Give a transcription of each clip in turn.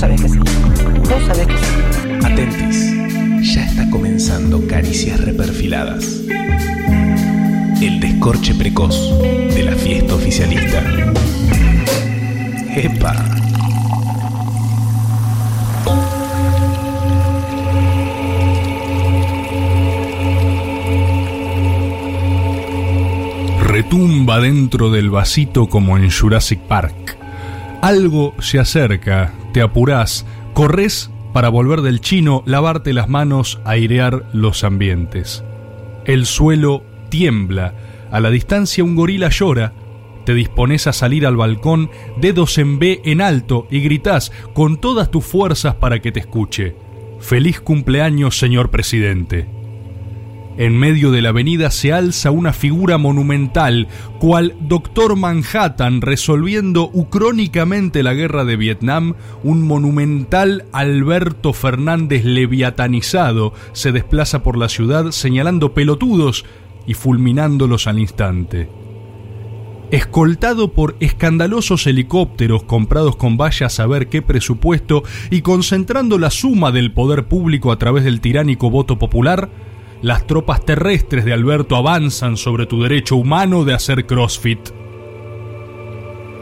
Vos que sí. Vos sabés que sí. Atentis, ya está comenzando Caricias Reperfiladas. El descorche precoz de la fiesta oficialista. ¡Epa! Retumba dentro del vasito como en Jurassic Park. Algo se acerca, te apurás, corres para volver del chino, lavarte las manos, airear los ambientes. El suelo tiembla, a la distancia un gorila llora, te dispones a salir al balcón, dedos en B en alto y gritás con todas tus fuerzas para que te escuche. Feliz cumpleaños, señor presidente. En medio de la avenida se alza una figura monumental, cual Doctor Manhattan resolviendo ucrónicamente la guerra de Vietnam, un monumental Alberto Fernández leviatanizado se desplaza por la ciudad señalando pelotudos y fulminándolos al instante. Escoltado por escandalosos helicópteros comprados con vaya a saber qué presupuesto y concentrando la suma del poder público a través del tiránico voto popular, las tropas terrestres de Alberto avanzan sobre tu derecho humano de hacer CrossFit.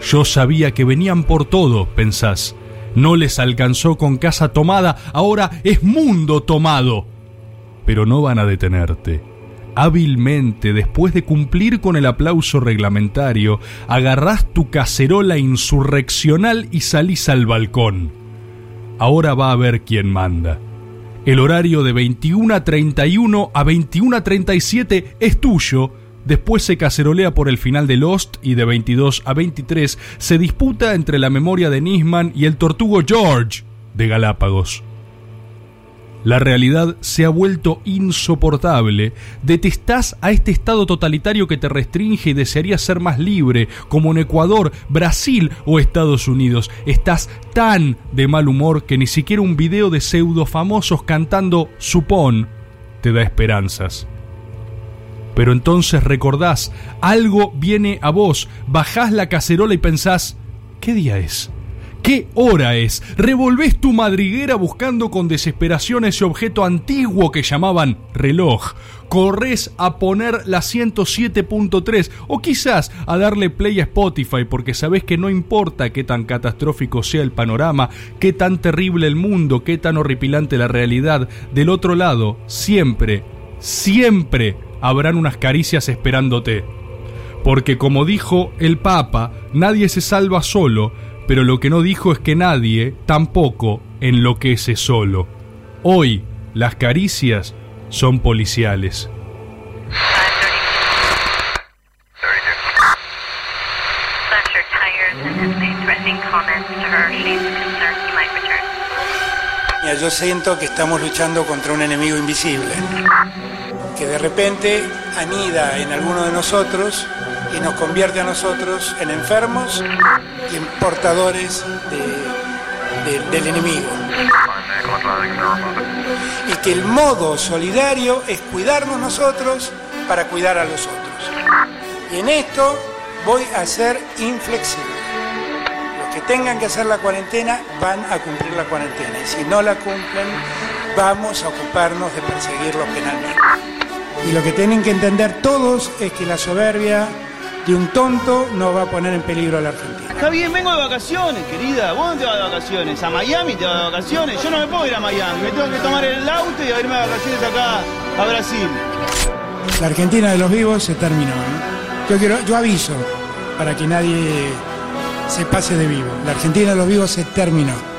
Yo sabía que venían por todo, pensás. No les alcanzó con casa tomada, ahora es mundo tomado. Pero no van a detenerte. Hábilmente, después de cumplir con el aplauso reglamentario, agarrás tu cacerola insurreccional y salís al balcón. Ahora va a ver quién manda. El horario de 21.31 a 21.37 es tuyo. Después se cacerolea por el final de Lost y de 22 a 23 se disputa entre la memoria de Nisman y el tortugo George de Galápagos. La realidad se ha vuelto insoportable. Detestás a este Estado totalitario que te restringe y desearías ser más libre, como en Ecuador, Brasil o Estados Unidos. Estás tan de mal humor que ni siquiera un video de pseudo famosos cantando Supón te da esperanzas. Pero entonces recordás, algo viene a vos, bajás la cacerola y pensás, ¿qué día es? ¿Qué hora es? Revolvés tu madriguera buscando con desesperación ese objeto antiguo que llamaban reloj. Corres a poner la 107.3 o quizás a darle play a Spotify porque sabes que no importa qué tan catastrófico sea el panorama, qué tan terrible el mundo, qué tan horripilante la realidad, del otro lado siempre, siempre habrán unas caricias esperándote. Porque como dijo el Papa, nadie se salva solo, pero lo que no dijo es que nadie tampoco enloquece solo. Hoy las caricias son policiales. Yo siento que estamos luchando contra un enemigo invisible, que de repente anida en alguno de nosotros y nos convierte a nosotros en enfermos y en portadores del enemigo. Y que el modo solidario es cuidarnos nosotros para cuidar a los otros. Y en esto voy a ser inflexible. Los que tengan que hacer la cuarentena van a cumplir la cuarentena. Y si no la cumplen, vamos a ocuparnos de perseguirlos penalmente. Y lo que tienen que entender todos es que la soberbia de un tonto no va a poner en peligro a la Argentina. Está bien, vengo de vacaciones, querida. ¿Vos dónde te vas de vacaciones? ¿A Miami te vas de vacaciones? Yo no me puedo ir a Miami. Me tengo que tomar el auto y irme de vacaciones acá a Brasil. La Argentina de los vivos se terminó. Yo, quiero, yo aviso para que nadie se pase de vivo. La Argentina de los vivos se terminó.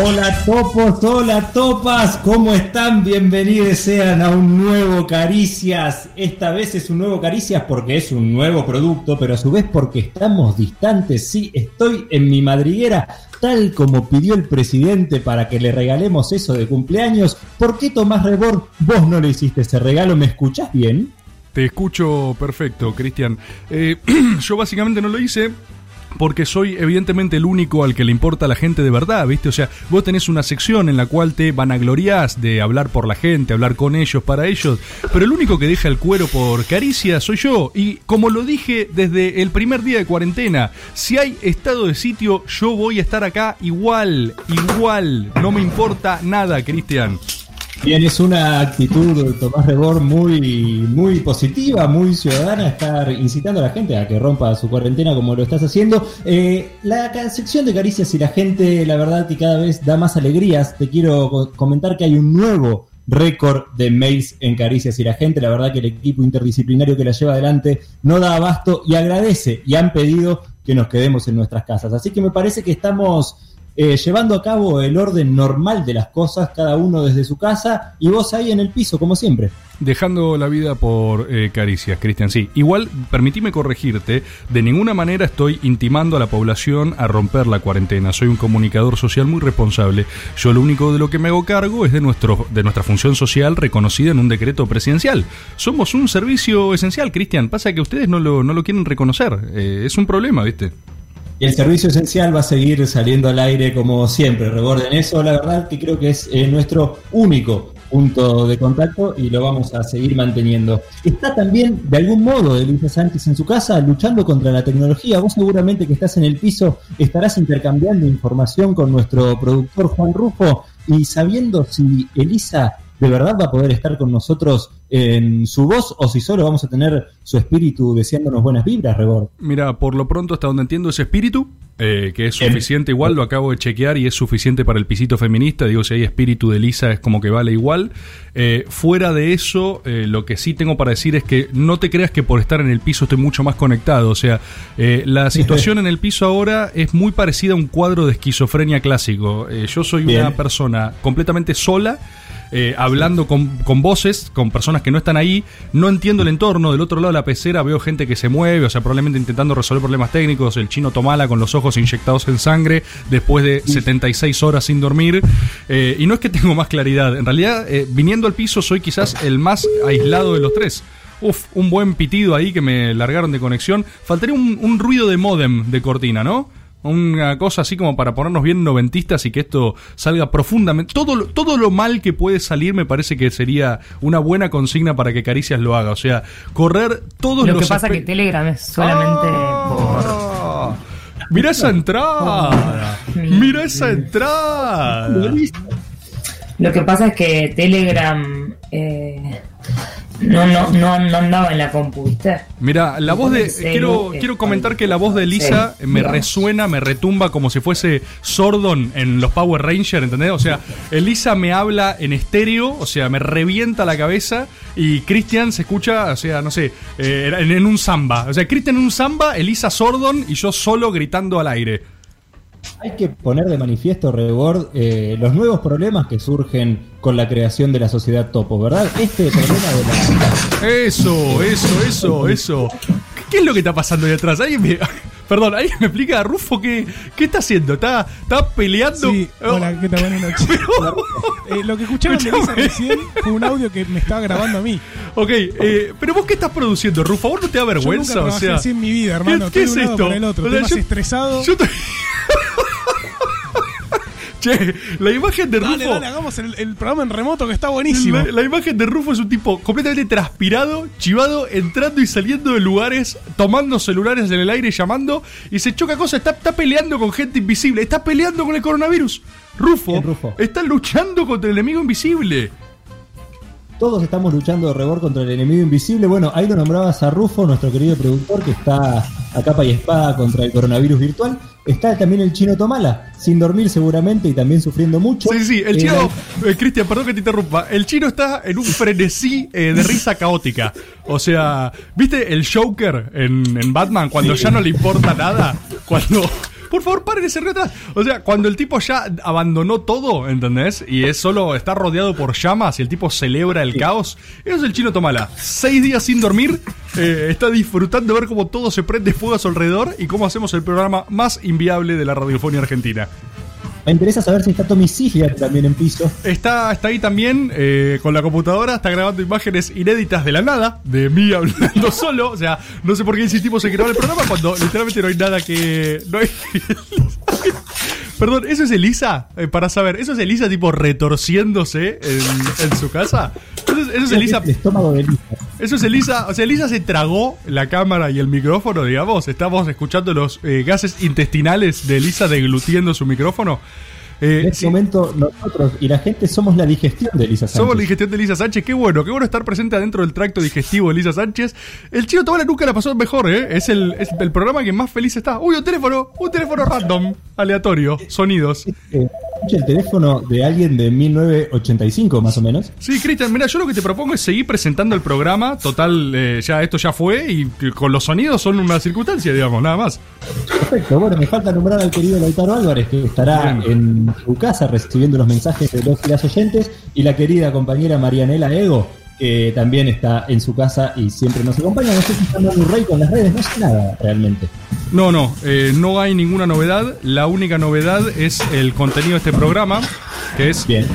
Hola topos, hola topas, ¿cómo están? Bienvenidos sean a un nuevo Caricias. Esta vez es un nuevo Caricias porque es un nuevo producto, pero a su vez porque estamos distantes. Sí, estoy en mi madriguera, tal como pidió el presidente para que le regalemos eso de cumpleaños. ¿Por qué Tomás Rebor vos no le hiciste ese regalo? ¿Me escuchás bien? Te escucho perfecto, Cristian. Eh, yo básicamente no lo hice porque soy evidentemente el único al que le importa a la gente de verdad, ¿viste? O sea, vos tenés una sección en la cual te vanagloriás de hablar por la gente, hablar con ellos, para ellos, pero el único que deja el cuero por caricia soy yo. Y como lo dije desde el primer día de cuarentena, si hay estado de sitio, yo voy a estar acá igual, igual. No me importa nada, Cristian. Bien, es una actitud Tomás Rebor muy, muy positiva, muy ciudadana, estar incitando a la gente a que rompa su cuarentena como lo estás haciendo. Eh, la sección de caricias y la gente, la verdad que cada vez da más alegrías. Te quiero comentar que hay un nuevo récord de mails en caricias y la gente, la verdad que el equipo interdisciplinario que la lleva adelante no da abasto y agradece y han pedido que nos quedemos en nuestras casas. Así que me parece que estamos eh, llevando a cabo el orden normal de las cosas, cada uno desde su casa y vos ahí en el piso, como siempre. Dejando la vida por eh, caricias, Cristian. Sí, igual, permitime corregirte, de ninguna manera estoy intimando a la población a romper la cuarentena. Soy un comunicador social muy responsable. Yo lo único de lo que me hago cargo es de, nuestro, de nuestra función social reconocida en un decreto presidencial. Somos un servicio esencial, Cristian. Pasa que ustedes no lo, no lo quieren reconocer. Eh, es un problema, ¿viste? Y el servicio esencial va a seguir saliendo al aire como siempre. Recuerden eso, la verdad que creo que es eh, nuestro único punto de contacto y lo vamos a seguir manteniendo. Está también, de algún modo, Elisa Sánchez en su casa luchando contra la tecnología. Vos seguramente que estás en el piso estarás intercambiando información con nuestro productor Juan Rufo y sabiendo si Elisa de verdad va a poder estar con nosotros en su voz o si solo vamos a tener su espíritu deseándonos buenas vibras, Rebord. Mira, por lo pronto, hasta donde entiendo ese espíritu, eh, que es suficiente igual, lo acabo de chequear y es suficiente para el pisito feminista. Digo, si hay espíritu de Lisa es como que vale igual. Eh, fuera de eso, eh, lo que sí tengo para decir es que no te creas que por estar en el piso estoy mucho más conectado. O sea, la situación en el piso ahora es muy parecida a un cuadro de esquizofrenia clásico. yo soy una persona completamente sola eh, hablando con, con, voces, con personas que no están ahí, no entiendo el entorno, del otro lado de la pecera veo gente que se mueve, o sea, probablemente intentando resolver problemas técnicos, el chino Tomala con los ojos inyectados en sangre después de 76 horas sin dormir, eh, y no es que tengo más claridad, en realidad eh, viniendo al piso soy quizás el más aislado de los tres. Uf, un buen pitido ahí que me largaron de conexión. Faltaría un, un ruido de modem de cortina, ¿no? Una cosa así como para ponernos bien noventistas y que esto salga profundamente. Todo, todo lo mal que puede salir me parece que sería una buena consigna para que Caricias lo haga. O sea, correr todos lo los. Lo que pasa que Telegram es solamente ah. Mira esa entrada. Mira esa entrada. Lo que pasa es que Telegram eh, no, no, no, no andaba en la compu, Mira, la voz de. Quiero, quiero comentar que la voz de Lisa me resuena, me retumba como si fuese Sordon en los Power Rangers, ¿entendés? O sea, Elisa me habla en estéreo, o sea, me revienta la cabeza y Christian se escucha, o sea, no sé, eh, en, un samba. O sea, Christian en un samba, Elisa Sordon y yo solo gritando al aire. Hay que poner de manifiesto, Rebord, eh, los nuevos problemas que surgen con la creación de la sociedad topo, ¿verdad? Este problema de la... Eso, eso, eso, eso. ¿Qué es lo que está pasando ahí atrás? ¿Alguien me... Perdón, ¿alguien me explica, Rufo, qué, qué está haciendo? ¿Está, está peleando? Sí, hola, ¿qué tal? Buenas noches. eh, lo que escucharon de Lisa recién fue un audio que me estaba grabando a mí. Ok, eh, pero vos qué estás produciendo, Rufo? ¿Vos no te da vergüenza? Yo nunca o sea, así en mi vida, hermano. ¿Qué, ¿qué es esto? El otro. O sea, yo, estresado. Yo estoy... Che, la imagen de Rufo. Dale, dale, hagamos el, el, programa en remoto que está buenísimo. La, la, imagen de Rufo es un tipo completamente transpirado, chivado, entrando y saliendo de lugares, tomando celulares en el aire, llamando, y se choca cosas. Está, está peleando con gente invisible, está peleando con el coronavirus. Rufo, Rufo? está luchando contra el enemigo invisible. Todos estamos luchando de rebor contra el enemigo invisible. Bueno, ahí lo nombrabas a Rufo, nuestro querido productor, que está a capa y espada contra el coronavirus virtual. Está también el chino Tomala, sin dormir seguramente y también sufriendo mucho. Sí, sí, el chino, eh, Cristian, perdón que te interrumpa. El chino está en un frenesí eh, de risa caótica. O sea, ¿viste el Joker en, en Batman cuando sí. ya no le importa nada? Cuando por favor, paren ese río atrás. O sea, cuando el tipo ya abandonó todo, ¿entendés? Y es solo, está rodeado por llamas y el tipo celebra el caos. Eso es el chino Tomala. Seis días sin dormir, eh, está disfrutando de ver cómo todo se prende fuego a su alrededor y cómo hacemos el programa más inviable de la radiofonía argentina. Me interesa saber si está Tommy también en piso. Está, está ahí también eh, con la computadora, está grabando imágenes inéditas de la nada, de mí hablando solo. O sea, no sé por qué insistimos en grabar el programa cuando literalmente no hay nada que. Perdón, ¿eso es Elisa? Eh, para saber, ¿eso es Elisa tipo retorciéndose en su casa? Eso es, eso es Elisa. El estómago de Elisa. Eso es Elisa. O sea, Elisa se tragó la cámara y el micrófono, digamos. Estamos escuchando los eh, gases intestinales de Elisa deglutiendo su micrófono. Eh, En este sí, momento nosotros y la gente somos la digestión de Elisa Sánchez. somos la digestión de Elisa Sánchez. Qué bueno, qué bueno estar presente adentro del tracto digestivo de Elisa Sánchez. El chino Tobala nunca la pasó mejor, ¿eh? Es el, es el programa que más feliz está. Uy, un teléfono, un teléfono random, aleatorio, sonidos. Eh, escucha el teléfono de alguien de 1985 más o menos. Sí, Cristian, mira, yo lo que te propongo es seguir presentando el programa. Total, eh, ya esto ya fue y con los sonidos son una circunstancia, digamos, nada más. Perfecto, bueno, me falta nombrar al querido Lautaro Álvarez, que estará Bien. en su casa recibiendo los mensajes de los y las oyentes, y la querida compañera Marianela Ego, que también está en su casa y siempre nos acompaña. No sé si está dando un rey con las redes, no sé nada realmente. No, no, eh, no hay ninguna novedad. La única novedad es el contenido de este programa, que es... Bien.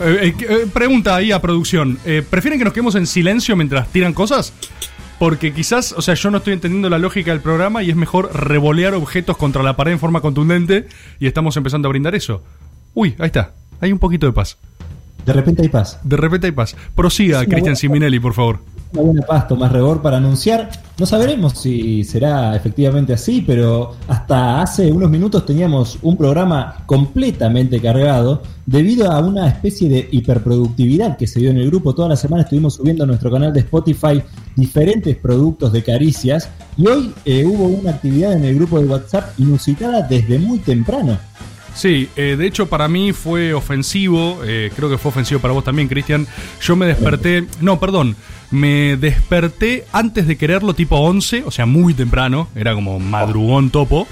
Eh, eh, pregunta ahí a producción. ¿Prefieren que nos quedemos en silencio mientras tiran cosas? Porque quizás, o sea, yo no estoy entendiendo la lógica del programa y es mejor revolear objetos contra la pared en forma contundente y estamos empezando a brindar eso. Uy, ahí está. Hay un poquito de paz. De repente hay paz. De repente hay paz. Prosiga, Cristian. Siminelli, por favor. Una buena paz, Tomás Rebor, para anunciar. No sabremos si será efectivamente así, pero hasta hace unos minutos teníamos un programa completamente cargado debido a una especie de hiperproductividad que se dio en el grupo. Toda la semana estuvimos subiendo a nuestro canal de Spotify diferentes productos de caricias y hoy eh, hubo una actividad en el grupo de WhatsApp inusitada desde muy temprano. Sí, eh, de hecho para mí fue ofensivo, eh, creo que fue ofensivo para vos también, Cristian. Yo me desperté, no, perdón, me desperté antes de quererlo tipo 11, o sea, muy temprano, era como madrugón topo.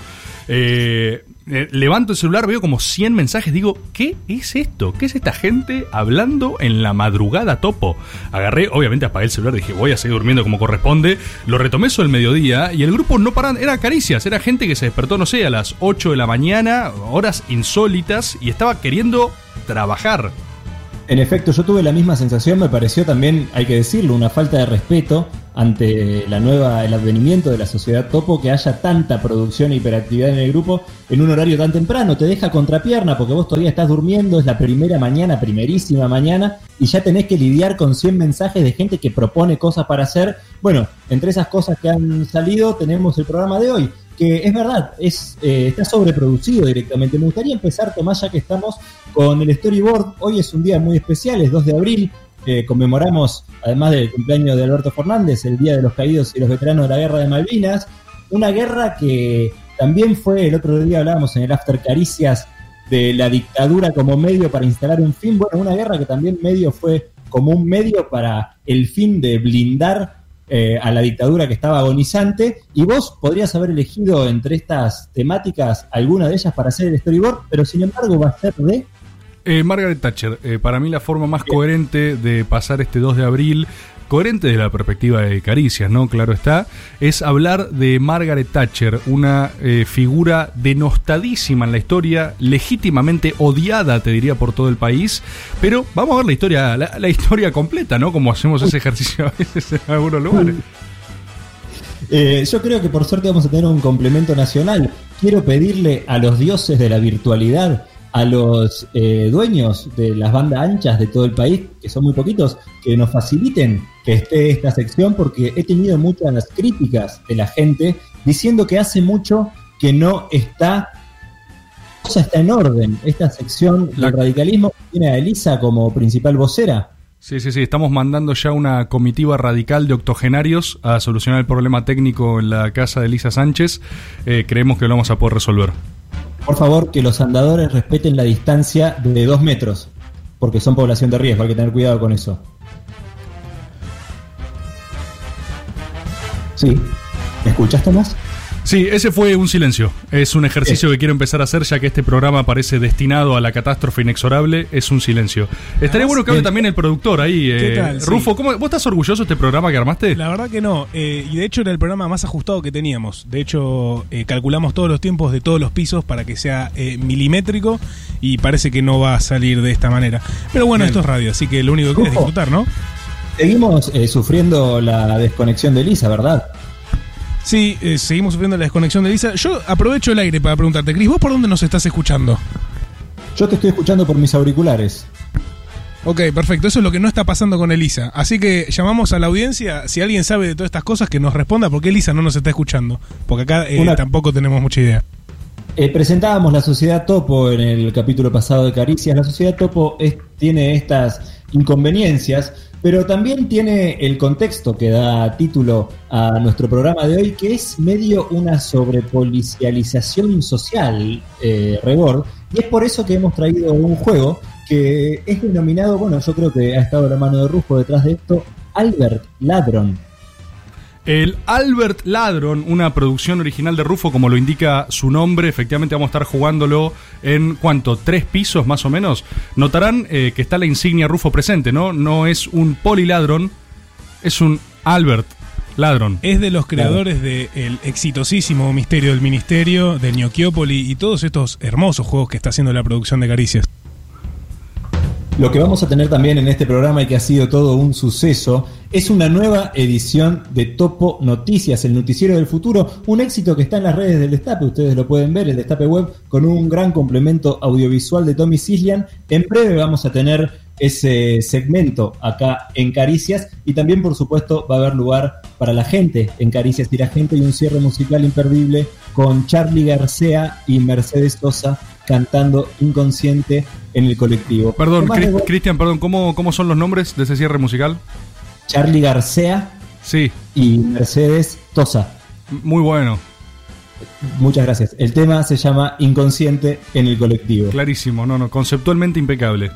Eh, eh, levanto el celular, veo como 100 mensajes, digo, ¿qué es esto? ¿Qué es esta gente hablando en la madrugada topo? Agarré, obviamente apagué el celular, dije, voy a seguir durmiendo como corresponde. Lo retomé sobre el mediodía y el grupo no paran, era caricias, era gente que se despertó, no sé, a las 8 de la mañana, horas insólitas, y estaba queriendo trabajar. En efecto, yo tuve la misma sensación, me pareció también, hay que decirlo, una falta de respeto ante la nueva, el advenimiento de la sociedad topo, que haya tanta producción e hiperactividad en el grupo en un horario tan temprano. Te deja contrapierna porque vos todavía estás durmiendo, es la primera mañana, primerísima mañana, y ya tenés que lidiar con 100 mensajes de gente que propone cosas para hacer. Bueno, entre esas cosas que han salido tenemos el programa de hoy que es verdad, es, eh, está sobreproducido directamente. Me gustaría empezar, Tomás, ya que estamos con el storyboard. Hoy es un día muy especial, es 2 de abril. eh, conmemoramos, además del cumpleaños de Alberto Fernández, el Día de los Caídos y los Veteranos de la Guerra de Malvinas. Una guerra que también fue, el otro día hablábamos en el After Caricias, de la dictadura como medio para instalar un fin. Bueno, una guerra que también medio fue como un medio para el fin de blindar eh, a la dictadura que estaba agonizante y vos podrías haber elegido entre estas temáticas alguna de ellas para hacer el storyboard, pero sin embargo va a ser de... Eh, Margaret Thatcher, eh, para mí la forma más coherente de pasar este 2 de abril, coherente desde la perspectiva de Caricias, ¿no? Claro está, es hablar de Margaret Thatcher, una eh, figura denostadísima en la historia, legítimamente odiada, te diría, por todo el país, pero vamos a ver la historia, la, historia completa, ¿no? Como hacemos ese ejercicio a veces en algunos lugares. Eh, yo creo que por suerte vamos a tener un complemento nacional. Quiero pedirle a los dioses de la virtualidad, a los eh, dueños de las bandas anchas de todo el país, que son muy poquitos, que nos faciliten que esté esta sección, porque he tenido muchas críticas de la gente diciendo que hace mucho que no está, cosa está en orden. Esta sección La- del radicalismo tiene a Elisa como principal vocera. Sí, sí, sí, estamos mandando ya una comitiva radical de octogenarios a solucionar el problema técnico en la casa de Elisa Sánchez. Eh, creemos que lo vamos a poder resolver. Por favor, que los andadores respeten la distancia de dos metros, porque son población de riesgo, hay que tener cuidado con eso. Sí. ¿Me escuchas, Tomás? Sí, ese fue un silencio. Es un ejercicio que quiero empezar a hacer ya que este programa parece destinado a la catástrofe inexorable. Es un silencio. Estaría bueno que hable también el productor ahí. ¿Qué eh, tal? Sí. Rufo, ¿cómo- ¿vos estás orgulloso de este programa que armaste? La verdad que no. eh, y de hecho era el programa más ajustado que teníamos. De hecho, eh, calculamos todos los tiempos de todos los pisos para que sea eh, milimétrico y parece que no va a salir de esta manera. Pero bueno, esto es radio, así que lo único que queda es disfrutar, ¿no? Seguimos eh, sufriendo la desconexión de Lisa, ¿verdad? Sí, eh, seguimos sufriendo la desconexión de Lisa. Yo aprovecho el aire para preguntarte, Cris, ¿vos por dónde nos estás escuchando? Yo te estoy escuchando por mis auriculares. Ok, perfecto. Eso es lo que no está pasando con Elisa. Así que llamamos a la audiencia. Si alguien sabe de todas estas cosas, que nos responda por qué Elisa no nos está escuchando. Porque acá eh, Una- tampoco tenemos mucha idea. Eh, presentábamos la Sociedad Topo en el capítulo pasado de Caricias. La Sociedad Topo es- tiene estas inconveniencias, pero también tiene el contexto que da título a nuestro programa de hoy, que es medio una sobrepolicialización social, eh, Rebord, y es por eso que hemos traído un juego que es denominado, bueno, yo creo que ha estado la mano de Rufo detrás de esto, Albert Ladron. El Albert Ladron, una producción original de Rufo, como lo indica su nombre. Efectivamente, vamos a estar jugándolo en cuánto, tres pisos más o menos. Notarán eh, que está la insignia Rufo presente, ¿no? No es un poliladron, es un Albert Ladron. Es de los creadores del exitosísimo Misterio del Ministerio, de Gnocchiopoli y todos estos hermosos juegos que está haciendo la producción de Caricias. Lo que vamos a tener también en este programa y que ha sido todo un suceso es una nueva edición de Topo Noticias, el noticiero del futuro, un éxito que está en las redes del Destape, ustedes lo pueden ver, el Destape Web, con un gran complemento audiovisual de Tommy Sislian. En breve vamos a tener ese segmento acá en Caricias y también por supuesto va a haber lugar para la gente en Caricias y la gente y un cierre musical imperdible con Charlie García y Mercedes Sosa cantando inconsciente en el colectivo. Perdón, Cristian, perdón, ¿cómo, ¿cómo son los nombres de ese cierre musical? Charlie García Sí, y Mercedes Tosa. muy bueno, Muchas gracias. El tema se llama Inconsciente en el colectivo. clarísimo, no, no, conceptualmente impecable.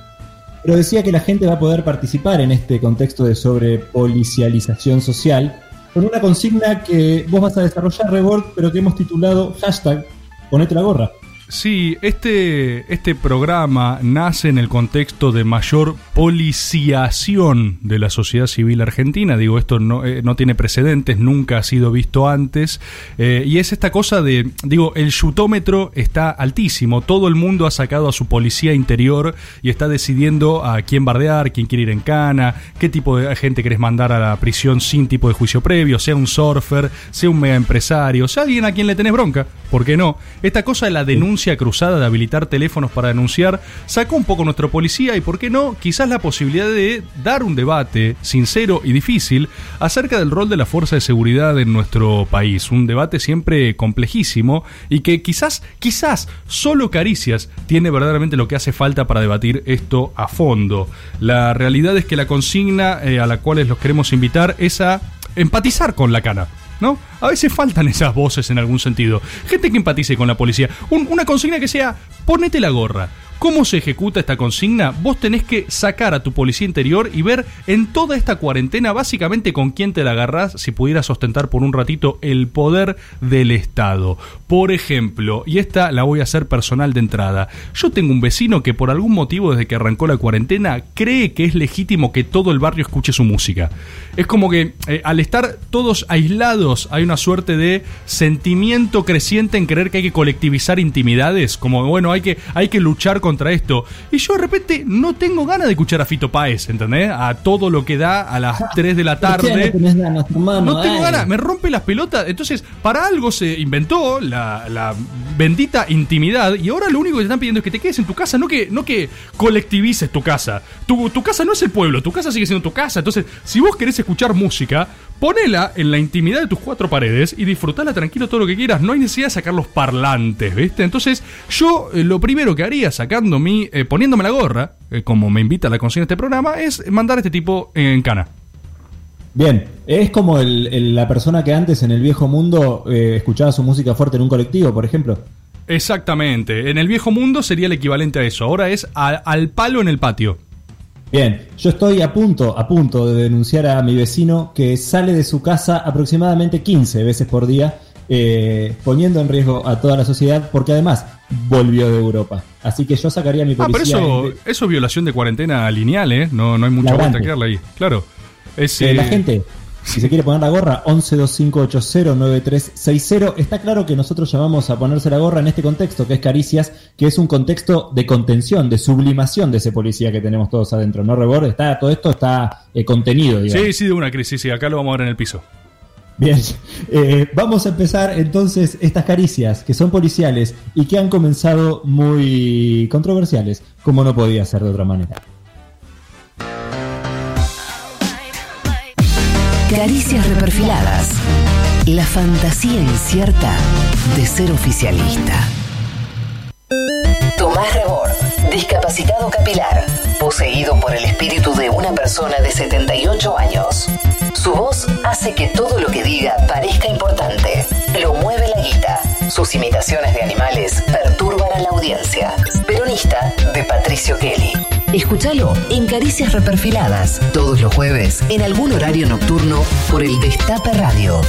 Pero decía que la gente va a poder participar en este contexto de sobrepolicialización social con una consigna que vos vas a desarrollar, Rebord, pero que hemos titulado hashtag Ponete la gorra. Sí, este, este programa nace en el contexto de mayor policiación de la sociedad civil argentina. Digo, esto no, eh, no tiene precedentes, nunca ha sido visto antes. Eh, y es esta cosa de, digo, el chutómetro está altísimo. Todo el mundo ha sacado a su policía interior y está decidiendo a quién bardear, quién quiere ir en cana, qué tipo de gente querés mandar a la prisión sin tipo de juicio previo, sea un surfer, sea un mega empresario, sea alguien a quien le tenés bronca. ¿Por qué no? Esta cosa de la denuncia cruzada de habilitar teléfonos para denunciar sacó un poco nuestro policía y, ¿por qué no? Quizás la posibilidad de dar un debate sincero y difícil acerca del rol de la fuerza de seguridad en nuestro país. Un debate siempre complejísimo y que quizás, quizás solo Caricias tiene verdaderamente lo que hace falta para debatir esto a fondo. La realidad es que la consigna eh, a la cual los queremos invitar es a empatizar con la cana. ¿No? A veces faltan esas voces en algún sentido. Gente que empatice con la policía. Un- una consigna que sea, ponete la gorra. ¿Cómo se ejecuta esta consigna? Vos tenés que sacar a tu policía interior y ver en toda esta cuarentena básicamente con quién te la agarrás si pudieras ostentar por un ratito el poder del Estado. Por ejemplo, y esta la voy a hacer personal de entrada, yo tengo un vecino que por algún motivo desde que arrancó la cuarentena cree que es legítimo que todo el barrio escuche su música. Es como que eh, al estar todos aislados hay una suerte de sentimiento creciente en creer que hay que colectivizar intimidades, como bueno, hay que, hay que luchar contra esto. Y yo de repente no tengo ganas de escuchar a Fito Páez, ¿entendés? A todo lo que da a las 3 de la ¿Por qué tarde. no tenés ganas, hermano? No tengo ganas, me rompe las pelotas. Entonces, para algo se inventó la, la bendita intimidad y ahora lo único que te están pidiendo es que te quedes en tu casa, no que, no que colectivices tu casa. Tu, tu casa no es el pueblo, tu casa sigue siendo tu casa. Entonces, si vos querés escuchar música, ponela en la intimidad de tus cuatro paredes y disfrutala tranquilo todo lo que quieras. No hay necesidad de sacar los parlantes, ¿viste? Entonces, yo eh, lo primero que haría sacando mi, eh, poniéndome la gorra, eh, como me invita la consigna de este programa, es mandar a este tipo en cana. Bien, es como el- el- la persona que antes en el viejo mundo eh, escuchaba su música fuerte en un colectivo, por ejemplo. Exactamente. En el viejo mundo sería el equivalente a eso. Ahora es a- al palo en el patio. Bien, yo estoy a punto, a punto de denunciar a mi vecino que sale de su casa aproximadamente 15 veces por día eh, poniendo en riesgo a toda la sociedad, porque además volvió de Europa. Así que yo sacaría mi Ah, pero policía. eso, eso es violación de cuarentena lineal, ¿eh? No, no hay mucha vuelta que darle ahí. Claro. Es, Eh, la eh, gente, si se quiere poner la gorra, 1125809360. Está claro que nosotros llamamos a ponerse la gorra en este contexto, que es Caricias, que es un contexto de contención, de sublimación de ese policía que tenemos todos adentro. ¿No, Rebord? Está, todo esto está eh, contenido, digamos. Sí, sí, de una crisis, sí, acá lo vamos a ver en el piso. Bien, Eh, vamos a empezar entonces estas caricias que son policiales y que han comenzado muy controversiales, como no podía ser de otra manera. Caricias reperfiladas. La fantasía incierta de ser oficialista. Tomás Rebord, discapacitado capilar, poseído por el espíritu de una persona de 78 años. Su voz hace que todo lo que diga parezca importante. Lo mueve la guita. Sus imitaciones de animales perturban a la audiencia. Peronista de Patricio Kelly. Escúchalo en Caricias Reperfiladas, todos los jueves, en algún horario nocturno, por el Destape Radio.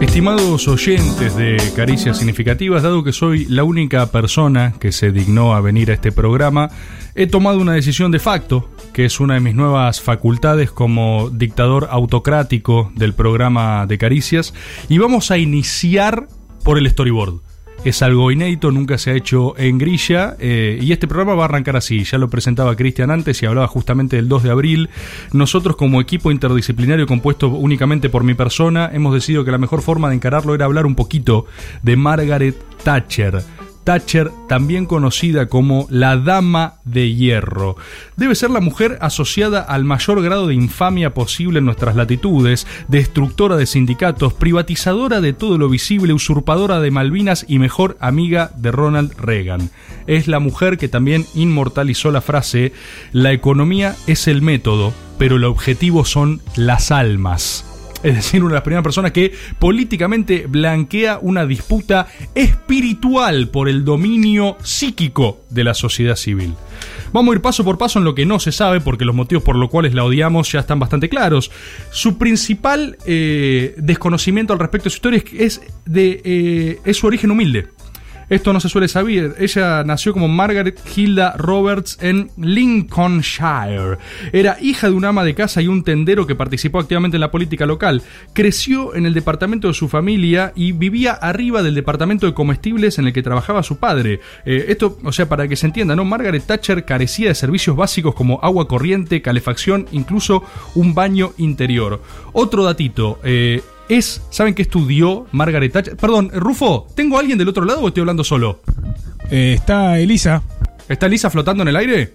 Estimados oyentes de Caricias Significativas, dado que soy la única persona que se dignó a venir a este programa, he tomado una decisión de facto, que es una de mis nuevas facultades como dictador autocrático del programa de Caricias, y vamos a iniciar por el storyboard. Es algo inédito, nunca se ha hecho en grilla eh, y este programa va a arrancar así. Ya lo presentaba Cristian antes y hablaba justamente del 2 de abril. Nosotros como equipo interdisciplinario compuesto únicamente por mi persona hemos decidido que la mejor forma de encararlo era hablar un poquito de Margaret Thatcher. Thatcher, también conocida como la Dama de Hierro. Debe ser la mujer asociada al mayor grado de infamia posible en nuestras latitudes, destructora de sindicatos, privatizadora de todo lo visible, usurpadora de Malvinas y mejor amiga de Ronald Reagan. Es la mujer que también inmortalizó la frase, la economía es el método, pero el objetivo son las almas es decir, una de las primeras personas que políticamente blanquea una disputa espiritual por el dominio psíquico de la sociedad civil. Vamos a ir paso por paso en lo que no se sabe, porque los motivos por los cuales la odiamos ya están bastante claros. Su principal eh, desconocimiento al respecto de su historia es, de, eh, es su origen humilde. Esto no se suele saber. Ella nació como Margaret Hilda Roberts en Lincolnshire. Era hija de un ama de casa y un tendero que participó activamente en la política local. Creció en el departamento de su familia y vivía arriba del departamento de comestibles en el que trabajaba su padre. Eh, esto, o sea, para que se entienda, ¿no? Margaret Thatcher carecía de servicios básicos como agua corriente, calefacción, incluso un baño interior. Otro datito, eh, es, ¿saben qué estudió Margaret Thatcher? Perdón, Rufo, ¿tengo a alguien del otro lado o estoy hablando solo? Eh, está Elisa. ¿Está Lisa flotando en el aire?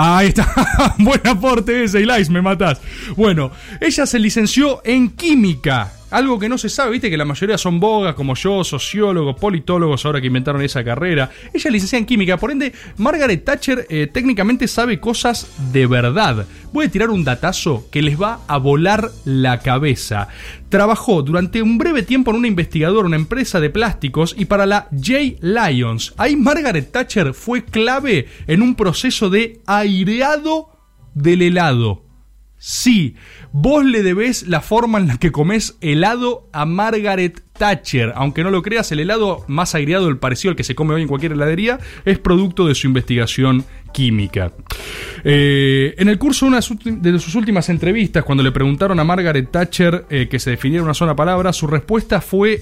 Ahí está, buen aporte ese, Elias, me matas. Bueno, ella se licenció en química, algo que no se sabe, viste que la mayoría son bogas como yo, sociólogos, politólogos, ahora que inventaron esa carrera. Ella es licenciada en química, por ende, Margaret Thatcher eh, técnicamente sabe cosas de verdad. Voy a tirar un datazo que les va a volar la cabeza. Trabajó durante un breve tiempo en una investigadora, una empresa de plásticos y para la J. Lyons. Ahí Margaret Thatcher fue clave en un proceso de aireado del helado. Sí, vos le debés la forma en la que comes helado a Margaret Thatcher. Aunque no lo creas, el helado más aireado, el parecido al que se come hoy en cualquier heladería, es producto de su investigación química. Eh, en el curso de, una de sus- últimas entrevistas, cuando le preguntaron a Margaret Thatcher eh, que se definiera una sola palabra, su respuesta fue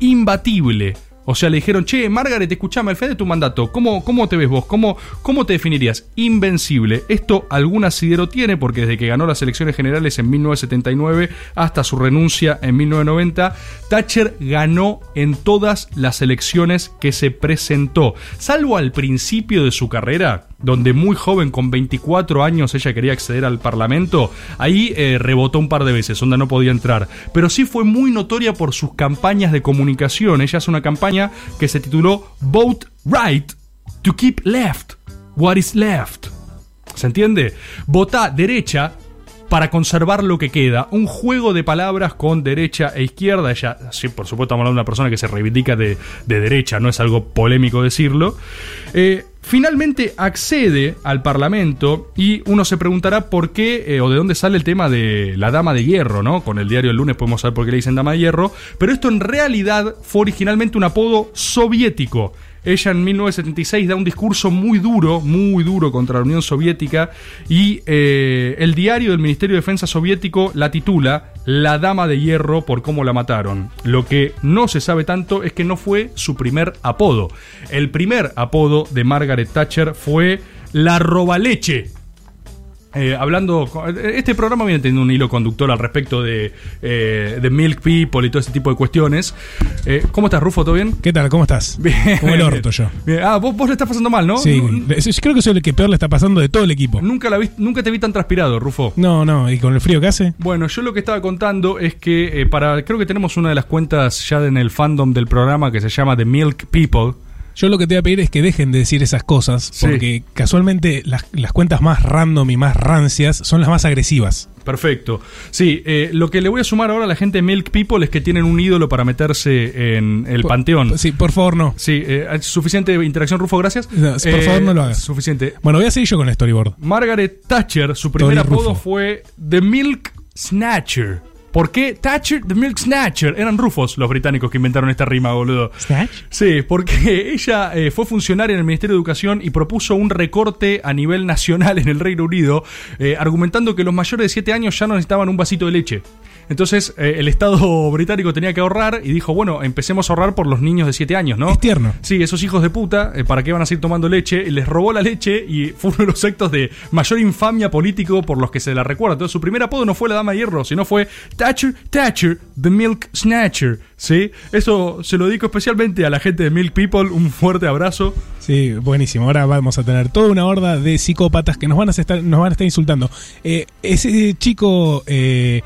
imbatible. O sea, le dijeron, che, Margaret, escuchame, al fin de tu mandato, ¿cómo, cómo te ves vos? ¿Cómo, ¿Cómo te definirías? Invencible. Esto algún asidero tiene, porque desde que ganó las elecciones generales en 1979 hasta su renuncia en 1990, Thatcher ganó en todas las elecciones que se presentó. Salvo al principio de su carrera, donde muy joven, con 24 años, ella quería acceder al Parlamento, ahí eh, rebotó un par de veces, donde no podía entrar. Pero sí fue muy notoria por sus campañas de comunicación. Ella hace una campaña que se tituló Vote Right to Keep Left What is Left. ¿Se entiende? Vota derecha para conservar lo que queda. Un juego de palabras con derecha e izquierda. Ella, sí, por supuesto, estamos hablando de una persona que se reivindica de, de derecha, no es algo polémico decirlo. Eh, finalmente accede al Parlamento y uno se preguntará por qué eh, o de dónde sale el tema de la Dama de Hierro, ¿no? Con el diario El lunes podemos saber por qué le dicen Dama de Hierro, pero esto en realidad fue originalmente un apodo soviético. Ella en 1976 da un discurso muy duro, muy duro contra la Unión Soviética y eh, el diario del Ministerio de Defensa soviético la titula La Dama de Hierro por cómo la mataron. Lo que no se sabe tanto es que no fue su primer apodo. El primer apodo de Margaret Thatcher fue la robaleche. Eh, hablando, este programa viene teniendo un hilo conductor al respecto de, eh, de Milk People y todo ese tipo de cuestiones. Eh, ¿Cómo estás, Rufo? ¿Todo bien? ¿Qué tal? ¿Cómo estás? Bien. Como el orto yo. Bien. Ah, vos, vos le estás pasando mal, ¿no? Sí, yo creo que soy el que peor le está pasando de todo el equipo. Nunca, la vi- nunca te vi tan transpirado, Rufo. No, no, y con el frío que hace. Bueno, yo lo que estaba contando es que eh, para creo que tenemos una de las cuentas ya en el fandom del programa que se llama The Milk People. Yo lo que te voy a pedir es que dejen de decir esas cosas, Sí. porque casualmente las, las cuentas más random y más rancias son las más agresivas. Perfecto. Sí, eh, lo que le voy a sumar ahora a la gente de Milk People es que tienen un ídolo para meterse en el Por- panteón. Sí, por favor, no. Sí, eh, suficiente interacción, Rufo, gracias. No, por favor, no lo hagas. Suficiente. Bueno, voy a seguir yo con el storyboard. Margaret Thatcher, su primer apodo fue The Milk Snatcher. ¿Por qué Thatcher the Milk Snatcher? Eran rufos los británicos que inventaron esta rima, boludo. Sí, porque ella eh, fue funcionaria en el Ministerio de Educación y propuso un recorte a nivel nacional en el Reino Unido, eh, argumentando que los mayores de 7 años ya no necesitaban un vasito de leche. Entonces eh, el Estado británico tenía que ahorrar y dijo, bueno, empecemos a ahorrar por los niños de 7 años, ¿no? Es tierno. Sí, esos hijos de puta, eh, ¿para qué van a seguir tomando leche? Les robó la leche y fue uno de los actos de mayor infamia político por los que se la recuerda. Entonces su primer apodo no fue la Dama de Hierro, sino fue Thatcher, Thatcher, the Milk Snatcher. ¿Sí? Eso se lo dedico especialmente a la gente de Milk People. Un fuerte abrazo. Sí, buenísimo. Ahora vamos a tener toda una horda de psicópatas que nos van a estar, nos van a estar insultando. Eh, ese chico eh,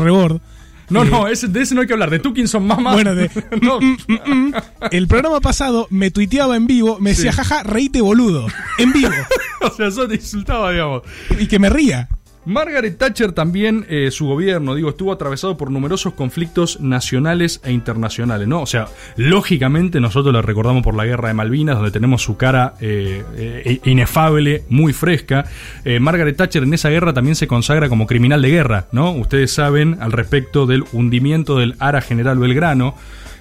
Rebord. No, eh, no, ese- de ese no hay que hablar. De Tukinson Mama. Bueno, de- no. El programa pasado me tuiteaba en vivo, me decía, Sí. jaja, reíte boludo. En vivo. o sea, eso te insultaba, digamos. y que me ría. Margaret Thatcher también, eh, su gobierno, digo, estuvo atravesado por numerosos conflictos nacionales e internacionales, ¿no? O sea, lógicamente nosotros la recordamos por la guerra de Malvinas, donde tenemos su cara eh, eh, inefable, muy fresca. Margaret Thatcher en esa guerra también se consagra como criminal de guerra, ¿no? Ustedes saben al respecto del hundimiento del Ara General Belgrano.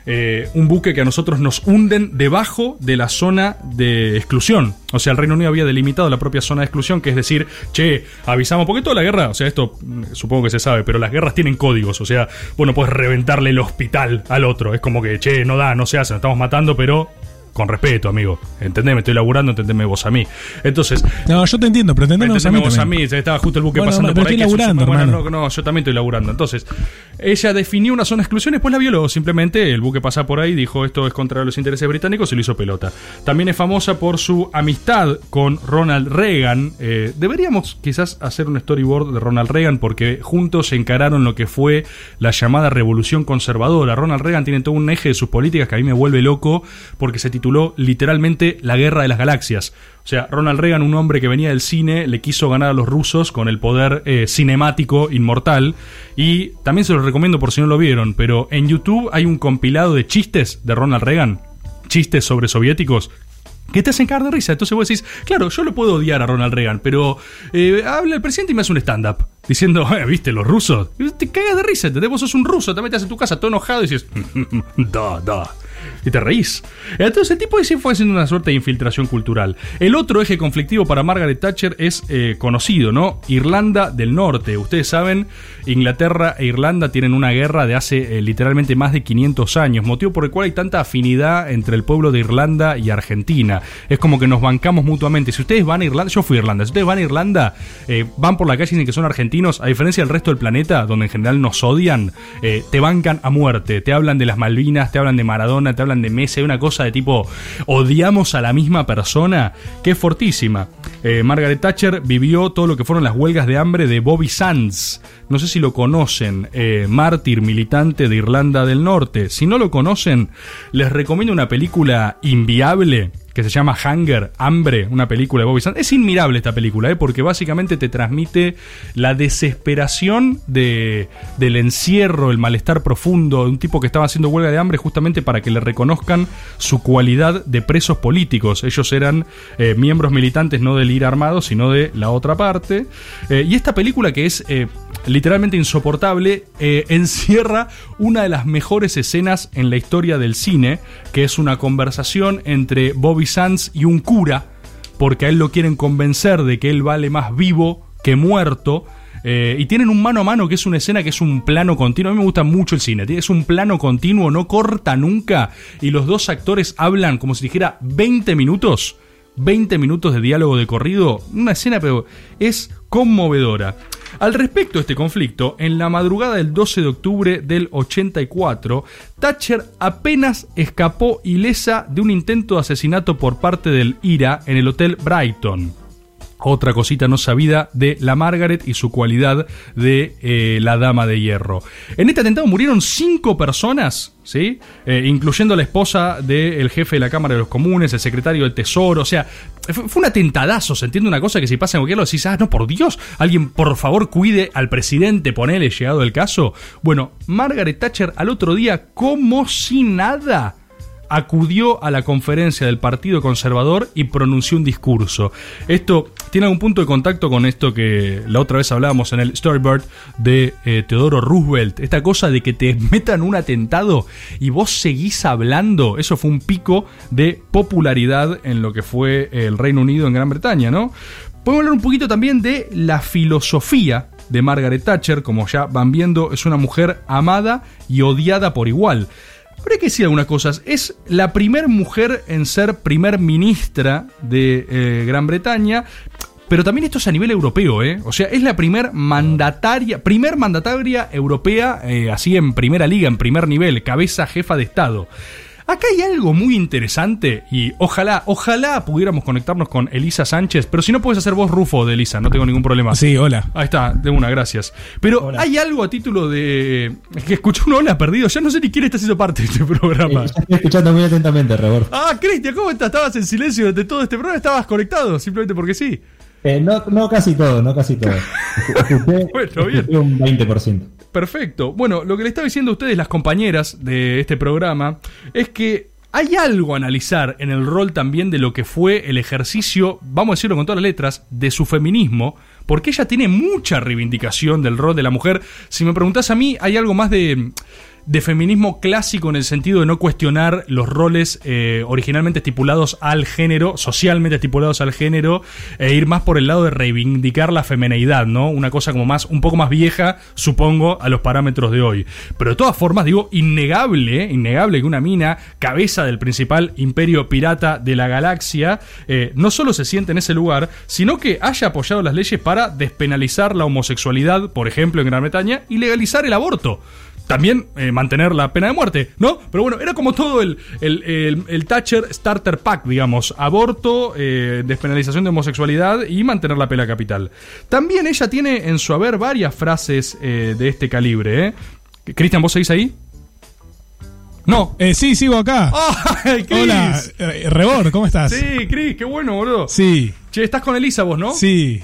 Eh, un buque que a nosotros nos hunden debajo de la zona de exclusión. O sea, el Reino Unido había delimitado la propia zona de exclusión, que es decir, che, avisamos, porque toda la guerra, o sea, esto mm, supongo que se sabe, pero las guerras tienen códigos, o sea, bueno, puedes reventarle el hospital al otro, es como que, che, no da, no se hace, nos estamos matando, pero con respeto, amigo. ¿Entendeme? Estoy laburando, entendeme vos a mí. Entonces, No, yo te entiendo, pero entendenos a mí Entendeme vos a mí, estaba justo el buque Bueno, pasando por ahí. estoy laburando, suma- bueno, hermano. no, no, yo también estoy laburando. Entonces, ella definió una zona de exclusión y después la violó. Simplemente el buque pasa por ahí, dijo esto es contra los intereses británicos y lo hizo pelota. También es famosa por su amistad con Ronald Reagan. Eh, deberíamos quizás hacer un storyboard de Ronald Reagan porque juntos se encararon lo que fue la llamada revolución conservadora. Ronald Reagan tiene todo un eje de sus políticas que a mí me vuelve loco porque se literalmente La Guerra de las Galaxias. O sea, Ronald Reagan, un hombre que venía del cine, le quiso ganar a los rusos con el poder eh, cinemático inmortal. Y también se los recomiendo por si no lo vieron, pero en YouTube hay un compilado de chistes de Ronald Reagan, chistes sobre soviéticos. Que te hacen caer de risa. Entonces vos decís, claro, yo lo puedo odiar a Ronald Reagan, pero eh, habla el presidente y me hace un stand-up. Diciendo, eh, ¿viste los rusos? Te cagas de risa, ¿entendés? Vos sos un ruso, te metes en tu casa todo enojado y dices, da, da. Y te reís. Entonces el tipo sí fue haciendo una suerte de infiltración cultural. El otro eje conflictivo para Margaret Thatcher es eh, conocido, ¿no? Irlanda del Norte. Ustedes saben, Inglaterra e Irlanda tienen una guerra de hace eh, literalmente más de 500 años, motivo por el cual hay tanta afinidad entre el pueblo de Irlanda y Argentina. Es como que nos bancamos mutuamente. Si ustedes van a Irlanda, yo fui a Irlanda, si ustedes van a Irlanda, eh, van por la calle y dicen que son argentinos, a diferencia del resto del planeta, donde en general nos odian, eh, te bancan a muerte, te hablan de las Malvinas, te hablan de Maradona, te hablan de Messi, una cosa de tipo, odiamos a la misma persona, que es fortísima. Eh, Margaret Thatcher vivió todo lo que fueron las huelgas de hambre de Bobby Sands. No sé si lo conocen, eh, mártir militante de Irlanda del Norte. Si no lo conocen, les recomiendo una película inviable que se llama Hunger, Hambre, una película de Bobby Sands. Es inmirable esta película, ¿eh? porque básicamente te transmite la desesperación de, del encierro, el malestar profundo de un tipo que estaba haciendo huelga de hambre justamente para que le reconozcan su cualidad de presos políticos. Ellos eran eh, miembros militantes no del ir armado, sino de la otra parte. Eh, y esta película que es literalmente insoportable, eh, encierra una de las mejores escenas en la historia del cine, que es una conversación entre Bobby Sands y un cura, porque a él lo quieren convencer de que él vale más vivo que muerto. eh, y tienen un mano a mano que es una escena que es un plano continuo. A mí me gusta mucho el cine. Es un plano continuo, no corta nunca. Y los dos actores hablan como si dijera 20 minutos. 20 minutos de diálogo de corrido. Una escena, pero es conmovedora. Al respecto de este conflicto, en la madrugada del 12 de octubre del 84, Thatcher apenas escapó ilesa de un intento de asesinato por parte del IRA en el Hotel Brighton. Otra cosita no sabida de la Margaret y su cualidad de eh, la Dama de Hierro. En este atentado murieron cinco personas, ¿sí? Eh, incluyendo la esposa del jefe de la Cámara de los Comunes, el secretario del Tesoro. O sea, fue, un atentadazo. Se entiende una cosa que si pasa en cualquier decís, ah, no, por Dios, alguien por favor cuide al presidente, ponele, llegado el caso. Bueno, Margaret Thatcher al otro día, como si nada acudió a la conferencia del Partido Conservador y pronunció un discurso. Esto tiene algún punto de contacto con esto que la otra vez hablábamos en el Storyboard de eh, Teodoro Roosevelt. Esta cosa de que te metan un atentado y vos seguís hablando. Eso fue un pico de popularidad en lo que fue el Reino Unido en Gran Bretaña, ¿no? Podemos hablar un poquito también de la filosofía de Margaret Thatcher. Como ya van viendo, es una mujer amada y odiada por igual. Habría que decir algunas cosas. Es la primer mujer en ser primer ministra de eh, Gran Bretaña. Pero también esto es a nivel europeo, ¿eh? O sea, es la primer mandataria, primer mandataria europea, eh, así en primera liga, en primer nivel, cabeza jefa de Estado. Acá hay algo muy interesante y ojalá, ojalá pudiéramos conectarnos con Elisa Sánchez, pero si no puedes hacer voz Rufo de Elisa, no tengo ningún problema. Sí, hola. Ahí está, de una, gracias. Pero Hola. hay algo a título de... Es que escuché un hola perdido, ya no sé ni quién está haciendo parte de este programa. Eh, ya estoy escuchando muy atentamente, Rebor. Ah, Cristian, ¿cómo estás? Estabas en silencio de todo este programa, estabas conectado, simplemente porque sí. Eh, no, no casi todo, no casi todo. Escuché, Bueno, bien. escuché un 20%. Perfecto. Bueno, lo que le estaba diciendo a ustedes, las compañeras de este programa, es que hay algo a analizar en el rol también de lo que fue el ejercicio, vamos a decirlo con todas las letras, de su feminismo, porque ella tiene mucha reivindicación del rol de la mujer. Si me preguntás a mí, hay algo más de, de feminismo clásico en el sentido de no cuestionar los roles eh, originalmente estipulados al género, socialmente estipulados al género, e ir más por el lado de reivindicar la femineidad, ¿no? Una cosa como más, un poco más vieja, supongo, a los parámetros de hoy. Pero de todas formas, digo, innegable, ¿eh? innegable que una mina, cabeza del principal imperio pirata de la galaxia, eh, no solo se siente en ese lugar, sino que haya apoyado las leyes para despenalizar la homosexualidad, por ejemplo, en Gran Bretaña, y legalizar el aborto también eh, mantener la pena de muerte, ¿no? Pero bueno, era como todo el, el, el- el Thatcher Starter Pack, digamos, aborto, eh, despenalización de homosexualidad y mantener la pena capital. También ella tiene en su haber varias frases eh, de este calibre, ¿eh? Cristian, ¿vos seguís ahí? No. Eh, sí, sigo acá. ¡Ay, Cris! Hola, eh, Rebor, ¿cómo estás? Sí, Cris, qué bueno, boludo. Sí, Che, estás con Elisa vos, ¿no? sí.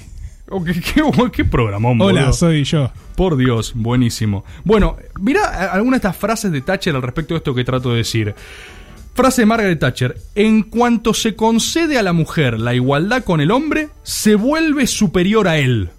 Oh, qué, qué, qué programón, Hola, boludo. soy yo. Por Dios, buenísimo. Bueno, mira algunas de estas frases de Thatcher al respecto de esto que trato de decir. Frase de Margaret Thatcher. En cuanto se concede a la mujer la igualdad con el hombre, se vuelve superior a él.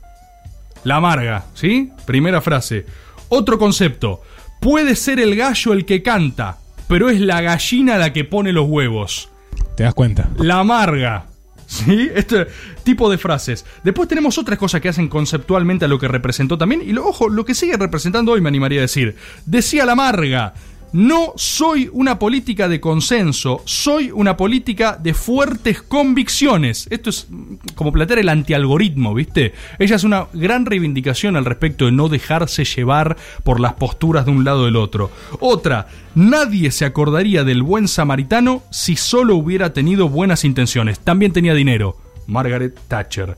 La amarga, ¿sí? Primera frase. Otro concepto. Puede ser el gallo el que canta, pero es la gallina la que pone los huevos. Te das cuenta. La amarga. ¿Sí? Este tipo de frases. Después tenemos otras cosas que hacen conceptualmente a lo que representó también. Y lo, ojo, lo que sigue representando hoy me animaría a decir. Decía la amarga. No soy una política de consenso, soy una política de fuertes convicciones. Esto es como plantear el antialgoritmo, ¿viste? Ella es una gran reivindicación al respecto de no dejarse llevar por las posturas de un lado del otro. Otra, nadie se acordaría del buen samaritano si solo hubiera tenido buenas intenciones. También tenía dinero. Margaret Thatcher.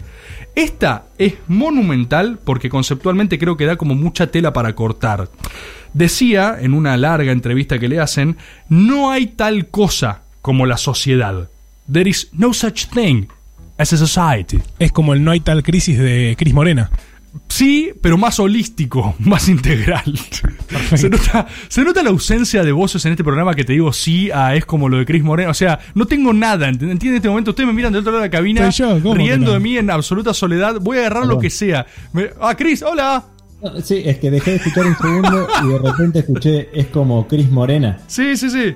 Esta es monumental porque conceptualmente creo que da como mucha tela para cortar. Decía en una larga entrevista que le hacen, no hay tal cosa como la sociedad. There is no such thing as a society. Es como el no hay tal crisis de Cris Morena. Sí, pero más holístico, más integral. Se nota, se nota la ausencia de voces en este programa que te digo sí a es como lo de Chris Moreno. O sea, no tengo nada, ¿ent- ¿entiendes? En este momento ustedes me miran del otro lado de la cabina Soy yo, ¿cómo que riendo no? de mí en absoluta soledad. Voy a agarrar lo que sea. Me- ah, Chris, hola. No, Sí, es que dejé de escuchar un segundo y de repente escuché, es como Cris Morena. Sí, sí, sí.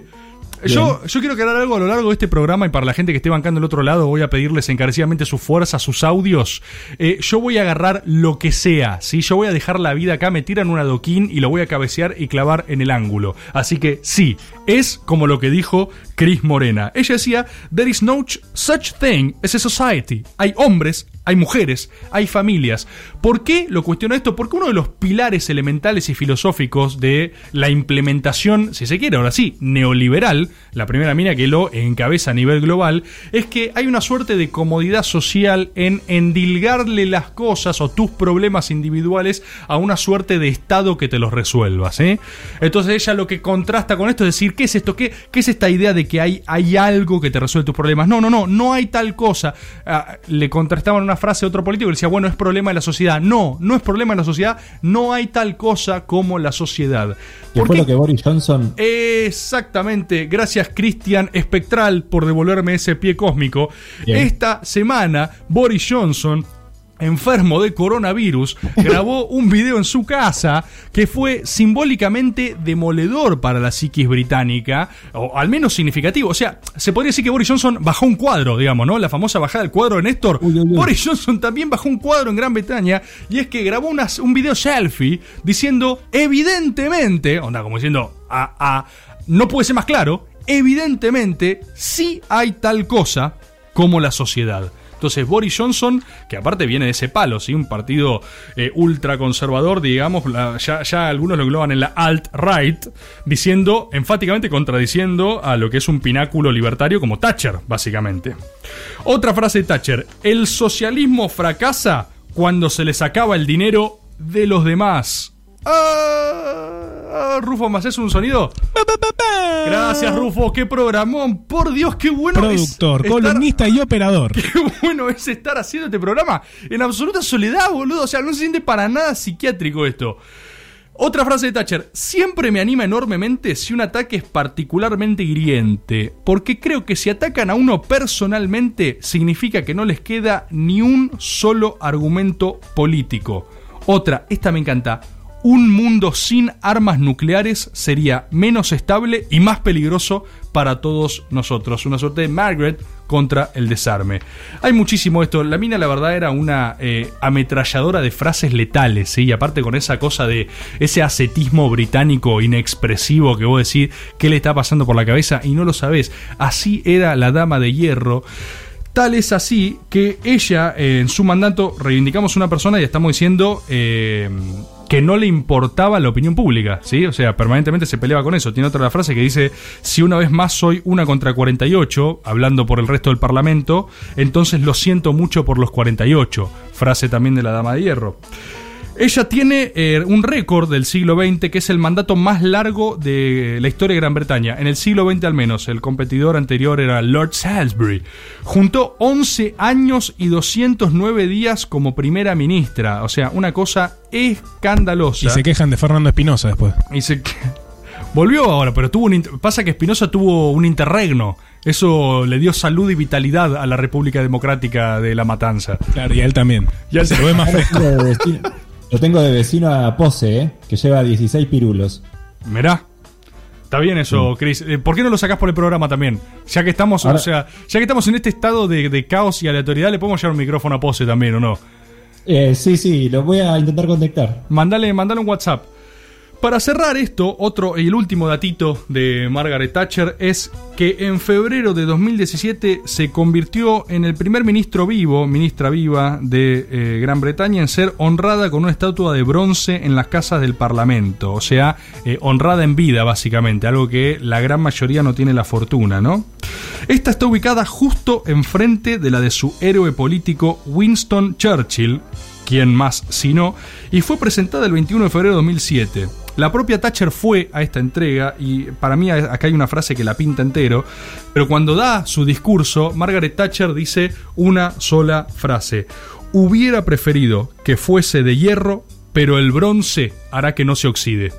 Yo, yo quiero aclarar algo a lo largo de este programa y para la gente que esté bancando del otro lado voy a pedirles encarecidamente su fuerza, sus audios. Eh, yo voy a agarrar lo que sea, ¿sí? Yo voy a dejar la vida acá, me tiran un adoquín y lo voy a cabecear y clavar en el ángulo. Así que sí, es como lo que dijo Chris Morena. Ella decía, there is no ch- such thing as a society. Hay hombres, hay mujeres, hay familias. ¿Por qué lo cuestiono esto? Porque uno de los pilares elementales y filosóficos de la implementación, si se quiere, ahora sí, neoliberal, la primera mina que lo encabeza a nivel global, es que hay una suerte de comodidad social en endilgarle las cosas o tus problemas individuales a una suerte de Estado que te los resuelva. ¿sí? Entonces ella lo que contrasta con esto es decir, ¿qué es esto? ¿Qué, es esta idea de que hay, hay algo que te resuelve tus problemas? No, no, no, no hay tal cosa. Ah, le contrastaban una frase a otro político que decía, bueno, es problema de la sociedad. No, no es problema de la sociedad, no hay tal cosa como la sociedad. Que ¿Por fue qué? lo que Boris Johnson Exactamente, gracias Cristian Espectral por devolverme ese pie cósmico. Bien. Esta semana Boris Johnson, enfermo de coronavirus, grabó un video en su casa que fue simbólicamente demoledor para la psiquis británica, o al menos significativo. O sea, se podría decir que Boris Johnson bajó un cuadro, digamos, ¿no? La famosa bajada del cuadro de Néstor. Uy, uy, uy. Boris Johnson también bajó un cuadro en Gran Bretaña y es que grabó unas- un video selfie diciendo, evidentemente, onda como diciendo, a, a- no puede ser más claro, evidentemente sí hay tal cosa como la sociedad. Entonces Boris Johnson, que aparte viene de ese palo, ¿sí? un partido eh, ultraconservador, digamos, ya, algunos lo engloban en la alt-right, diciendo, enfáticamente contradiciendo a lo que es un pináculo libertario como Thatcher, básicamente. Otra frase de Thatcher, el socialismo fracasa cuando se les acaba el dinero de los demás. Ah, Rufo, ¿me haces un sonido? Gracias, Rufo, qué programón. Por Dios, qué bueno Productor, es estar- columnista y operador. Qué bueno es estar haciendo este programa en absoluta soledad, boludo. O sea, no se siente para nada psiquiátrico esto. Otra frase de Thatcher. Siempre me anima enormemente si un ataque es particularmente hiriente. Porque creo que si atacan a uno personalmente, significa que no les queda ni un solo argumento político. Otra, esta me encanta. Un mundo sin armas nucleares sería menos estable y más peligroso para todos nosotros. Una suerte de Margaret contra el desarme. Hay muchísimo esto. La mina, la verdad, era una eh, ametralladora de frases letales, ¿sí? Y aparte con esa cosa de ese ascetismo británico inexpresivo que vos decís qué le está pasando por la cabeza y no lo sabés. Así era la dama de hierro. Tal es así que ella, eh, en su mandato, reivindicamos una persona y estamos diciendo eh, que no le importaba la opinión pública, ¿sí? O sea, permanentemente se peleaba con eso. Tiene otra frase que dice, si una vez más soy una contra 48, hablando por el resto del Parlamento, entonces lo siento mucho por los 48. Frase también de la Dama de Hierro. Ella tiene eh, un récord del siglo XX que es el mandato más largo de la historia de Gran Bretaña. En el siglo XX al menos. El competidor anterior era Lord Salisbury. Juntó 11 años y 209 días como primera ministra. O sea, una cosa escandalosa. Y se quejan de Fernando Espinosa después. Y se- Volvió ahora, pero tuvo un inter- pasa que Espinosa tuvo un interregno. Eso le dio salud y vitalidad a la República Democrática de la Matanza. Claro, y a él también. Ya se se- lo ve más fresco. Lo tengo de vecino- a Pose, ¿eh? que lleva 16 pirulos. Mirá. Está bien eso, Chris. Eh, ¿Por qué no lo sacás por el programa también? Ya que estamos, Ahora- o sea, ya que estamos en este estado de, de caos y aleatoriedad, le podemos llevar un micrófono a Pose también, ¿o no? Eh, sí, sí, lo voy a intentar conectar. Mandale, mandale un WhatsApp. Para cerrar esto, otro y el último datito de Margaret Thatcher es que en febrero de 2017 se convirtió en el primer ministro vivo, ministra viva de eh, Gran Bretaña, en ser honrada con una estatua de bronce en las casas del Parlamento. O sea, eh, honrada en vida, básicamente, algo que la gran mayoría no tiene la fortuna, ¿no? Esta está ubicada justo enfrente de la de su héroe político Winston Churchill, quien más si no, y fue presentada el 21 de febrero de 2007. La propia Thatcher fue a esta entrega y para mí acá hay una frase que la pinta entero, pero cuando da su discurso, Margaret Thatcher dice una sola frase. Hubiera preferido que fuese de hierro, pero el bronce hará que no se oxide.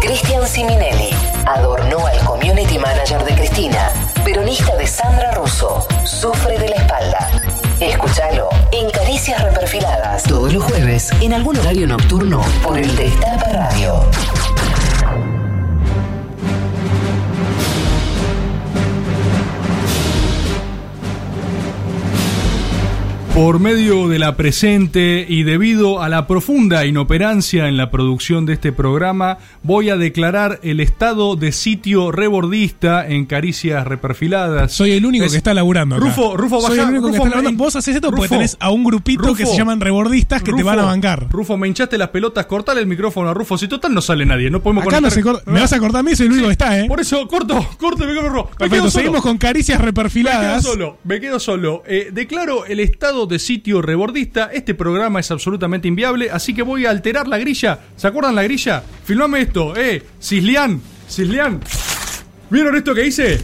Cristian Siminelli adornó al community manager de Cristina, peronista de Sandra Russo, sufre de la espalda. Escúchalo en Caricias Reperfiladas. Todos los jueves, en algún horario nocturno, por el Destape Radio. Por medio de la presente y debido a la profunda inoperancia en la producción de este programa, voy a declarar el estado de sitio rebordista en Caricias Reperfiladas. Soy el único Es- que está laburando. acá. Rufo, Rufo, Soy el único que está laburando. me- Vos haces esto porque Rufo, tenés a un grupito que se llaman rebordistas que te van a bancar. Rufo, me hinchaste las pelotas, cortale el micrófono a Rufo. Si total no sale nadie, no podemos Acá no conectar- se corta. Me vas a cortar a mí, soy el único que está, ¿eh? Por eso, corto, corto. Me quedo Perfecto, solo. seguimos con caricias Me quedo reperfiladas. solo, me quedo solo. Eh, declaro el estado de sitio rebordista. Este programa es absolutamente inviable, así que voy a alterar la grilla. ¿Se acuerdan la grilla? Filmame esto, eh. Cislián, Cislián. ¿Vieron esto que hice?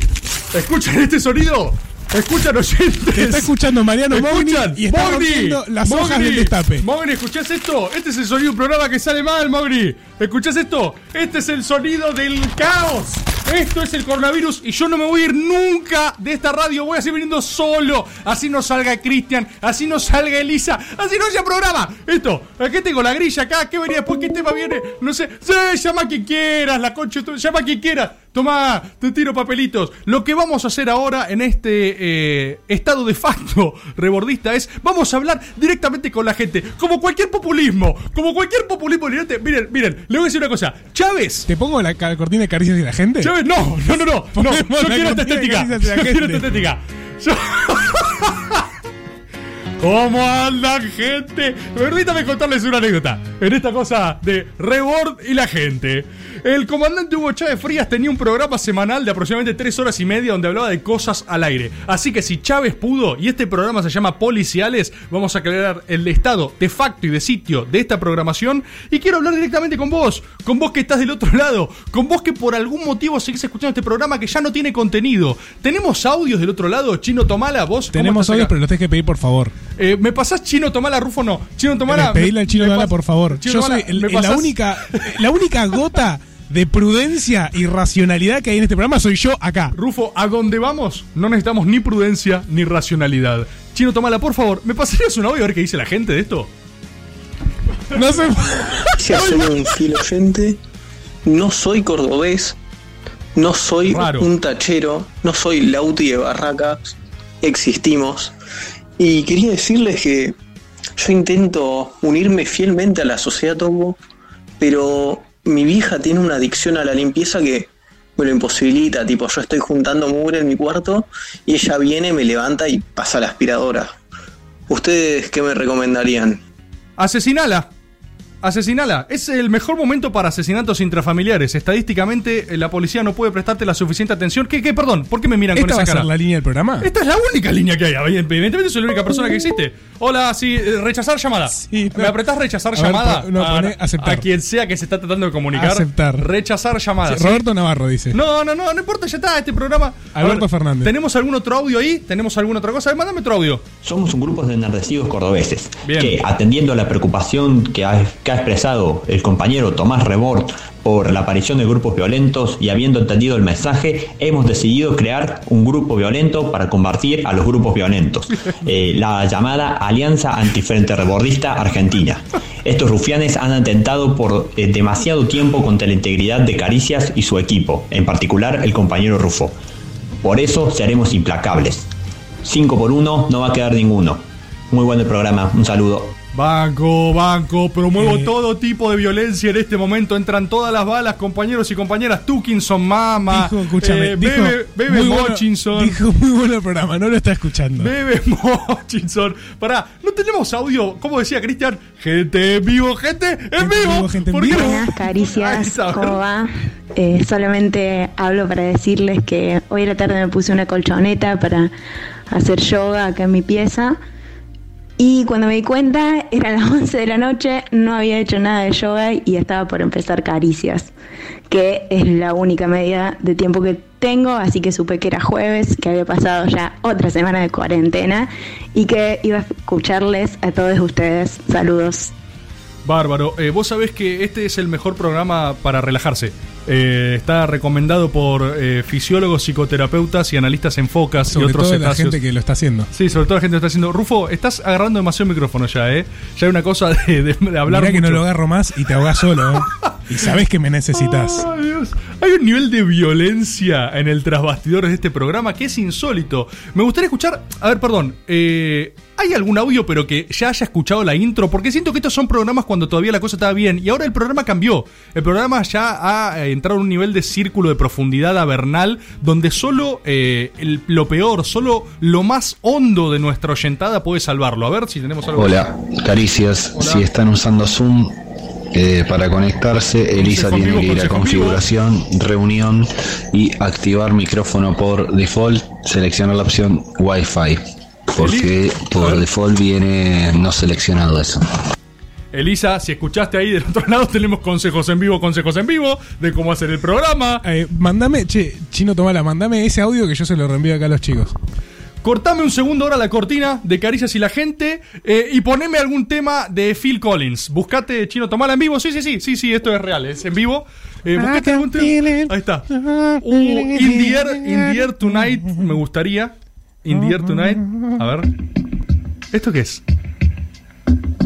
¿Escuchan este sonido? ¿Escuchan oyentes? Te está escuchando Mariano Mogni y está Mogni, las hojas del destape. Mogni, ¿escuchás esto? Este es el sonido de un programa que sale mal, Mogni. ¿Escuchás esto? Este es el sonido del caos. Esto es el coronavirus y yo no me voy a ir nunca de esta radio. Voy a seguir viniendo solo. Así no salga Cristian, así no salga Elisa, así no haya programa. Esto, aquí tengo la grilla acá. ¿Qué venía después? ¿Qué tema viene? No sé. Sí, llama quien quieras, la concha. Llama quien quieras. Tomá, te tiro papelitos. Lo que vamos a hacer ahora en este eh, estado de facto rebordista es, vamos a hablar directamente con la gente, como cualquier populismo, como cualquier populismo. Miren, miren, le voy a decir una cosa. Chávez, ¿Te pongo la ca- cortina de caricias de la gente? Chávez, no, no, no, no, no, Ponemos yo la quiero esta cortina de estética, caricias de la yo quiero esta gente. estética. Yo- ¿Cómo andan, gente? Permítame contarles una anécdota. En esta cosa de Rebord y la gente. El comandante Hugo Chávez Frías tenía un programa semanal de aproximadamente 3 horas y media donde hablaba de cosas al aire. Así que si Chávez pudo, y este programa se llama Policiales, vamos a aclarar el estado de facto y de sitio de esta programación. Y quiero hablar directamente con vos, con vos que estás del otro lado, con vos que por algún motivo seguís escuchando este programa que ya no tiene contenido. ¿Tenemos audios del otro lado? Chino Tomala, vos. Tenemos audios, acá? pero los tenés que pedir, por favor. Eh, ¿Me pasás Chino Tomala, Rufo? No. Chino Tomala. Pedirle al chino Tomala, por favor. Chino Yo Tomala, soy el- ¿me el- la única, la única gota de prudencia y racionalidad que hay en este programa soy yo acá. Rufo, a dónde vamos no necesitamos ni prudencia ni racionalidad. Chino Tomala, por favor, ¿me pasarías un audio a ver qué dice la gente de esto? No sé. Si soy un fiel oyente, no soy cordobés, no soy Raro. un tachero, no soy Lauti de Barracas, existimos. Y quería decirles que yo intento unirme fielmente a la sociedad Topo, pero mi vieja tiene una adicción a la limpieza que me lo imposibilita. Tipo, yo estoy juntando mugre en mi cuarto y ella viene, me levanta y pasa la aspiradora. ¿Ustedes qué me recomendarían? Asesinala. Asesinala. Es el mejor momento para asesinatos intrafamiliares. Estadísticamente, eh, la policía no puede prestarte la suficiente atención. ¿Qué, qué, perdón? ¿Por qué me miran con ¿Esta va esa a ser cara? la línea del programa? Esta es la única línea que hay. Evidentemente soy la única persona que existe. Hola, sí, eh, rechazar llamada. Sí, no. ¿Me apretás rechazar A ver, llamada? pon- no, a, aceptar. a quien sea que se está tratando de comunicar. Aceptar. Rechazar llamada. Sí, ¿sí? Roberto Navarro dice. No, no, no, no importa, ya está este programa. A Alberto Fernández. ¿Tenemos algún otro audio ahí? ¿Tenemos alguna otra cosa? A ver, Mándame otro audio. Somos un grupo de enardecidos cordobeses Bien. que, atendiendo a la preocupación que ha, que ha expresado el compañero Tomás Rebord por la aparición de grupos violentos y habiendo entendido el mensaje, hemos decidido crear un grupo violento para combatir a los grupos violentos, eh, la llamada Alianza Antifrente Rebordista Argentina. Estos rufianes han atentado por eh, demasiado tiempo contra la integridad de Caricias y su equipo, en particular el compañero Rufo. Por eso seremos implacables. 5 por 1 no va a quedar ninguno. Muy bueno el programa, un saludo. Banco, banco, promuevo Eh. todo tipo de violencia en este momento. Entran todas las balas, compañeros y compañeras. Tukinson, Mama, Dijo, escúchame, eh, dijo, Bebe, Bebe muy bueno- Mochinson. dijo muy bueno el programa, no lo está escuchando. Bebe Mochinson. Pará, no tenemos audio. ¿Cómo decía Cristian? Gente en vivo, gente en vivo. ¿Por qué no? Buenas caricias. ¿cómo va? Eh, solamente hablo para decirles que hoy a la tarde me puse una colchoneta para hacer yoga acá en mi pieza y cuando me di cuenta eran las 11 de la noche, no había hecho nada de yoga y estaba por empezar caricias, que es la única medida de tiempo que tengo, así que supe que era jueves, que había pasado ya otra semana de cuarentena y que iba a escucharles a todos ustedes. Saludos. Bárbaro. Eh, vos sabés que este es el mejor programa para relajarse. Eh, está recomendado por eh, fisiólogos, psicoterapeutas y analistas en focas y Sobre otros todo la cetáceos. gente que lo está haciendo. Sí, sobre todo la gente que lo está haciendo. Rufo, estás agarrando demasiado micrófono ya, ¿eh? Ya hay una cosa de, de- de hablar Mirá que no lo agarro más y te ahogás solo. ¿eh? Y sabés que me necesitas. Dios. Hay un nivel de violencia en el trasbastidores de este programa que es insólito. Me gustaría escuchar. A ver, perdón. eh, ¿Hay algún audio, pero que ya haya escuchado la intro? Porque siento que estos son programas cuando todavía la cosa estaba bien. Y ahora el programa cambió. El programa ya ha eh, entrado en un nivel de círculo de profundidad avernal. Donde solo eh, el- lo peor, solo lo más hondo de nuestra oyentada puede salvarlo. A ver si tenemos algo. Hola, caricias. Si están usando Zoom eh, para conectarse, Elisa tiene que ir a configuración, reunión y activar micrófono por default. Seleccionar la opción Wi-Fi. Porque por default viene no seleccionado eso. Elisa, si escuchaste ahí del otro lado, tenemos consejos en vivo, consejos en vivo de cómo hacer el programa. Eh, mandame, che, Chino Tomala, mandame ese audio que yo se lo reenvío acá a los chicos. Cortame un segundo ahora la cortina de Caricias y la gente eh, y poneme algún tema de Phil Collins. Buscate Chino Tomala en vivo. Sí, sí, sí, sí, sí, esto es real, es en vivo. Eh, buscate algún tema. Ahí está. Uh, in, the air, in the air tonight, me gustaría. In the air tonight. A ver. ¿Esto qué es?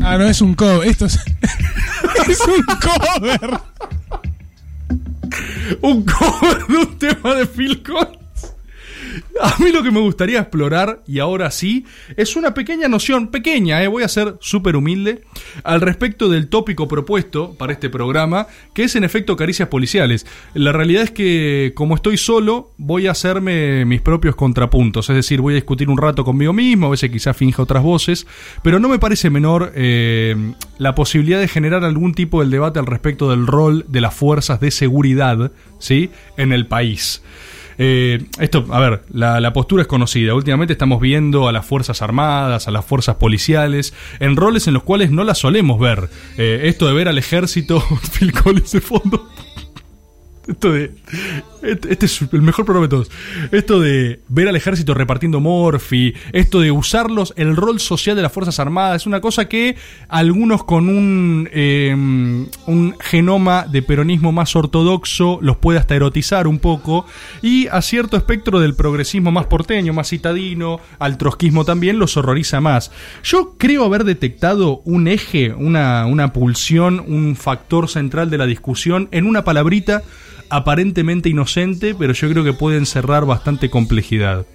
Ah, no es un cover, esto es. es un cover. un cover de un tema de Phil Collins. A mí lo que me gustaría explorar, y ahora sí, es una pequeña noción, pequeña, eh, voy a ser súper humilde, al respecto del tópico propuesto para este programa, que es en efecto caricias policiales. La realidad es que, como estoy solo, voy a hacerme mis propios contrapuntos, es decir, voy a discutir un rato conmigo mismo, a veces quizás finja otras voces, pero no me parece menor eh, la posibilidad de generar algún tipo del debate al respecto del rol de las fuerzas de seguridad, ¿sí?, en el país. Eh, esto, a ver, la, la postura es conocida. Últimamente estamos viendo a las Fuerzas Armadas, a las Fuerzas Policiales, en roles en los cuales no las solemos ver. Eh, esto de ver al ejército, Phil Collins de fondo. Esto de. Este, este es el mejor programa de todos. Esto de ver al ejército repartiendo morfi. Esto de usarlos, el rol social de las Fuerzas Armadas. Es una cosa que algunos con un, eh, un genoma de peronismo más ortodoxo los puede hasta erotizar un poco. Y a cierto espectro del progresismo más porteño, más citadino, al trotskismo también, los horroriza más. Yo creo haber detectado un eje, una, una pulsión, un factor central de la discusión en una palabrita aparentemente inocente, pero yo creo que puede encerrar bastante complejidad.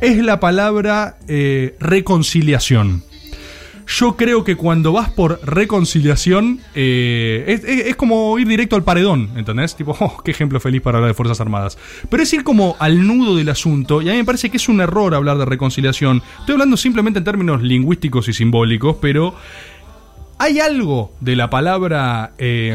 Es la palabra eh, reconciliación. Yo creo que cuando vas por reconciliación, eh, es, como ir directo al paredón, ¿entendés? Tipo, oh, qué ejemplo feliz para hablar de Fuerzas Armadas. Pero es ir como al nudo del asunto, y a mí me parece que es un error hablar de reconciliación. Estoy hablando simplemente en términos lingüísticos y simbólicos, pero hay algo de la palabra eh,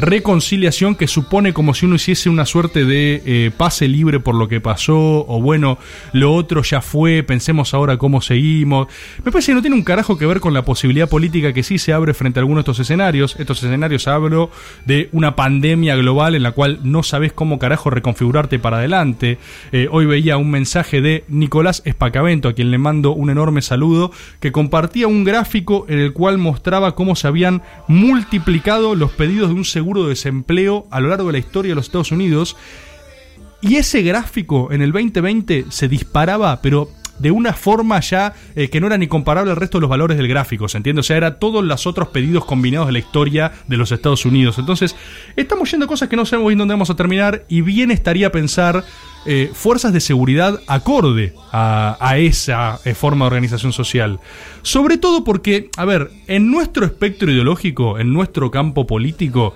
reconciliación que supone como si uno hiciese una suerte de eh, pase libre por lo que pasó, o bueno, lo otro ya fue, pensemos ahora cómo seguimos. Me parece que no tiene un carajo que ver con la posibilidad política que sí se abre frente a algunos de estos escenarios. Estos escenarios hablo de una pandemia global en la cual no sabes cómo carajo reconfigurarte para adelante. Eh, hoy veía un mensaje de Nicolás Espacavento, a quien le mando un enorme saludo, que compartía un gráfico en el cual mostraba cómo se habían multiplicado los pedidos de un seguro de desempleo a lo largo de la historia de los Estados Unidos. Y ese gráfico en el 2020 se disparaba, pero de una forma ya eh, que no era ni comparable al resto de los valores del gráfico, ¿se entiende? O sea, era todos los otros pedidos combinados de la historia de los Estados Unidos. Entonces, estamos yendo a cosas que no sabemos bien dónde vamos a terminar y bien estaría pensar eh, fuerzas de seguridad acorde a, esa eh, forma de organización social. Sobre todo porque, a ver, en nuestro espectro ideológico, en nuestro campo político,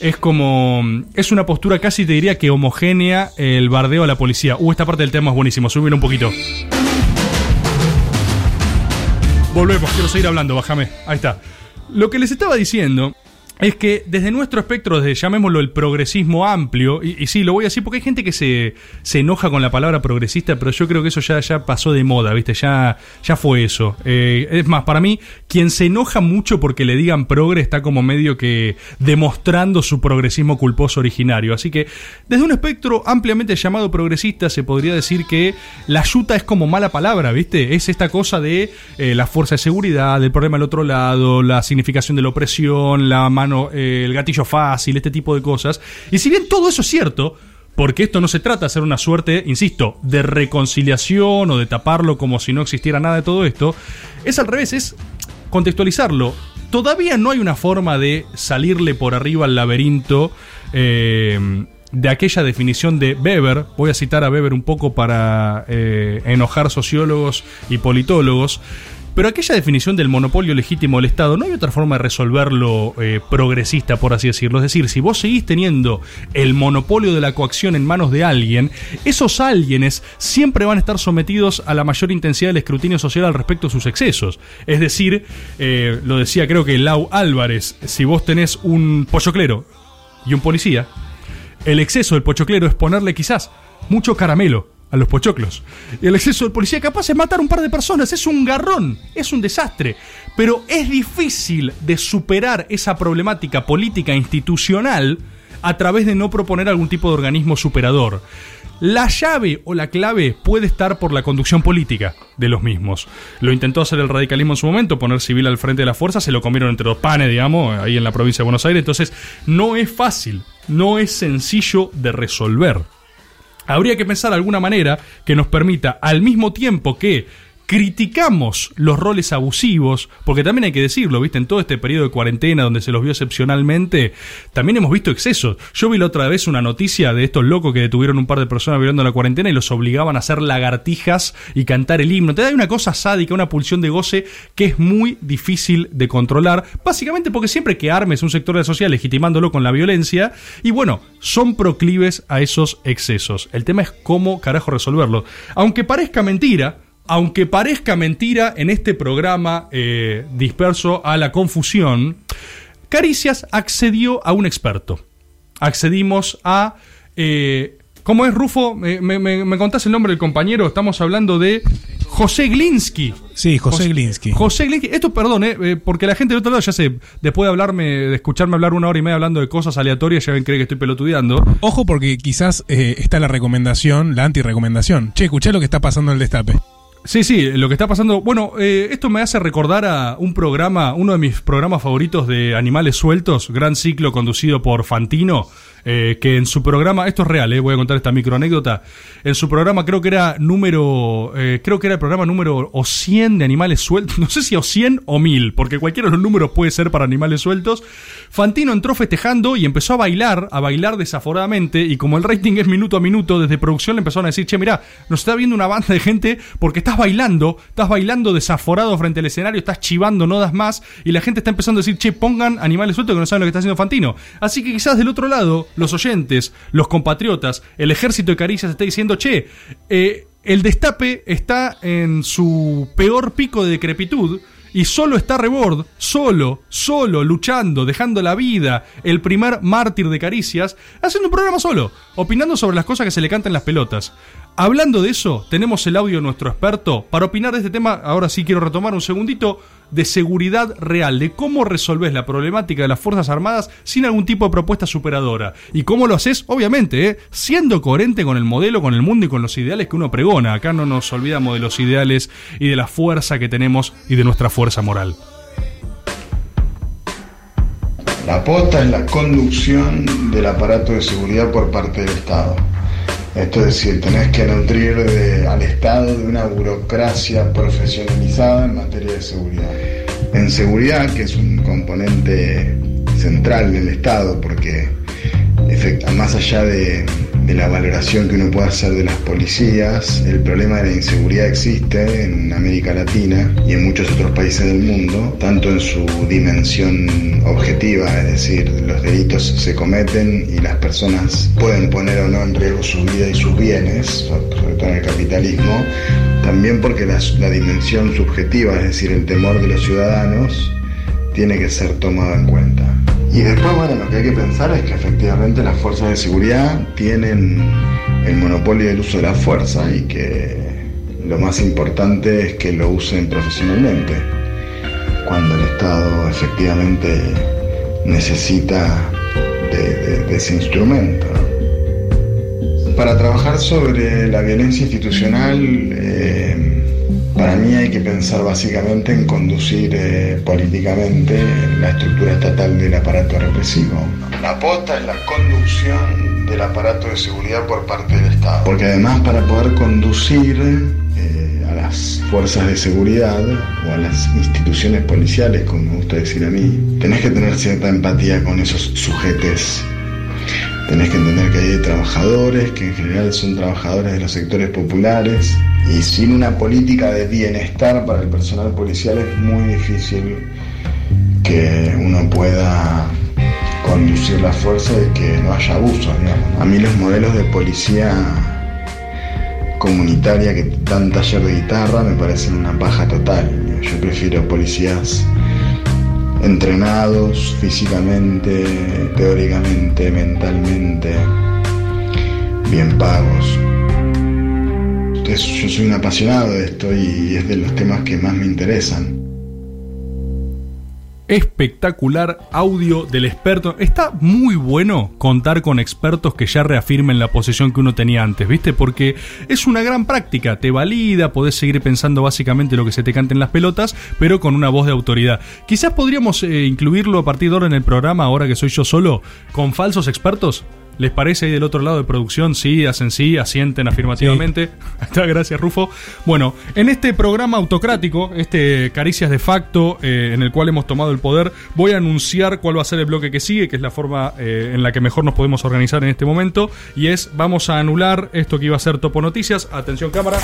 es como. Es una postura casi te diría que homogénea el bardeo a la policía. Uh, esta parte del tema es buenísimo, subir un poquito. Volvemos, quiero seguir hablando, bájame. Ahí está. Lo que les estaba diciendo es que desde nuestro espectro, desde llamémoslo el progresismo amplio, y, sí, lo voy a decir porque hay gente que se, se enoja con la palabra progresista, pero yo creo que eso ya, ya pasó de moda, ¿viste? Ya, ya fue eso. Eh, es más, para mí, quien se enoja mucho porque le digan progre está como medio que demostrando su progresismo culposo originario. Así que, desde un espectro ampliamente llamado progresista, se podría decir que la yuta es como mala palabra, ¿viste? Es esta cosa de eh, la fuerza de seguridad, el problema al otro lado, la significación de la opresión, la mano, eh, el gatillo fácil, este tipo de cosas. Y si bien todo eso es cierto, porque esto no se trata de hacer una suerte, insisto, de reconciliación o de taparlo como si no existiera nada de todo esto, es al revés, es contextualizarlo. Todavía no hay una forma de salirle por arriba al laberinto eh, de aquella definición de Weber. Voy a citar a Weber un poco para eh, enojar sociólogos y politólogos. Pero aquella definición del monopolio legítimo del Estado, no hay otra forma de resolverlo eh, progresista, por así decirlo. Es decir, si vos seguís teniendo el monopolio de la coacción en manos de alguien, esos alguienes siempre van a estar sometidos a la mayor intensidad del escrutinio social al respecto de sus excesos. Es decir, eh, lo decía creo que Lau Álvarez, si vos tenés un pochoclero y un policía, el exceso del pochoclero es ponerle quizás mucho caramelo a los pochoclos. El exceso del policía capaz de matar un par de personas. Es un garrón, es un desastre. Pero es difícil de superar esa problemática política institucional a través de no proponer algún tipo de organismo superador. La llave o la clave puede estar por la conducción política de los mismos. Lo intentó hacer el radicalismo en su momento, poner civil al frente de la fuerza, se lo comieron entre dos panes, digamos, ahí en la provincia de Buenos Aires. Entonces, no es fácil, no es sencillo de resolver habría que pensar alguna manera que nos permita, al mismo tiempo que criticamos los roles abusivos, porque también hay que decirlo, ¿viste? En todo este periodo de cuarentena donde se los vio excepcionalmente, también hemos visto excesos. Yo vi la otra vez una noticia de estos locos que detuvieron un par de personas violando la cuarentena y los obligaban a hacer lagartijas y cantar el himno. Te da una cosa sádica, una pulsión de goce que es muy difícil de controlar, básicamente porque siempre que armes un sector de la sociedad legitimándolo con la violencia, y bueno, son proclives a esos excesos. El tema es cómo carajo resolverlo. Aunque parezca mentira, aunque parezca mentira en este programa eh, disperso a la confusión, Caricias accedió a un experto. Accedimos a... Eh, ¿Cómo es, Rufo? Me, me, me, contás el nombre del compañero. Estamos hablando de José Glinsky. Sí, José, Glinsky. José Glinsky. Esto, perdón, eh, porque la gente del otro lado ya se. Después de hablarme, de escucharme hablar una hora y media hablando de cosas aleatorias, ya ven cree que estoy pelotudeando. Ojo, porque quizás eh, está la recomendación, la anti-recomendación. Che, escuché lo que está pasando en el destape. Sí, sí, lo que está pasando. Bueno, eh, esto me hace recordar a un programa, uno de mis programas favoritos de Animales Sueltos, gran ciclo conducido por Fantino. Eh, que en su programa, esto es real, eh, voy a contar esta microanécdota, en su programa creo que era número, eh, creo que era el programa número o 100 de animales sueltos, no sé si o 100 o 1000, porque cualquiera de los números puede ser para animales sueltos, Fantino entró festejando y empezó a bailar, a bailar desaforadamente, y como el rating es minuto a minuto, desde producción le empezaron a decir, che, mira, nos está viendo una banda de gente porque estás bailando, estás bailando desaforado frente al escenario, estás chivando, no das más, y la gente está empezando a decir, che, pongan animales sueltos que no saben lo que está haciendo Fantino. Así que quizás del otro lado, los oyentes, los compatriotas, el ejército de caricias está diciendo, che, eh, el destape está en su peor pico de decrepitud y solo está Rebord, solo, solo, luchando, dejando la vida, el primer mártir de caricias, haciendo un programa solo, opinando sobre las cosas que se le cantan las pelotas. Hablando de eso, tenemos el audio de nuestro experto para opinar de este tema. Ahora sí quiero retomar un segundito de seguridad real, de cómo resolvés la problemática de las Fuerzas Armadas sin algún tipo de propuesta superadora. Y cómo lo haces, obviamente, ¿eh? siendo coherente con el modelo, con el mundo y con los ideales que uno pregona. Acá no nos olvidamos de los ideales y de la fuerza que tenemos y de nuestra fuerza moral. La posta es la conducción del aparato de seguridad por parte del Estado. Esto es decir, tenés que nutrir al Estado de una burocracia profesionalizada en materia de seguridad. En seguridad, que es un componente central del Estado, porque más allá de, de la valoración que uno puede hacer de las policías. El problema de la inseguridad existe en América Latina y en muchos otros países del mundo, tanto en su dimensión objetiva, es decir, los delitos se cometen y las personas pueden poner o no en riesgo su vida y sus bienes, sobre todo en el capitalismo, también porque la, la dimensión subjetiva, es decir, el temor de los ciudadanos, tiene que ser tomado en cuenta. Y después, bueno, lo que hay que pensar es que efectivamente las fuerzas de seguridad tienen el monopolio del uso de la fuerza y que lo más importante es que lo usen profesionalmente, cuando el Estado efectivamente necesita de, ese instrumento. Para trabajar sobre la violencia institucional, eh, para mí hay que pensar básicamente en conducir eh, políticamente la estructura estatal del aparato represivo. La pota es la conducción del aparato de seguridad por parte del Estado. Porque además para poder conducir eh, a las fuerzas de seguridad o a las instituciones policiales, como me gusta decir a mí, tenés que tener cierta empatía con esos sujetes Tenés que entender que hay trabajadores, que en general son trabajadores de los sectores populares, y sin una política de bienestar para el personal policial es muy difícil que uno pueda conducir la fuerza y que no haya abusos. A mí los modelos de policía comunitaria que dan taller de guitarra me parecen una paja total. Yo prefiero policías entrenados físicamente, teóricamente, mentalmente, bien pagos. Yo soy un apasionado de esto y es de los temas que más me interesan. Espectacular audio del experto. Está muy bueno contar con expertos que ya reafirmen la posición que uno tenía antes, ¿viste? Porque es una gran práctica, te valida, podés seguir pensando básicamente lo que se te cante en las pelotas, pero con una voz de autoridad. Quizás podríamos eh, incluirlo a partir de ahora en el programa, ahora que soy yo solo, con falsos expertos. ¿Les parece ahí del otro lado de producción? Sí, hacen sí, asienten afirmativamente. Está, gracias Rufo. Bueno, en este programa autocrático, este Caricias de Facto, eh, en el cual hemos tomado el poder, voy a anunciar cuál va a ser el bloque que sigue, que es la forma eh, en la que mejor nos podemos organizar en este momento. Y es, vamos a anular esto que iba a ser Topo Noticias. Atención cámara.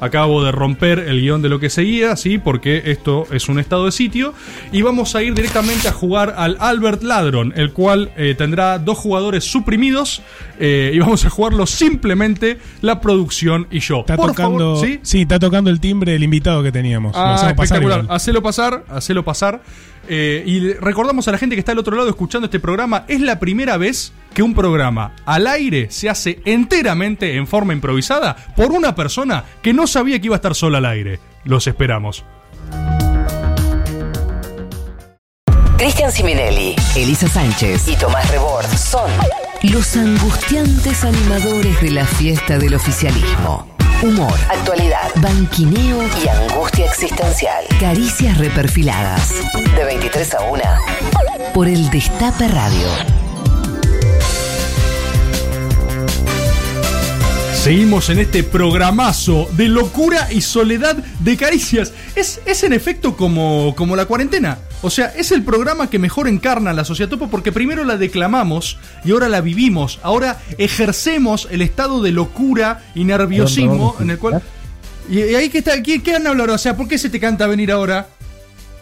Acabo de romper el guion de lo que seguía, sí, porque esto es un estado de sitio. Y vamos a ir directamente a jugar al Albert Ladron, el cual eh, tendrá dos jugadores suprimidos. eh, y vamos a jugarlo simplemente la producción y yo. Está Por tocando, favor, ¿sí? ¿sí? está tocando el timbre del invitado que teníamos. Ah, pasar espectacular. igual. Hacelo pasar, hacelo pasar. Eh, y recordamos a la gente que está al otro lado escuchando este programa, es la primera vez que un programa al aire se hace enteramente en forma improvisada por una persona que no sabía que iba a estar sola al aire. Los esperamos. Cristian Siminelli, Elisa Sánchez y Tomás Rebord son los angustiantes animadores de la fiesta del oficialismo. Humor, actualidad, banquineo y angustia existencial. Caricias reperfiladas. De 23 a 1 por el Destape Radio. Seguimos en este programazo de locura y soledad de caricias. Es, es en efecto como, como la cuarentena. O sea, es el programa que mejor encarna la sociedad topo porque primero la declamamos y ahora la vivimos. Ahora ejercemos el estado de locura y nerviosismo en el cual... ¿Y, y ahí qué está? ¿Qué, qué han hablado? O sea, ¿por qué se te canta venir ahora?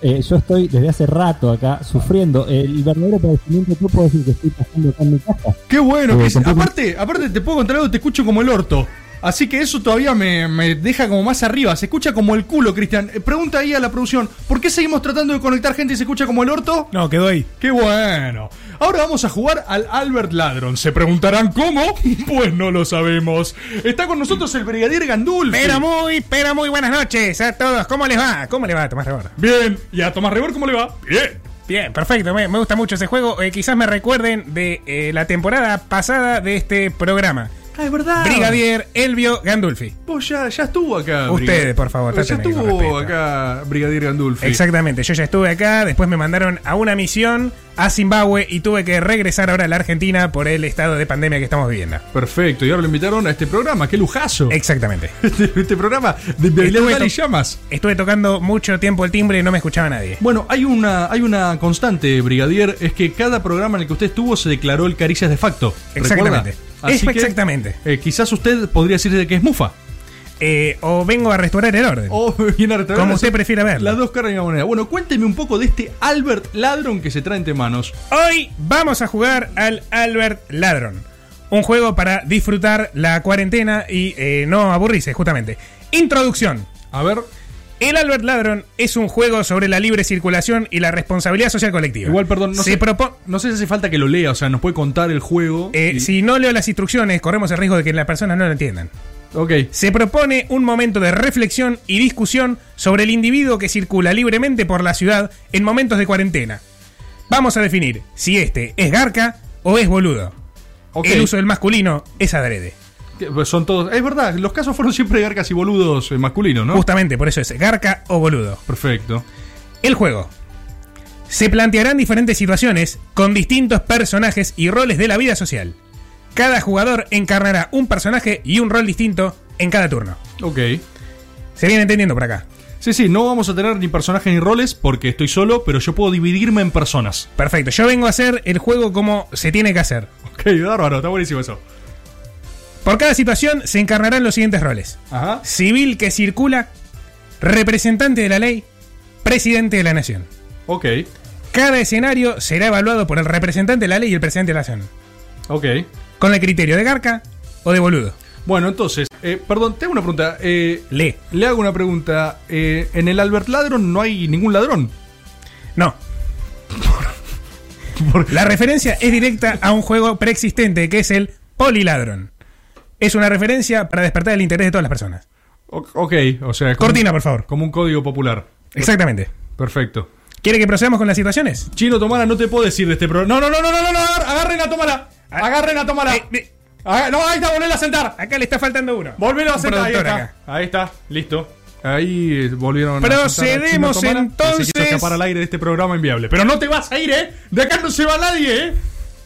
Eh, yo estoy desde hace rato acá sufriendo. El verdadero padecimiento que puedo decir que estoy pasando acá en mi casa. Qué bueno. Eh, que es- tampoco- aparte, aparte, te puedo contar algo, te escucho como el orto. Así que eso todavía me, me deja como más arriba. Se escucha como el culo, Cristian. Eh, Pregunta ahí a la producción, ¿por qué seguimos tratando de conectar gente y se escucha como el orto? No, quedó ahí. Qué bueno. Ahora vamos a jugar al Albert Ladron. ¿Se preguntarán cómo? Pues no lo sabemos. Está con nosotros el Brigadier Gandulfi. Pero muy, pero muy buenas noches a todos. ¿Cómo les va? ¿Cómo les va, Tomás Rebord? Bien. ¿Y a Tomás Rebor cómo le va? Bien. Bien, perfecto. Me, me gusta mucho ese juego. Eh, quizás me recuerden de eh, la temporada pasada de este programa. Ah, es verdad. Brigadier Elvio Gandulfi. Vos ya, ya estuvo acá. Ustedes, por favor, Ya estuvo acá Brigadier Gandulfi. Exactamente, yo ya estuve acá, después me mandaron a una misión a Zimbabue y tuve que regresar ahora a la Argentina por el estado de pandemia que estamos viviendo. Perfecto, y ahora lo invitaron a este programa, qué lujazo. Exactamente. Este, este programa de to- y Llamas. estuve tocando mucho tiempo el timbre y no me escuchaba nadie. Bueno, hay una, hay una constante, Brigadier, es que cada programa en el que usted estuvo se declaró el Caricias de facto. Exactamente. Así Es que, exactamente. eh, quizás usted podría decirse que es mufa. Eh, o vengo a restaurar el orden. O viene a restaurar Como usted prefiera verlo. Las dos caras de una moneda. Bueno, cuénteme un poco de este Albert Ladron que se trae entre manos. Hoy vamos a jugar al Albert Ladron. Un juego para disfrutar la cuarentena y eh, no aburrirse, justamente. Introducción. A ver. El Albert Ladron es un juego sobre la libre circulación y la responsabilidad social colectiva. Igual, perdón, no Se sé, propo- no sé si hace falta que lo lea, o sea, nos puede contar el juego. Eh, y- Si no leo las instrucciones, corremos el riesgo de que las personas no lo entiendan. Se propone un momento de reflexión y discusión sobre el individuo que circula libremente por la ciudad en momentos de cuarentena. Vamos a definir si este es garca o es boludo. El uso del masculino es adrede. Pues, Son todos. Es verdad, los casos fueron siempre garcas y boludos eh, masculinos, ¿no? Justamente, por eso es garca o boludo. Perfecto. El juego. Se plantearán diferentes situaciones con distintos personajes y roles de la vida social. Cada jugador encarnará un personaje y un rol distinto en cada turno. Ok. ¿Se viene entendiendo por acá? Sí, sí, no vamos a tener ni personajes ni roles porque estoy solo, pero yo puedo dividirme en personas. Perfecto, yo vengo a hacer el juego como se tiene que hacer. Ok, bárbaro, está buenísimo eso. Por cada situación se encarnarán los siguientes roles. Ajá. Civil que circula, representante de la ley, presidente de la nación. Ok, Cada escenario será evaluado por el representante de la ley y el presidente de la nación. ok. Con el criterio de garca o de boludo. Bueno, entonces, eh, perdón, tengo una pregunta. Eh, Lee. le hago una pregunta. Eh, en el Albert Ladron no hay ningún ladrón. No. La referencia es directa a un juego preexistente que es el Poliladron. Es una referencia para despertar el interés de todas las personas. O- ok, o sea. como- Cortina, por favor. Como un código popular. Exactamente. Perfecto. ¿Quiere que procedamos con las situaciones? Chino Tomara, no te puedo decir de este programa. No, no, no, no, no, no, no, agar- agarren a Tomara. Agarren a Tomara. Aga- no, ahí está, volvelo a sentar. Acá le está faltando uno. Volvelo a Un sentar. Ahí está. acá. Ahí está, listo. Ahí volvieron a sentar a Procedemos entonces. Se escapar al aire de este programa inviable. Pero no te vas a ir, ¿eh? De acá no se va nadie, ¿eh?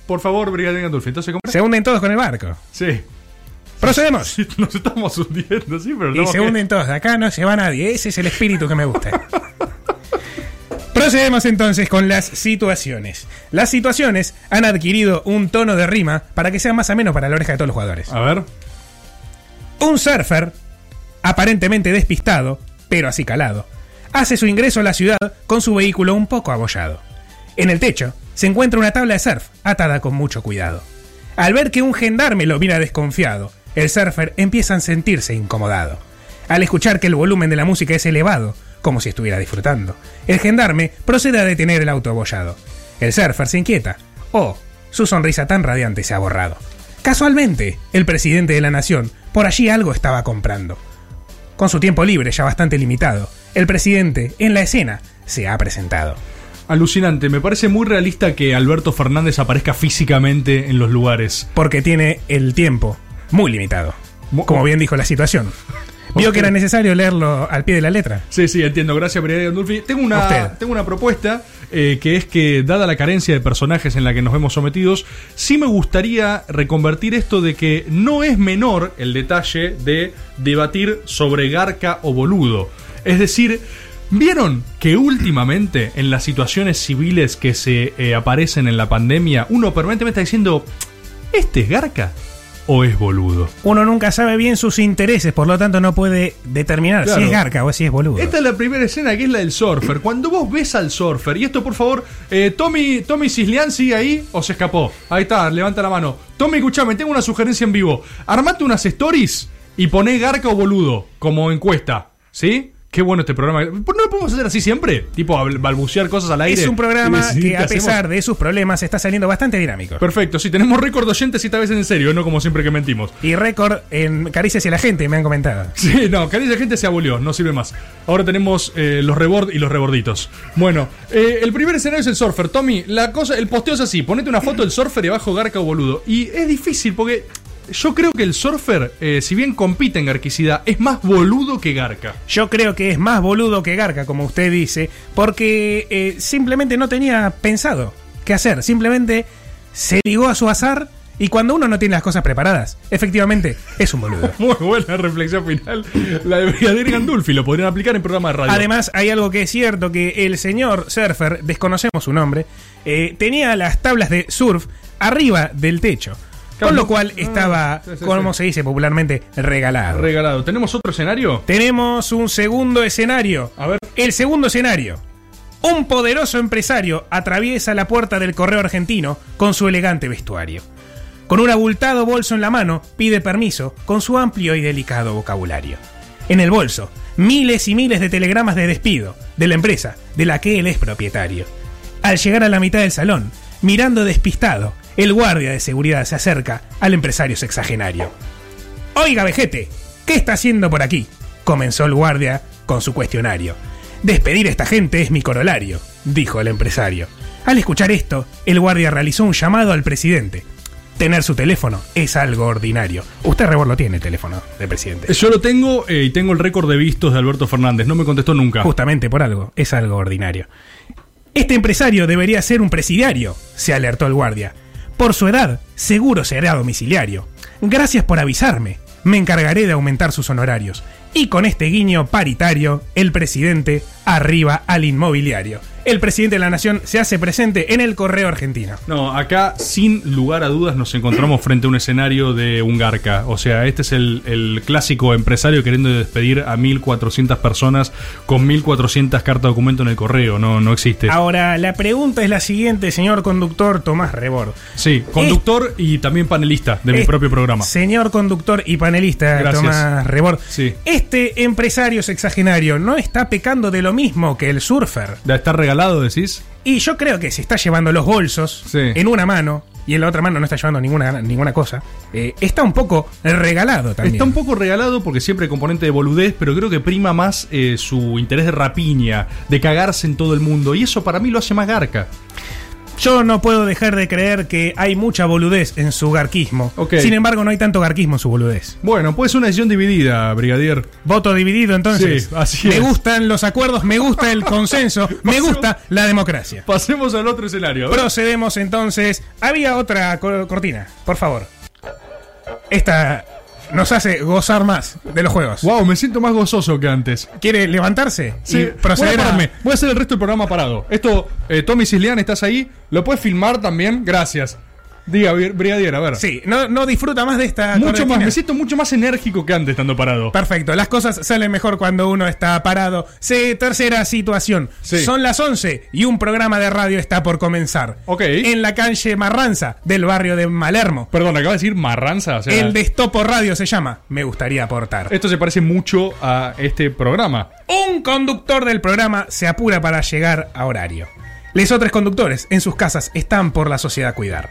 Por favor, Brigadier Gandolfi. Entonces, ¿cómo Se hunden todos con el barco. Sí. Procedemos. Sí, Nos estamos hundiendo, sí, pero Y estamos se hunden todos. De acá no se va nadie. Ese es el espíritu que me gusta. Procedemos entonces con las situaciones. Las situaciones han adquirido un tono de rima para que sea más ameno para la oreja de todos los jugadores. A ver. Un surfer, aparentemente despistado, pero acicalado, hace su ingreso a la ciudad con su vehículo un poco abollado. En el techo se encuentra una tabla de surf atada con mucho cuidado. Al ver que un gendarme lo mira desconfiado, el surfer empieza a sentirse incomodado. Al escuchar que el volumen de la música es elevado, como si estuviera disfrutando, el gendarme procede a detener el auto abollado. El surfer se inquieta. Oh, su sonrisa tan radiante se ha borrado. Casualmente, el presidente de la nación por allí algo estaba comprando. Con su tiempo libre ya bastante limitado, el presidente, en la escena, se ha presentado. Alucinante, me parece muy realista que Alberto Fernández aparezca físicamente en los lugares. Porque tiene el tiempo muy limitado. Como bien dijo la situación. Vio que era necesario leerlo al pie de la letra. Sí, sí, entiendo. Gracias, Brigadier Gandolfi. Tengo una, tengo una propuesta eh, que es que, dada la carencia de personajes en la que nos vemos sometidos, sí me gustaría reconvertir esto de que no es menor el detalle de debatir sobre garca o boludo. Es decir, ¿vieron que últimamente en las situaciones civiles que se eh, aparecen en la pandemia, uno permanentemente está diciendo, ¿este es garca o es boludo? Uno nunca sabe bien sus intereses, por lo tanto no puede determinar Claro. si es garca o si es boludo. Esta es la primera escena que es la del surfer. Cuando vos ves al surfer, y esto por favor, eh, Tommy, Tommy Cislián sigue ahí o se escapó. Ahí está, levanta la mano. Tommy, escuchame, tengo una sugerencia en vivo. Armate unas stories y poné garca o boludo como encuesta. ¿Sí? Qué bueno este programa. ¿No lo podemos hacer así siempre? Tipo, bal- balbucear cosas al aire. Es un y programa que a hacemos. pesar de sus problemas está saliendo bastante dinámico. Perfecto, sí, tenemos récord oyentes y esta vez en serio, no como siempre que mentimos. Y récord en caricias y la gente, me han comentado. Sí, no, cariño de gente se abolió, no sirve más. Ahora tenemos eh, los rebord y los reborditos. Bueno, eh, el primer escenario es el surfer. Tommy, la cosa, el posteo es así: ponete una foto del surfer y abajo garca o boludo. Y es difícil porque yo creo que el surfer, eh, si bien compite en garquicidad, es más boludo que garca. Yo creo que es más boludo que garca, como usted dice, porque eh, simplemente no tenía pensado qué hacer. Simplemente se ligó a su azar y cuando uno no tiene las cosas preparadas, efectivamente es un boludo. Muy buena reflexión final. La de Brigadier Gandulfi lo podrían aplicar en programas de radio. Además, hay algo que es cierto, que el señor Surfer, desconocemos su nombre, eh, tenía las tablas de surf arriba del techo. Con lo cual ah, estaba, sí, sí, como sí. se dice popularmente, regalado. Regalado. ¿Tenemos otro escenario? Tenemos un segundo escenario. A ver. El segundo escenario. Un poderoso empresario atraviesa la puerta del correo argentino con su elegante vestuario. Con un abultado bolso en la mano, pide permiso con su amplio y delicado vocabulario. En el bolso, miles y miles de telegramas de despido de la empresa de la que él es propietario. Al llegar a la mitad del salón, mirando despistado, el guardia de seguridad se acerca al empresario sexagenario. Oiga, vejete, ¿qué está haciendo por aquí? Comenzó el guardia con su cuestionario. Despedir a esta gente es mi corolario, dijo el empresario. Al escuchar esto, el guardia realizó un llamado al presidente. Tener su teléfono es algo ordinario. Usted, Rebor, lo tiene, el teléfono del presidente. Yo lo tengo eh, y tengo el récord de vistos de Alberto Fernández. No me contestó nunca. Justamente por algo, es algo ordinario. Este empresario debería ser un presidiario, se alertó el guardia. Por su edad, seguro será domiciliario. Gracias por avisarme. Me encargaré de aumentar sus honorarios. Y con este guiño paritario, el presidente arriba al inmobiliario. El presidente de la nación se hace presente en el correo argentino. No, acá sin lugar a dudas nos encontramos frente a un escenario de un garca. O sea, este es el, el clásico empresario queriendo despedir a 1.400 personas con 1.400 cartas de documento en el correo. No, no existe. Ahora, la pregunta es la siguiente, señor conductor Tomás Rebord. Sí, conductor y también panelista de mi propio programa. Señor conductor y panelista Gracias. Tomás Rebord. Sí. Este empresario sexagenario no está pecando de lo mismo que el surfer. ¿De estar regalado, decís? Y yo creo que si está llevando los bolsos Sí. en una mano y en la otra mano no está llevando ninguna, ninguna cosa, eh, está un poco regalado también. Está un poco regalado porque siempre hay componente de boludez, pero creo que prima más eh, su interés de rapiña, de cagarse en todo el mundo. Y eso para mí lo hace más garca. Yo no puedo dejar de creer que hay mucha boludez en su garquismo. Sin embargo, no hay tanto garquismo en su boludez. Bueno, puede ser una decisión dividida, brigadier. Voto dividido, entonces. Sí, así me es. gustan los acuerdos, me gusta el consenso, me gusta la democracia. Pasemos al otro escenario. Procedemos entonces. Había otra co- cortina, por favor. Esta nos hace gozar más de los juegos. Wow, me siento más gozoso que antes. ¿Quiere levantarse? Sí, y proceder voy a, pararme. Voy a hacer el resto del programa parado. Esto, eh, Tommy Cislián, ¿estás ahí? ¿Lo puedes filmar también? Gracias. Diga, Bri- Brigadier, a ver. Sí, no, no disfruta más de esta Mucho más, me siento mucho más enérgico que antes estando parado. Perfecto, las cosas salen mejor cuando uno está parado. Sí, tercera situación. Sí. Son las 11 y un programa de radio está por comenzar. Ok. En la calle Marranza, del barrio de Malermo. Perdón, acaba de decir marranza. O sea, El Destopo Radio se llama. Me gustaría aportar. Esto se parece mucho a este programa. Un conductor del programa se apura para llegar a horario. Les otros conductores en sus casas están por la sociedad cuidar.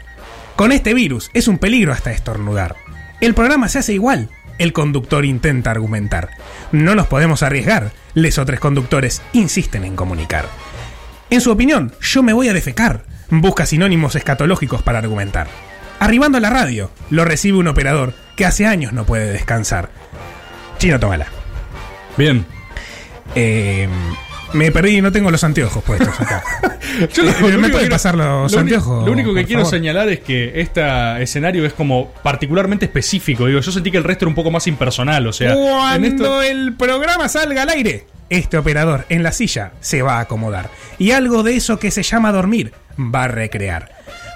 Con este virus es un peligro hasta estornudar. El programa se hace igual. El conductor intenta argumentar. No nos podemos arriesgar. Les otros conductores insisten en comunicar. En su opinión, yo me voy a defecar. Busca sinónimos escatológicos para argumentar. Arribando a la radio, lo recibe un operador que hace años no puede descansar. Chino, tómala. Bien. Eh, me perdí y no tengo los anteojos puestos acá. Yo lo- Eh, lo ¿Me único puede que- pasar los lo anteojos? Lo único que quiero favor? señalar es que este escenario es como particularmente específico. Digo, yo sentí que el resto era un poco más impersonal. O sea, en Cuando esto- el programa salga al aire, este operador en la silla se va a acomodar. Y algo de eso que se llama dormir va a recrear.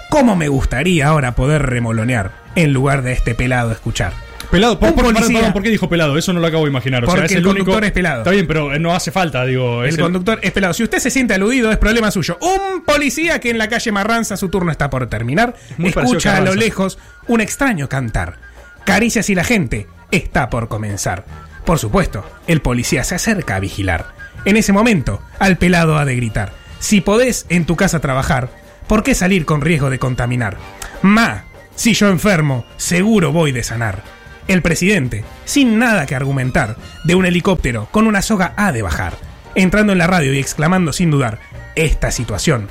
¿Cómo me gustaría ahora poder remolonear en lugar de este pelado escuchar? Pelado, por, Un por- policía. perdón, ¿por qué dijo pelado? Eso no lo acabo de imaginar. O sea, Porque es el conductor es pelado. Está bien, pero no hace falta, digo. es El conductor es pelado. Si usted se siente aludido, es problema suyo. Un policía que en la calle Marranza su turno está por terminar, Muy escucha a lo lejos un extraño cantar. Caricias y la gente está por comenzar. Por supuesto, el policía se acerca a vigilar. En ese momento, al pelado ha de gritar: Si podés en tu casa trabajar, ¿por qué salir con riesgo de contaminar? Ma, si yo enfermo, seguro voy de sanar. El presidente, sin nada que argumentar, de un helicóptero con una soga ha de bajar, entrando en la radio y exclamando sin dudar, esta situación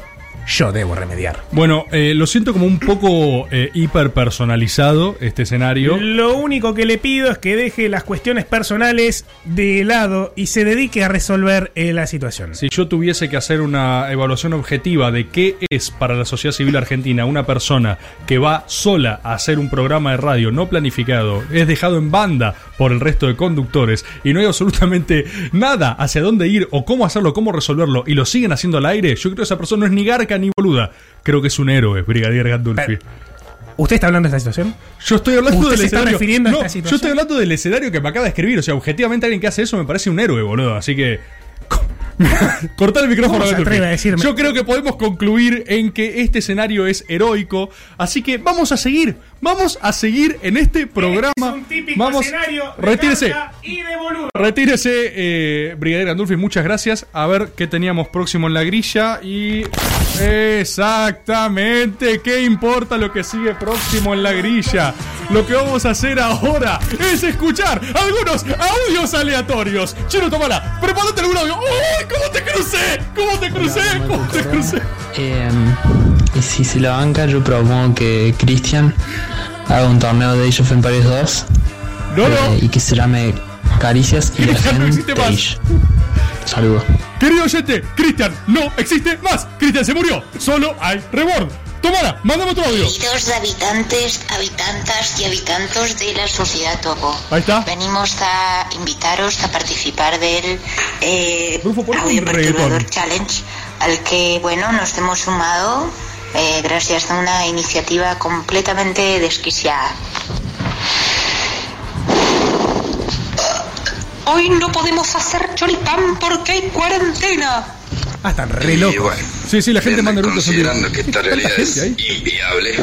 yo debo remediar. Bueno, eh, lo siento como un poco eh, hiper personalizado este escenario. Lo único que le pido es que deje las cuestiones personales de lado y se dedique a resolver eh, la situación. Si yo tuviese que hacer una evaluación objetiva de qué es para la sociedad civil argentina una persona que va sola a hacer un programa de radio no planificado, es dejado en banda por el resto de conductores y no hay absolutamente nada hacia dónde ir o cómo hacerlo, cómo resolverlo y lo siguen haciendo al aire, yo creo que esa persona no es ni garca ni boluda. Creo que es un héroe, Brigadier Gandolfi. ¿Usted está hablando de esta situación? Yo estoy hablando ¿Usted del escenario. a No, esta yo estoy hablando del escenario que me acaba de escribir. O sea, objetivamente alguien que hace eso me parece un héroe, boludo. Así que. Cortar el micrófono. ¿Cómo se Gandolfi. atreve a decirme? Yo creo que podemos concluir en que este escenario es heroico. Así que vamos a seguir. Vamos a seguir en este programa. vamos. Retírese. Retírese, eh, Brigadier Gandolfi, muchas gracias. A ver qué teníamos próximo en la grilla y... Exactamente, ¿qué importa lo que sigue próximo en la grilla? Lo que vamos a hacer ahora es escuchar algunos audios aleatorios. Chino, tomala, prepárate algún audio. ¡Uy, cómo te crucé! ¿Cómo te crucé? ¿Cómo te crucé? Eh, y si se la banca, yo propongo que Christian haga un torneo de Age of Empires 2 No, no. eh, y que se llame Caricias y Cristian, no existe más. Saludos. Querido oyente, Cristian no existe más. Cristian se murió. Solo hay Reborn. Tomala, mándame otro audio. Queridos habitantes, habitantas y habitantes de la sociedad Topo. Ahí está. Venimos a invitaros a participar del eh, Audio. Perturbador Challenge, al que, bueno, nos hemos sumado eh, gracias a una iniciativa completamente desquiciada. Hoy no podemos hacer choripán porque hay cuarentena. Ah, están re locos. Sí, sí, la gente manda. Considerando que esta realidad es inviable,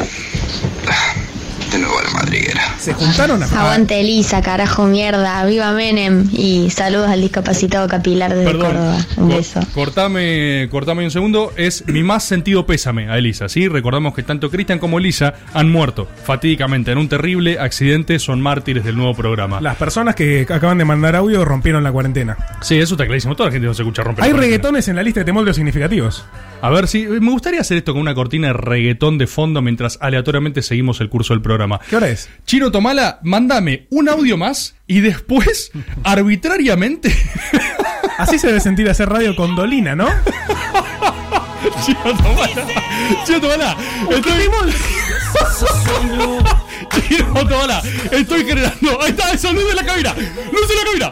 de nuevo a la madriguera. Se juntaron a... Aguante Elisa, carajo mierda, viva Menem y saludos al discapacitado capilar desde Perdón. Córdoba. Un beso. Cortame, cortame un segundo. Es mi más sentido pésame a Elisa, ¿sí? Recordamos que tanto Cristian como Elisa han muerto fatídicamente en un terrible accidente. Son mártires del nuevo programa. Las personas que acaban de mandar audio rompieron la cuarentena. Sí, eso está clarísimo. Toda la gente no se escucha romper. Hay reggaetones en la lista de temoldeos significativos. A ver si. Me gustaría hacer esto con una cortina de reggaetón de fondo mientras aleatoriamente seguimos el curso del programa. ¿Qué hora es? Chino Tomala, mándame un audio más y después, arbitrariamente. Así se debe sentir hacer radio con Dolina, ¿no? Chino Tomala. Chino Tomala. Estoy. Chino Tomala. Estoy generando. Ahí está, eso, luz de la cabina. Luz de la cabina.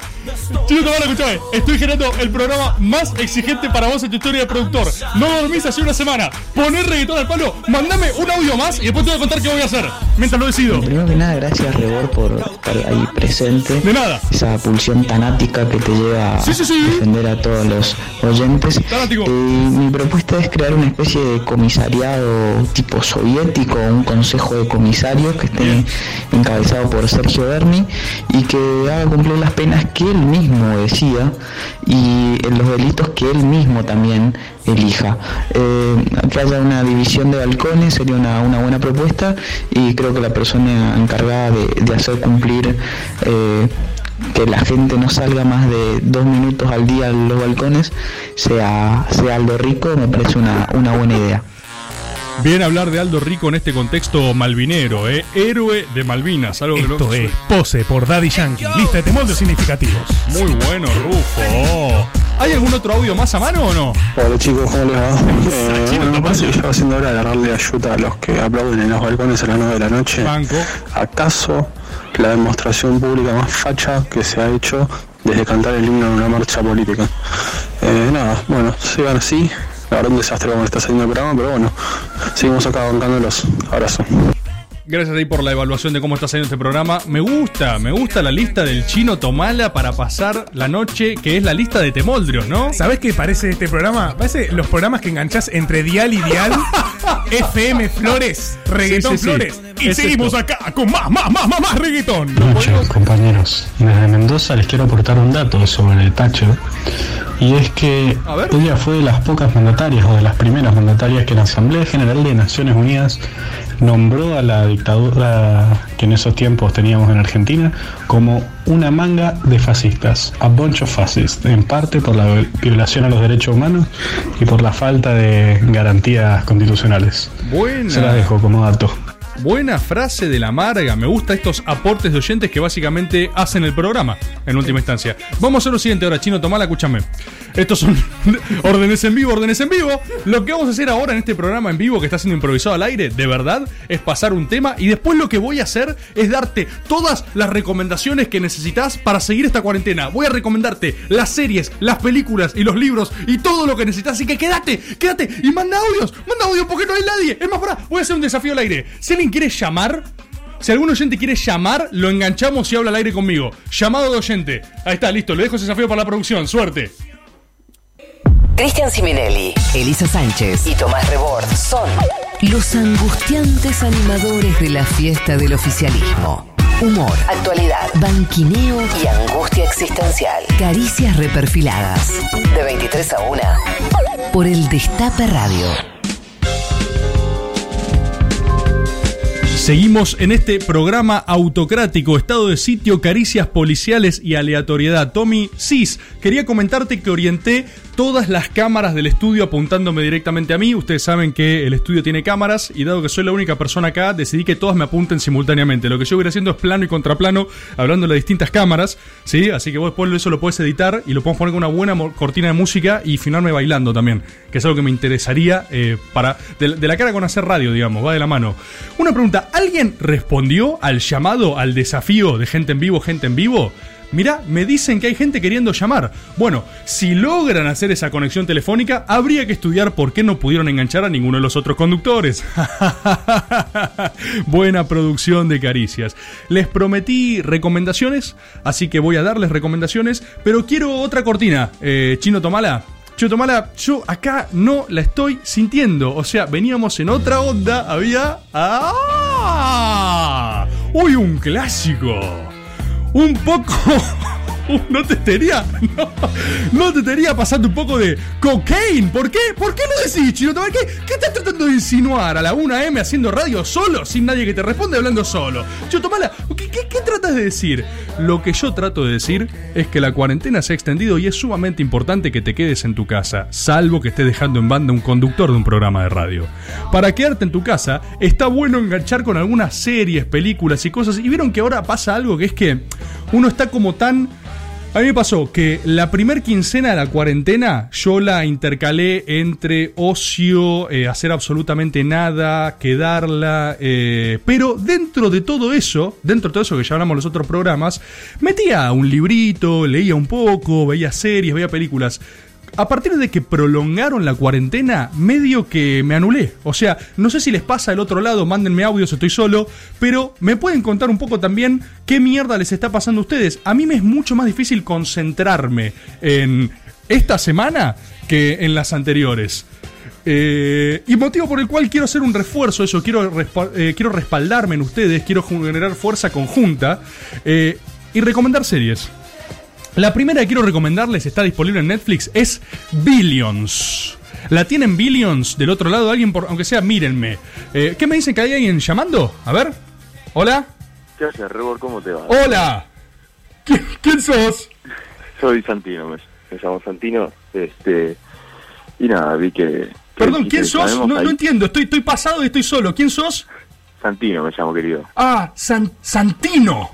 Chino Tomala, escúchame. Estoy generando el programa más exigente para vos en tu historia de productor. No dormís hace una semana. Poner reggaetón al palo. Mandame un audio más y después te voy a contar qué voy a hacer. Mientras lo decido. Primero que nada, gracias Rebor por estar ahí presente. De nada. Esa pulsión tanática que te lleva a Sí, sí, sí. defender a todos los oyentes. Tanático. Eh, mi propuesta es crear una especie de comisariado tipo soviético, un consejo de comisarios que esté encabezado por Sergio Berni y que haga cumplir las penas que él mismo decida y los delitos que él mismo también elija. Eh, que haya una división de balcones sería una, buena propuesta y creo que la persona encargada de, hacer cumplir eh, que la gente no salga más de dos minutos al día a los balcones sea, sea Aldo Rico, me parece una, una buena idea. Bien hablar de Aldo Rico en este contexto malvinero, ¿eh? Héroe de Malvinas, algo que Esto no... es Pose por Daddy Yankee. Lista de temoldeos significativos. Muy bueno, Rufo. ¿Hay algún otro audio más a mano o no? Hola chicos, ¿cómo les va? Eh, bueno, me parece que ya va siendo hora de darle ayuda a los que aplauden en los balcones a las 9 de la noche. ¿Acaso la demostración pública más facha que se ha hecho desde cantar el himno en una marcha política? Eh, nada, bueno, sigan así. La verdad un desastre como está saliendo el programa, pero bueno, seguimos acá bancándolos. Abrazo. Gracias ahí por la evaluación de cómo está saliendo este programa. Me gusta, me gusta la lista del chino Tomala para pasar la noche, que es la lista de Temoldrios, ¿no? ¿Sabes qué parece este programa? Parece los programas que enganchás entre Dial y Dial. FM Flores, Reggaetón Sí, sí, sí. Flores. Y Es seguimos esto. acá con más, más, más, más, más reggaetón. noches, compañeros. Desde Mendoza les quiero aportar un dato sobre el Tacho. Y es que ella fue de las pocas mandatarias o de las primeras mandatarias que la Asamblea General de Naciones Unidas nombró a la dictadura que en esos tiempos teníamos en Argentina como una manga de fascistas, a bunch of fascists, en parte por la violación a los derechos humanos y por la falta de garantías constitucionales. Buena. Se las dejo como dato. Buena frase de la Marga. Me gusta estos aportes de oyentes que básicamente hacen el programa, en última instancia. Vamos a hacer lo siguiente ahora, Chino, tomala, escúchame. Estos son órdenes en vivo, órdenes en vivo. Lo que vamos a hacer ahora en este programa en vivo que está siendo improvisado al aire, de verdad, es pasar un tema y después lo que voy a hacer es darte todas las recomendaciones que necesitas para seguir esta cuarentena. Voy a recomendarte las series, las películas y los libros y todo lo que necesitas. Así que quédate, quédate y manda audios, manda audios porque no hay nadie. Es más, para, voy a hacer un desafío al aire. Si alguien quiere llamar, si algún oyente quiere llamar, lo enganchamos y habla al aire conmigo. Llamado de oyente. Ahí está, listo. Le dejo ese desafío para la producción. Suerte. Cristian Siminelli, Elisa Sánchez y Tomás Rebord son los angustiantes animadores de la fiesta del oficialismo. Humor, actualidad, banquineo y angustia existencial. Caricias reperfiladas. De 23 a 1. Por el Destape Radio. Seguimos en este programa autocrático, estado de sitio, caricias policiales y aleatoriedad. Tommy Cis, quería comentarte que orienté todas las cámaras del estudio apuntándome directamente a mí. Ustedes saben que el estudio tiene cámaras y dado que soy la única persona acá, decidí que todas me apunten simultáneamente. Lo que yo voy haciendo es plano y contraplano, hablando de distintas cámaras, ¿sí? Así que vos después eso lo puedes editar y lo podemos poner con una buena cortina de música y filmarme bailando también, que es algo que me interesaría eh, para de la cara con hacer radio, digamos, va de la mano. Una pregunta, ¿alguien respondió al llamado, al desafío de gente en vivo, gente en vivo? Mirá, me dicen que hay gente queriendo llamar. Bueno, si logran hacer esa conexión telefónica, habría que estudiar por qué no pudieron enganchar a ninguno de los otros conductores. Buena producción de caricias. Les prometí recomendaciones, así que voy a darles recomendaciones, pero quiero otra cortina. Eh, Chino Tomala. Chino Tomala, yo acá no la estoy sintiendo. O sea, veníamos en otra onda, había... ¡Ah! ¡Uy, un clásico! un poco. No te estaría. No, te estaría pasando un poco de cocaine. ¿Por qué? ¿Por qué lo decís, Chino? ¿Qué, ¿Qué estás tratando de insinuar a la 1M haciendo radio solo, sin nadie que te responde, hablando solo? Chino, Tomala, ¿qué, qué, qué tratas de decir? Lo que yo trato de decir es que la cuarentena se ha extendido y es sumamente importante que te quedes en tu casa, salvo que estés dejando en banda un conductor de un programa de radio. Para quedarte en tu casa, está bueno enganchar con algunas series, películas y cosas. Y vieron que ahora pasa algo que es que uno está como tan a mí me pasó que la primer quincena de la cuarentena yo la intercalé entre ocio, eh, hacer absolutamente nada, quedarla, eh, pero dentro de todo eso, dentro de todo eso que ya hablamos los otros programas, metía un librito, leía un poco, veía series, veía películas. A partir de que prolongaron la cuarentena, medio que me anulé. O sea, no sé si les pasa al otro lado, mándenme audios, estoy solo, pero me pueden contar un poco también qué mierda les está pasando a ustedes. A mí me es mucho más difícil concentrarme en esta semana que en las anteriores. Eh, y motivo por el cual quiero hacer un refuerzo, eso, quiero, eh, quiero respaldarme en ustedes, quiero generar fuerza conjunta eh, y recomendar series. La primera que quiero recomendarles está disponible en Netflix es Billions. ¿La tienen Billions del otro lado? Alguien, por, aunque sea, mírenme. Eh, ¿Qué me dicen que hay alguien llamando? A ver. Hola. ¿Qué haces, Rebor? ¿Cómo te va? Hola. ¿Quién, quién sos? Soy Santino, me, me llamo Santino. Este, y nada, vi que... que Perdón, ¿quién sos? No, no entiendo. Estoy, estoy pasado y estoy solo. ¿Quién sos? Santino me llamo, querido. Ah, San- Santino.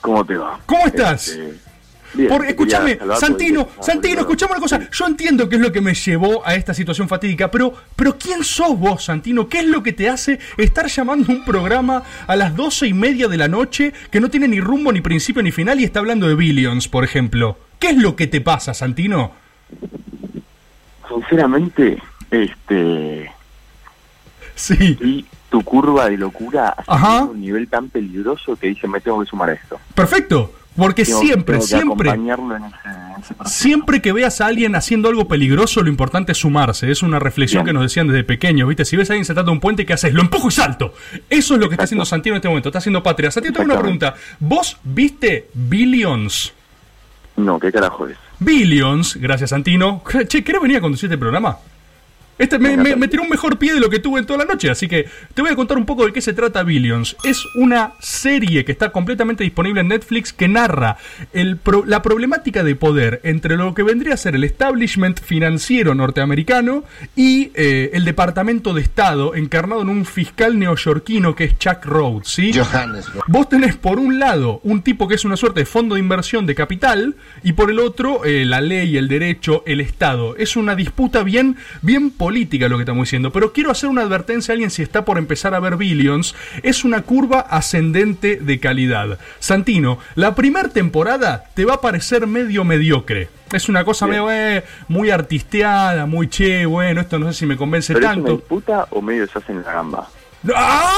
¿Cómo te va? ¿Cómo estás? Este, bien, Por, escúchame, Santino, Santino, escuchame una cosa. Yo entiendo qué es lo que me llevó a esta situación fatídica, pero, pero ¿quién sos vos, Santino? ¿Qué es lo que te hace estar llamando a un programa a las doce y media de la noche que no tiene ni rumbo, ni principio, ni final y está hablando de Billions, por ejemplo? ¿Qué es lo que te pasa, Santino? Sinceramente, este... Sí. Y tu curva de locura sido un nivel tan peligroso que dice, me tengo que sumar a esto. Perfecto. Porque Tengo- siempre, tengo siempre, acompañarlo en ese- en ese proceso. siempre que veas a alguien haciendo algo peligroso, lo importante es sumarse. Es una reflexión que nos decían desde pequeños, ¿viste? Si ves a alguien saltando un puente, ¿qué haces? Lo empujo y salto. Eso es lo que está haciendo Santino en este momento. Está haciendo patria. Santino, tengo una pregunta. ¿Vos viste Billions? No, ¿qué carajo es? Billions, gracias Santino. Che, ¿querés venir a conducir este programa? Este me, me- me tiró un mejor pie de lo que tuve en toda la noche, así que te voy a contar un poco de qué se trata Billions. Es una serie que está completamente disponible en Netflix que narra el pro- la problemática de poder entre lo que vendría a ser el establishment financiero norteamericano y eh, el Departamento de Estado encarnado en un fiscal neoyorquino que es Chuck Rhodes, ¿sí? Vos tenés por un lado un tipo que es una suerte de fondo de inversión de capital y por el otro eh, la ley, el derecho, el Estado. Es una disputa bien, bien política lo que estamos diciendo. Pero quiero hacer una advertencia a alguien si está por empezar a ver Billions. Es una curva ascendente de calidad. Santino, la primera temporada te va a parecer medio mediocre. Es una cosa medio, eh, muy artisteada, muy che, bueno, esto no sé si me convence ¿Pero es una tanto. disputa o medio se hacen la gamba? ¡Ah!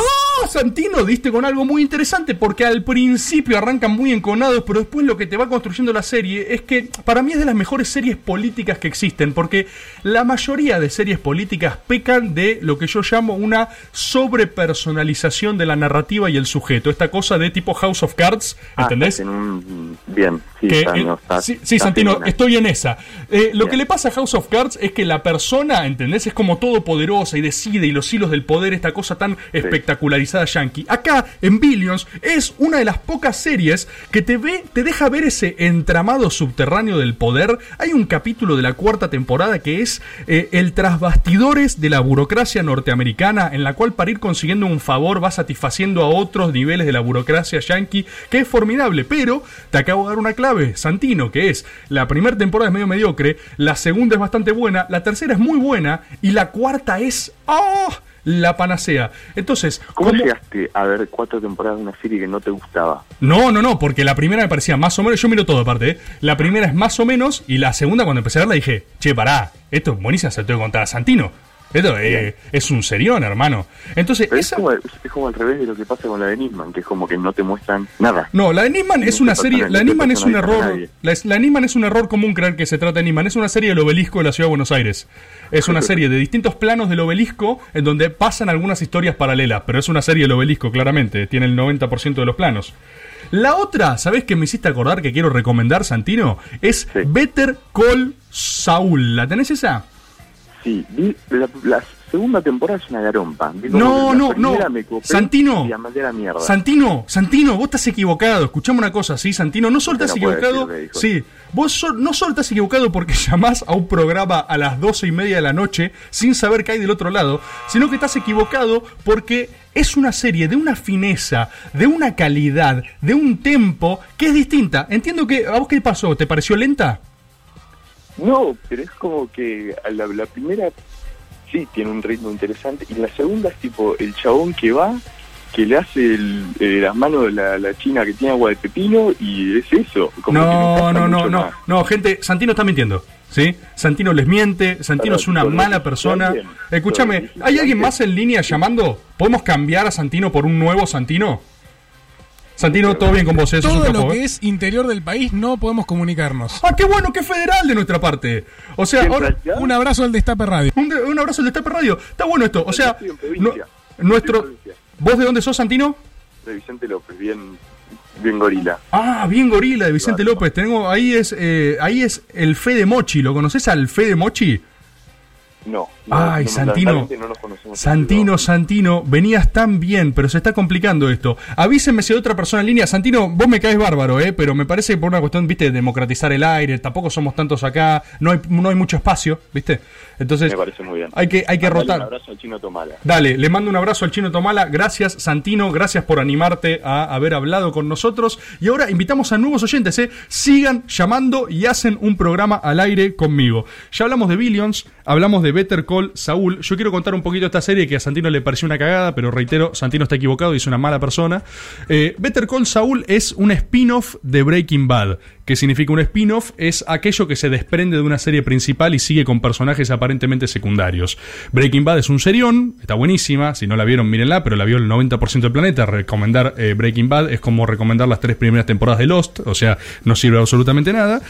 Santino, diste con algo muy interesante porque al principio arrancan muy enconados, pero después lo que te va construyendo la serie es que para mí es de las mejores series políticas que existen, porque la mayoría de series políticas pecan de lo que yo llamo una sobrepersonalización de la narrativa y el sujeto, esta cosa de tipo House of Cards, ¿entendés? Ah, en un- Bien, sí, Que, está, eh, no, está- sí, sí, está Santino, estoy en esa. Eh, lo Bien. que le pasa a House of Cards es que la persona, ¿entendés? Es como todopoderosa y decide y los hilos del poder, esta cosa tan espectacularizada yankee. Acá, en Billions, es una de las pocas series que te ve, te deja ver ese entramado subterráneo del poder. Hay un capítulo de la cuarta temporada que es eh, el tras bastidores de la burocracia norteamericana, en la cual para ir consiguiendo un favor va satisfaciendo a otros niveles de la burocracia yankee, que es formidable. Pero te acabo de dar una clave, Santino, que es la primera temporada es medio mediocre, la segunda es bastante buena, la tercera es muy buena y la cuarta es ¡ah! La panacea. Entonces, ¿Cómo ¿cómo- llegaste a ver cuatro temporadas de una serie que no te gustaba? no, no, no, porque la primera me parecía más o menos, yo miro todo aparte, ¿eh? la primera es más o menos y la segunda cuando empecé a verla dije, che, pará, esto es buenísimo, se lo tengo que contar a Santino. Esto eh, es un serión, hermano. Entonces, Pero esa... es, como, es como al revés de lo que pasa con la de Nisman, que es como que no te muestran nada. No, la de Nisman es una serie. La de Nisman es un error. La, Nisman es un error común creer que se trata de Nisman. Es una serie del obelisco de la ciudad de Buenos Aires. Es una serie de distintos planos del obelisco en donde pasan algunas historias paralelas. Pero es una serie del obelisco, claramente. Tiene el 90% de los planos. La otra, ¿sabés qué me hiciste acordar que quiero recomendar, Santino? Es Better Call Saul. ¿La tenés esa? Sí, vi la, la segunda temporada es una garompa. Vi No, no, no. Santino. Mierda. Santino, Santino, vos estás equivocado. Escuchame una cosa, ¿sí, Santino? No solo estás equivocado. decir. Sí, vos so- no solo estás equivocado porque llamás a un programa a las doce y media de la noche sin saber qué hay del otro lado, sino que estás equivocado porque es una serie de una fineza, de una calidad, de un tempo que es distinta. Entiendo que. ¿A vos qué pasó? ¿Te pareció lenta? No, pero es como que a la, la primera sí tiene un ritmo interesante y la segunda es tipo el chabón que va, que le hace el, eh, las manos de la, la china que tiene agua de pepino y es eso. Como No, no, no, no, más. no, gente, Santino está mintiendo. ¿Sí? Santino les miente, Santino es una mala persona. Escúchame, ¿hay alguien más en línea llamando? ¿Podemos cambiar a Santino por un nuevo Santino? Santino, todo bien con vos, eso es un Todo lo capo, que ¿eh? es interior del país no podemos comunicarnos. Ah, qué bueno, qué federal de nuestra parte. O sea, ahora, Un abrazo al Destape Radio. un, un abrazo al Destape Radio. Está bueno esto. O sea, no- nuestro. ¿Vos de dónde sos, Santino? De Vicente López, bien, bien gorila. Ah, bien gorila de Vicente López. Tengo, ahí es, eh, ahí es el Fede Mochi. ¿Lo conoces al Fede Mochi? No. no, Ay, no, Santino. no nos. Santino, Santino, venías tan bien, pero se está complicando esto. Avísenme si hay otra persona en línea. Santino, vos me caes bárbaro, ¿eh? pero me parece que por una cuestión, viste, de democratizar el aire, tampoco somos tantos acá, no hay, no hay mucho espacio, viste. Entonces, Me parece muy bien. hay que, hay que rotar. Un abrazo al chino Tomala. Dale, le mando un abrazo al Chino Tomala. Gracias, Santino. Gracias por animarte a haber hablado con nosotros. Y ahora invitamos a nuevos oyentes, ¿eh? Sigan llamando y hacen un programa al aire conmigo. Ya hablamos de Billions, hablamos de Better Call Saúl. Yo quiero contar un poquito esta serie que a Santino le pareció una cagada, pero reitero, Santino está equivocado y es una mala persona. Eh, Better Call Saúl es un spin-off de Breaking Bad. ¿Qué significa un spin-off? Es aquello que se desprende de una serie principal y sigue con personajes aparentemente secundarios. Breaking Bad es un serión, está buenísima, si no la vieron mírenla, pero la vio el 90% del planeta. Recomendar eh, Breaking Bad es como recomendar las tres primeras temporadas de Lost, o sea, no sirve absolutamente nada.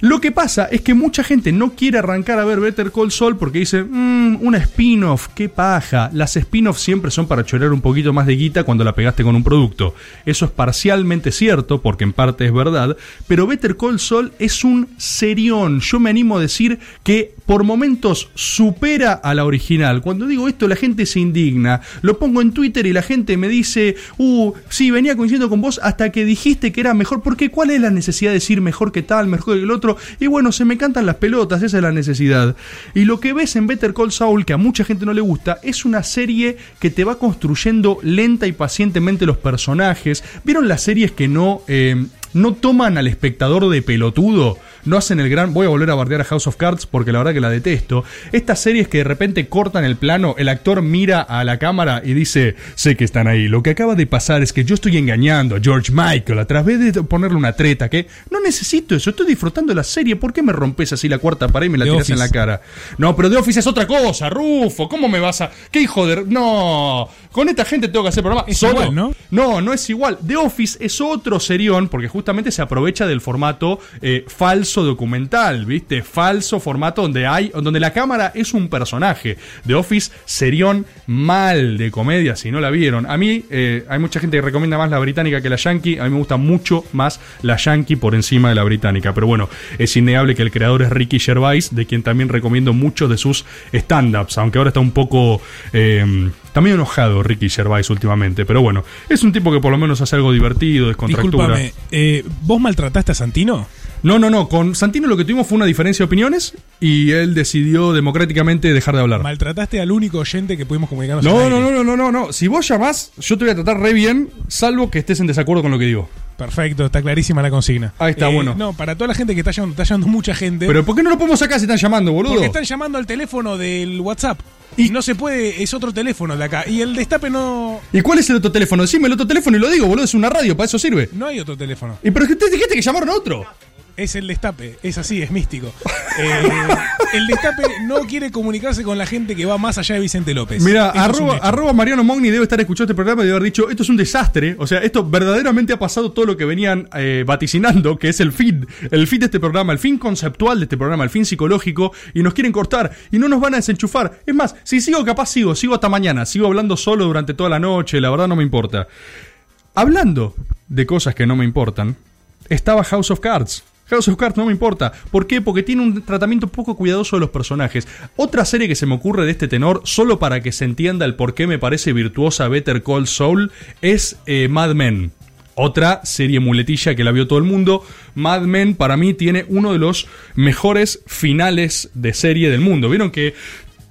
Lo que pasa es que mucha gente no quiere arrancar a ver Better Call Saul porque dice, mmm, una spin-off, qué paja. Las spin-offs siempre son para chorar un poquito más de guita cuando la pegaste con un producto. Eso es parcialmente cierto, porque en parte es verdad, pero Better Call Saul es un serión. Yo me animo a decir que por momentos supera a la original. Cuando digo esto, la gente se indigna. Lo pongo en Twitter y la gente me dice, uh, sí, venía coincidiendo con vos hasta que dijiste que era mejor. Porque ¿cuál es la necesidad de decir mejor que tal, mejor que el otro? Y bueno, se me cantan las pelotas, esa es la necesidad. Y lo que ves en Better Call Saul, que a mucha gente no le gusta, es una serie que te va construyendo lenta y pacientemente los personajes. ¿Vieron las series que no, eh, no toman al espectador de pelotudo? No hacen el gran. Voy a volver a bardear a House of Cards porque la verdad que la detesto. Estas series que de repente cortan el plano, el actor mira a la cámara y dice: Sé que están ahí. Lo que acaba de pasar es que yo estoy engañando a George Michael a través de ponerle una treta. Que no necesito eso. Estoy disfrutando de la serie. ¿Por qué me rompes así la cuarta pared y me la tiras en la cara? No, pero The Office es otra cosa, Rufo. ¿Cómo me vas a.? ¿Qué hijo de.? No. Con esta gente tengo que hacer programa. Es solo. igual, ¿no? No, no es igual. The Office es otro serión porque justamente se aprovecha del formato eh, falso documental, ¿viste? Falso formato donde hay, donde la cámara es un personaje. The Office serión mal de comedia, si no la vieron. A mí eh, hay mucha gente que recomienda más la británica que la yankee. A mí me gusta mucho más la yankee por encima de la británica. Pero bueno, es innegable que el creador es Ricky Gervais, de quien también recomiendo muchos de sus stand-ups, aunque ahora está un poco... eh, Está medio enojado Ricky Gervais últimamente, pero bueno, es un tipo que por lo menos hace algo divertido, descontractura. Eh, ¿vos maltrataste a Santino? No, no, no, con Santino lo que tuvimos fue una diferencia de opiniones y él decidió democráticamente dejar de hablar. Maltrataste al único oyente que pudimos comunicarnos No, no, no, no, no, no, no. Si vos llamás, yo te voy a tratar re bien, salvo que estés en desacuerdo con lo que digo. Perfecto, está clarísima la consigna. Ahí está, Eh, bueno. No, para toda la gente que está llamando, está llamando mucha gente. Pero ¿por qué no lo podemos sacar si están llamando, boludo? Porque están llamando al teléfono del WhatsApp. Y no se puede, es otro teléfono de acá. Y el destape no. ¿Y cuál es el otro teléfono? Decime el otro teléfono y lo digo, boludo, es una radio, para eso sirve. No hay otro teléfono. ¿Y pero es que ustedes dijiste que llamaron a otro? Es el destape, es así, es místico. Eh, el destape no quiere comunicarse con la gente que va más allá de Vicente López. Mira, arroba, arroba Mariano Mogni debe estar escuchando este programa y debe haber dicho, esto es un desastre. O sea, esto verdaderamente ha pasado todo lo que venían eh, vaticinando, que es el fin, el fin de este programa, el fin conceptual de este programa, el fin psicológico, y nos quieren cortar y no nos van a desenchufar. Es más, si sigo capaz sigo, sigo hasta mañana, sigo hablando solo durante toda la noche, la verdad no me importa. Hablando de cosas que no me importan, estaba House of Cards. House of Cards no me importa. ¿Por qué? Porque tiene un tratamiento poco cuidadoso de los personajes. Otra serie que se me ocurre de este tenor, solo para que se entienda el por qué me parece virtuosa Better Call Saul, es eh, Mad Men. Otra serie muletilla que la vio todo el mundo. Mad Men para mí tiene uno de los mejores finales de serie del mundo. Vieron que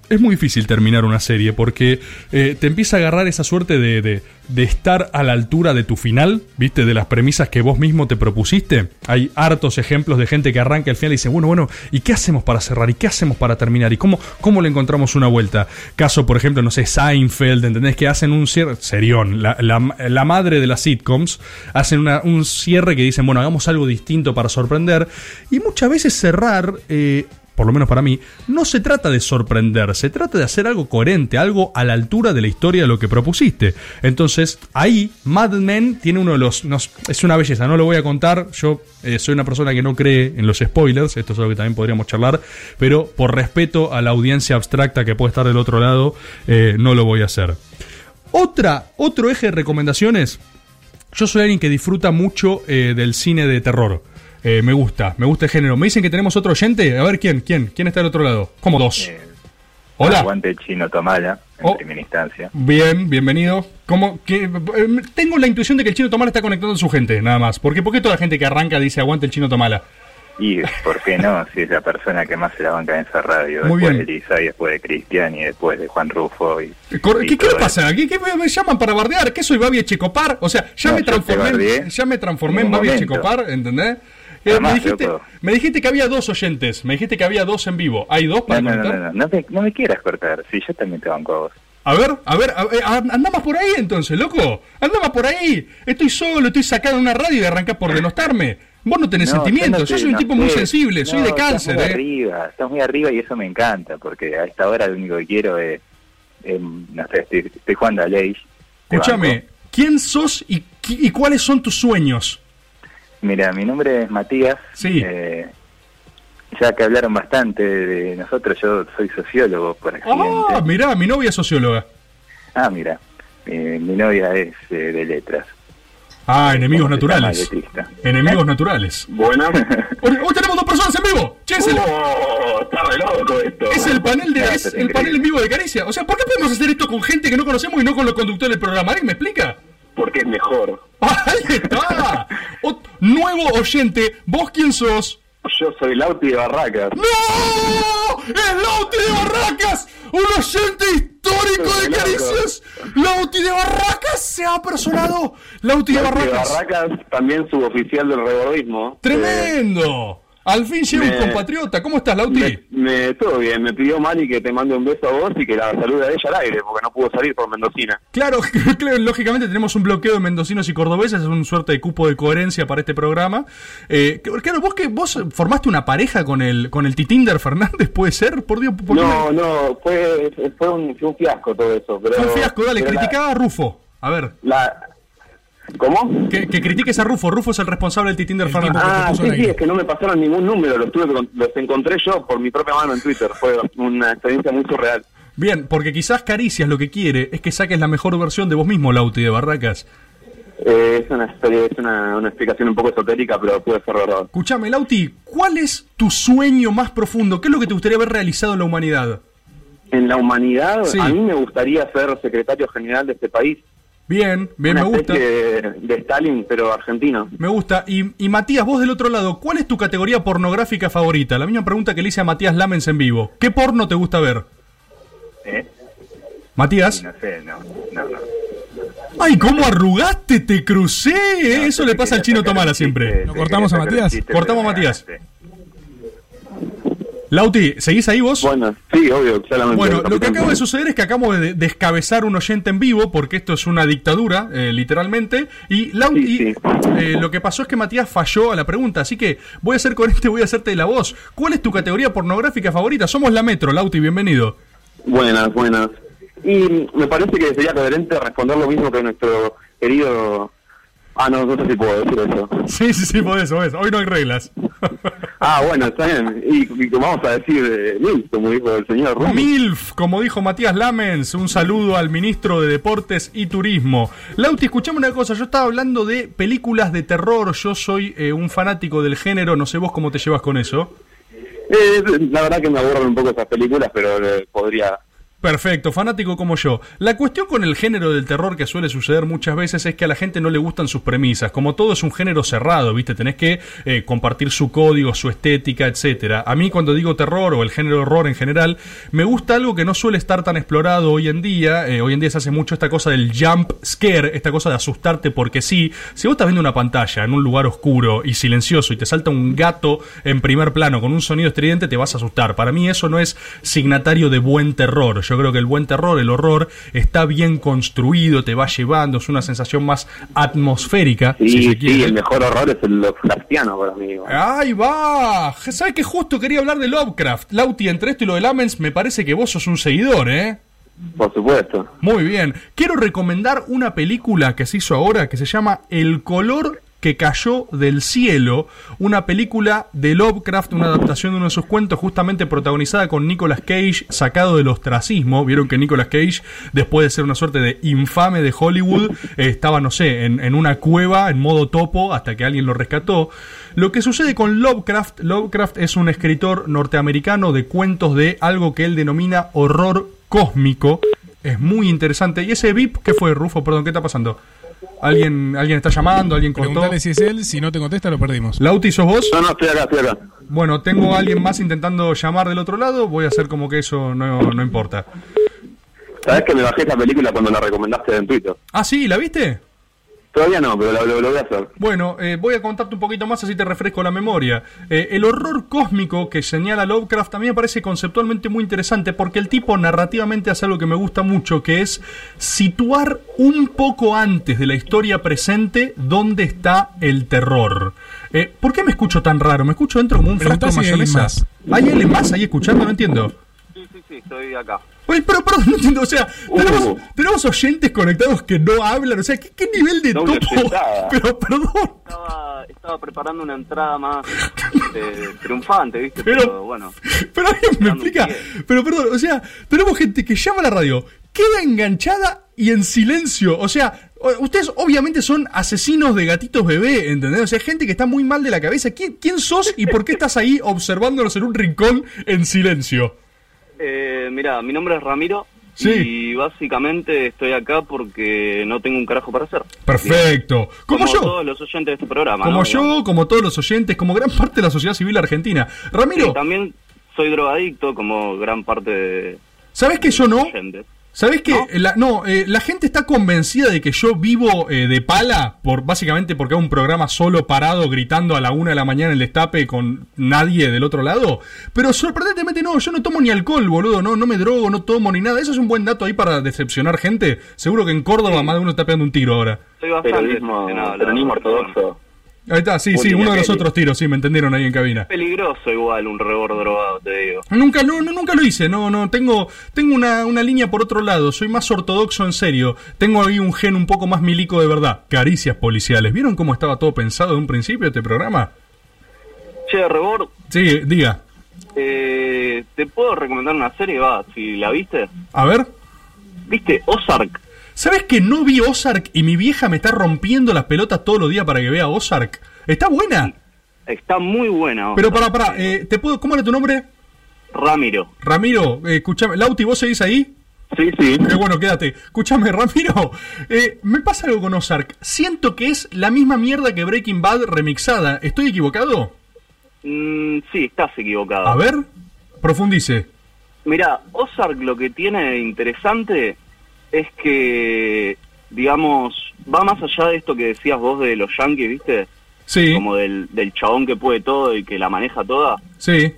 es muy difícil terminar una serie porque eh, te empieza a agarrar esa suerte de, de- estar a la altura de tu final, ¿viste? De las premisas que vos mismo te propusiste. Hay hartos ejemplos de gente que arranca el final y dice, bueno, bueno, ¿y qué hacemos para cerrar? ¿Y qué hacemos para terminar? ¿Y cómo, cómo le encontramos una vuelta? Caso, por ejemplo, no sé, Seinfeld, ¿entendés? Que hacen un cierre, serión, la, la- madre de las sitcoms, hacen un cierre que dicen, bueno, hagamos algo distinto para sorprender. Y muchas veces cerrar... eh, por lo menos para mí, no se trata de sorprender, se trata de hacer algo coherente, algo a la altura de la historia de lo que propusiste. Entonces, ahí Mad Men tiene uno de los... es una belleza, no lo voy a contar, yo eh, soy una persona que no cree en los spoilers, esto es algo que también podríamos charlar, pero por respeto a la audiencia abstracta que puede estar del otro lado, eh, no lo voy a hacer. Otra, otro eje de recomendaciones, yo soy alguien que disfruta mucho eh, del cine de terror. Eh, me gusta, me gusta el género. Me dicen que tenemos otro oyente. A ver quién, quién, quién está del otro lado. Como dos. Hola. Aguante chino Tomala, en Oh. primera instancia. Bien, bienvenido. ¿Cómo, que, eh, tengo la intuición de que el chino Tomala está conectando a su gente, nada más. ¿Por qué, ¿Por qué toda la gente que arranca dice aguante el chino Tomala? Y, ¿por qué no? Si es la persona que más se la banca en esa radio. Muy después bien. de Elisa, y después de Cristian, y después de Juan Rufo. Y, y ¿Qué, qué le pasa? ¿Qué, qué me, llaman para bardear? ¿Qué soy Babi Echecopar? O sea, ya No, me transformé, ya me transformé en en Babi momento. Echecopar, ¿entendés? Eh, me, dijiste, loco. me dijiste que había dos oyentes, me dijiste que había dos en vivo. ¿Hay dos para No, no, no, no, no, no me, no me quieras cortar. Si yo también te banco a vos. A ver, a ver, a ver, a- anda más por ahí entonces, loco. Anda más por ahí. Estoy solo, estoy sacado en una radio y arrancás por denostarme. Vos no tenés sentimientos, yo soy un tipo muy sensible, soy de estás cáncer, muy eh. arriba, estás muy arriba y eso me encanta, porque a esta hora lo único que quiero es, eh, no sé, estoy, estoy jugando a Ley. Escúchame, ¿quién sos y cuáles son tus sueños? Mira, mi nombre es Matías. Sí. Eh, ya que hablaron bastante de nosotros, yo soy sociólogo por accidente. Ah, mirá, mi novia es socióloga. Ah, mira, eh, mi novia es eh, de letras. Ah, enemigos ¿Cómo se llama naturales. Enemigos naturales. Buenas. Hoy hoy tenemos dos personas en vivo. Che, es el, Oh, está re loco esto. es el panel de No, es esto es el panel en vivo de Caricia. O sea, ¿por qué podemos hacer esto con gente que no conocemos y no con los conductores del programa? ¿Alguien me explica? Porque es mejor. Ahí está. Ot- nuevo oyente. ¿Vos quién sos? Yo soy Lauti de Barracas. ¡No! ¡Es Lauti de Barracas! ¡Un oyente histórico de. Caricias! ¡Lauti de Barracas se ha personado! ¡Lauti de Lauti de Barracas! Barracas, también suboficial del rebordismo. ¡Tremendo! Al fin llega un compatriota. ¿Cómo estás, Lauti? Me, me- todo bien, me pidió Mari que te mande un beso a vos y que la salude a ella al aire, porque no pudo salir por Mendocina. Claro, claro, lógicamente tenemos un bloqueo de mendocinos y cordobeses, es un suerte de cupo de coherencia para este programa. Eh, claro, vos que vos formaste una pareja con el con el Titinder Fernández, ¿puede ser? Por Dios, ¿por No, me- no, fue, fue, un, fue un fiasco todo eso. Pero, Fue un fiasco, dale, la- criticaba a Rufo. A ver. La, ¿Cómo? Que, que critiques a Rufo. Rufo es el responsable del Titinder Fernández. Ah, sí, sí, es que no me pasaron ningún número, los, tuve los encontré yo por mi propia mano en Twitter. Fue una experiencia muy surreal. Bien, porque quizás Caricias lo que quiere es que saques la mejor versión de vos mismo, Lauti de Barracas. Eh, es una, historia- es una, una explicación un poco esotérica, pero puede ser verdad. Escuchame, Lauti, ¿cuál es tu sueño más profundo? ¿Qué es lo que te gustaría haber realizado en la humanidad? En la humanidad, Sí. a mí me gustaría ser secretario general de este país. Bien, bien, Una me gusta. de Stalin, pero argentino. Me gusta. Y, y Matías, vos del otro lado, ¿cuál es tu categoría pornográfica favorita? La misma pregunta que le hice a Matías Lamens en vivo. ¿Qué porno te gusta ver? ¿Eh? Matías. No sé, no, no, no. ¡Ay, cómo arrugaste! ¡Te crucé! ¿eh? Eso le pasa al chino Tomara siempre. ¿Lo cortamos a Matías? Cortamos a Matías. Lauti, ¿seguís ahí vos? Bueno, sí, obvio, claramente. Bueno, lo que acaba de suceder es que acabamos de descabezar un oyente en vivo, porque esto es una dictadura, eh, literalmente. Y Lauti, eh, lo que pasó es que Matías falló a la pregunta, así que voy a hacer con este, voy a hacerte la voz. ¿Cuál es tu categoría pornográfica favorita? Somos la Metro, Lauti, bienvenido. Buenas, buenas. Y me parece que sería coherente responder lo mismo que nuestro querido... Ah, no, no sé si puedo decir eso. Sí, sí, sí, podés, podés. Hoy no hay reglas. Ah, bueno, está bien. Y, y vamos a decir eh, como dijo el señor Rumi. MILF, como dijo Matías Lamens, un saludo al ministro de Deportes y Turismo. Lauti, escuchame una cosa, yo estaba hablando de películas de terror, yo soy eh, un fanático del género, no sé vos cómo te llevas con eso. Eh, la verdad que me aburren un poco esas películas, pero eh, podría... Perfecto, fanático como yo. La cuestión con el género del terror que suele suceder muchas veces es que a la gente no le gustan sus premisas. Como todo es un género cerrado, ¿viste? Tenés que eh, compartir su código, su estética, etcétera. A mí cuando digo terror o el género horror en general, me gusta algo que no suele estar tan explorado hoy en día. Eh, hoy en día se hace mucho esta cosa del jump scare, esta cosa de asustarte porque sí. Si vos estás viendo una pantalla en un lugar oscuro y silencioso y te salta un gato en primer plano con un sonido estridente, te vas a asustar. Para mí eso no es signatario de buen terror. Creo que el buen terror, el horror, está bien construido, te va llevando, es una sensación más atmosférica. Sí, si se sí, el mejor horror es el Lovecraftiano para mí. Ahí va. ¿Sabes que justo quería hablar de Lovecraft? Lauti, entre esto y lo de Lamens, me parece que vos sos un seguidor, ¿eh? Por supuesto. Muy bien. Quiero recomendar una película que se hizo ahora que se llama El color que cayó del cielo, una película de Lovecraft, una adaptación de uno de sus cuentos, justamente protagonizada con Nicolas Cage, sacado del ostracismo. Vieron que Nicolas Cage, después de ser una suerte de infame de Hollywood, estaba, no sé, en, en una cueva, en modo topo, hasta que alguien lo rescató. Lo que sucede con Lovecraft, Lovecraft es un escritor norteamericano de cuentos de algo que él denomina horror cósmico. Es muy interesante. ¿Y ese VIP qué fue, Rufo? Perdón, ¿qué está pasando? ¿Alguien, alguien está llamando? ¿Alguien cortó? Preguntale si es él, si no te contesta lo perdimos. Lauti, ¿sos vos? No, no, estoy acá, estoy acá. Bueno, tengo a alguien más intentando llamar del otro lado. Voy a hacer como que eso no, no importa. Sabes que me bajé esa película cuando la recomendaste en Twitter. Ah, sí, ¿la viste? Todavía no, pero lo, lo- lo voy a hacer. Bueno, eh, voy a contarte un poquito más así te refresco la memoria. Eh, el horror cósmico que señala Lovecraft a mí me parece conceptualmente muy interesante porque el tipo narrativamente hace algo que me gusta mucho, que es situar un poco antes de la historia presente dónde está el terror. Eh, ¿Por qué me escucho tan raro? Me escucho dentro como un frasco de mayonesa. ¿Hay alguien más ahí escuchando? No entiendo. Sí, sí, sí, estoy acá. Oye, pero perdón, no entiendo, o sea, Uh. tenemos, tenemos oyentes conectados que no hablan, o sea, ¿qué, qué nivel de Doble topo? sentada. Pero perdón. Estaba, estaba preparando una entrada más este, triunfante, ¿viste? Pero- Pero, bueno. Pero alguien me explica. Pero perdón, o sea, tenemos gente que llama a la radio, queda enganchada y en silencio. O sea, Ustedes obviamente son asesinos de gatitos bebé, ¿entendés? O sea, gente que está muy mal de la cabeza. ¿Quién, quién sos y por qué estás ahí observándonos en un rincón en silencio? Eh, mira, mi nombre es Ramiro Sí. y básicamente estoy acá porque no tengo un carajo para hacer. Perfecto. Como yo. todos los oyentes de este programa. Como ¿no? yo, como todos los oyentes, como gran parte de la sociedad civil argentina. Ramiro, Sí, también soy drogadicto como gran parte de... ¿sabes que yo no? oyentes. ¿Sabés que la, no, eh, la gente está convencida de que yo vivo eh, de pala por básicamente porque hago un programa solo parado gritando a la una de la mañana en el destape con nadie del otro lado? Pero sorprendentemente no, yo no tomo ni alcohol, boludo, no, no me drogo, no tomo ni nada. Eso es un buen dato ahí para decepcionar gente. Seguro que en Córdoba más de uno está pegando un tiro ahora. Soy bastante Peronismo, peronismo ortodoxo. Ahí está, sí, sí, uno de los otros tiros, sí, me entendieron ahí en cabina. Peligroso igual un rebor drogado, te digo. Nunca, no, no, nunca lo hice, no, no, tengo, tengo una, una línea por otro lado, soy más ortodoxo en serio, tengo ahí un gen un poco más milico de verdad, caricias policiales, ¿vieron cómo estaba todo pensado de un principio este programa? Che, rebor, Sí, diga, eh, ¿te puedo recomendar una serie? Va, si la viste. a ver. ¿Viste Ozark? ¿Sabes que no vi Ozark y mi vieja me está rompiendo las pelotas todos los días para que vea Ozark? Está buena. Está muy buena. Pero Ozark. para, para, eh, ¿te puedo, ¿cómo era tu nombre? Ramiro. Ramiro, eh, escuchame, Lauti, ¿vos seguís ahí? Sí, sí. Qué bueno, quédate. Escúchame, Ramiro, eh, me pasa algo con Ozark. Siento que es la misma mierda que Breaking Bad remixada. ¿Estoy equivocado? Mm, sí, estás equivocado. A ver, profundice. Mira, Ozark lo que tiene de interesante es que, digamos, va más allá de esto que decías vos de los yankees, ¿viste? Sí. Como del, del chabón que puede todo y que la maneja toda. Sí.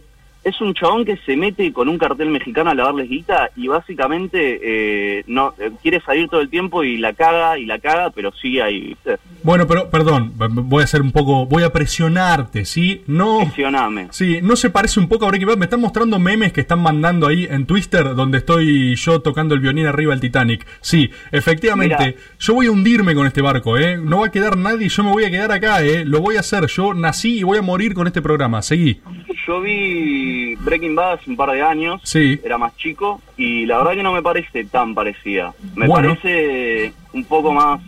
Es un chabón que se mete con un cartel mexicano a lavarles guita y básicamente eh, no eh, quiere salir todo el tiempo y la caga y la caga, pero sigue ahí, ¿viste? Bueno, pero perdón, voy a hacer un poco, voy a presionarte, ¿sí? No. Presioname. Sí, no se parece un poco a Breaking Bad. Me están mostrando memes que están mandando ahí en Twitter donde estoy yo tocando el violín arriba del Titanic. Sí, efectivamente, Mirá. yo voy a hundirme con este barco, ¿eh? No va a quedar nadie, yo me voy a quedar acá, ¿eh? Lo voy a hacer. Yo nací y voy a morir con este programa. Seguí. Yo vi Breaking Bad hace un par de años, Sí. era más chico, y la verdad que no me parece tan parecida. Me Bueno. parece un poco más...